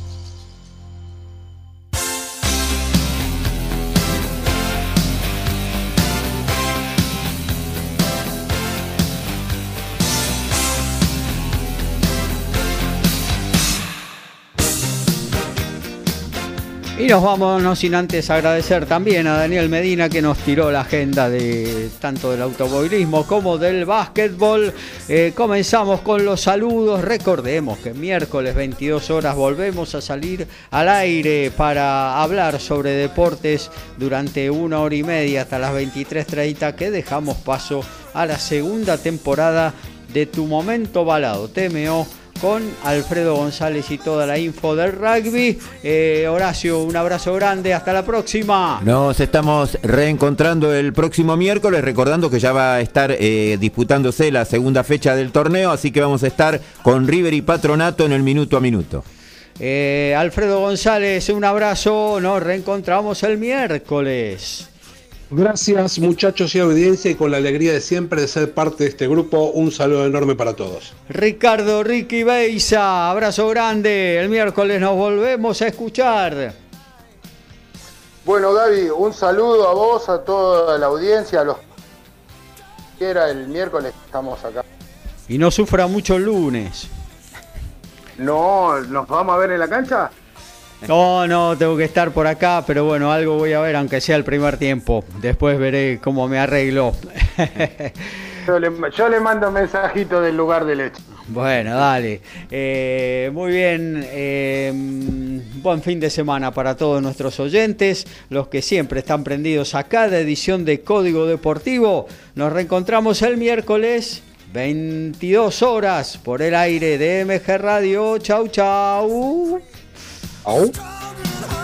Y nos vamos, no sin antes agradecer también a Daniel Medina que nos tiró la agenda de tanto del automovilismo como del básquetbol. Eh, comenzamos con los saludos. Recordemos que miércoles 22 horas volvemos a salir al aire para hablar sobre deportes durante una hora y media hasta las 23.30 que dejamos paso a la segunda temporada de Tu Momento Balado, TMO con Alfredo González y toda la info del rugby. Eh, Horacio, un abrazo grande, hasta la próxima. Nos estamos reencontrando el próximo miércoles, recordando que ya va a estar eh, disputándose la segunda fecha del torneo, así que vamos a estar con River y Patronato en el minuto a minuto. Eh, Alfredo González, un abrazo, nos reencontramos el miércoles. Gracias muchachos y audiencia y con la alegría de siempre de ser parte de este grupo, un saludo enorme para todos. Ricardo Ricky Beisa, abrazo grande, el miércoles nos volvemos a escuchar. Bueno Gaby, un saludo a vos, a toda la audiencia, a los que era el miércoles estamos acá. Y no sufra mucho el lunes. No, ¿nos vamos a ver en la cancha? No, no, tengo que estar por acá, pero bueno, algo voy a ver, aunque sea el primer tiempo. Después veré cómo me arreglo. *laughs* yo, le, mando mensajito del lugar de leche. Bueno, dale. Eh, muy bien. Eh, buen fin de semana para todos nuestros oyentes, los que siempre están prendidos a cada edición de Código Deportivo. Nos reencontramos el miércoles, 22 horas, por el aire de MG Radio. Chau, chau. 哦。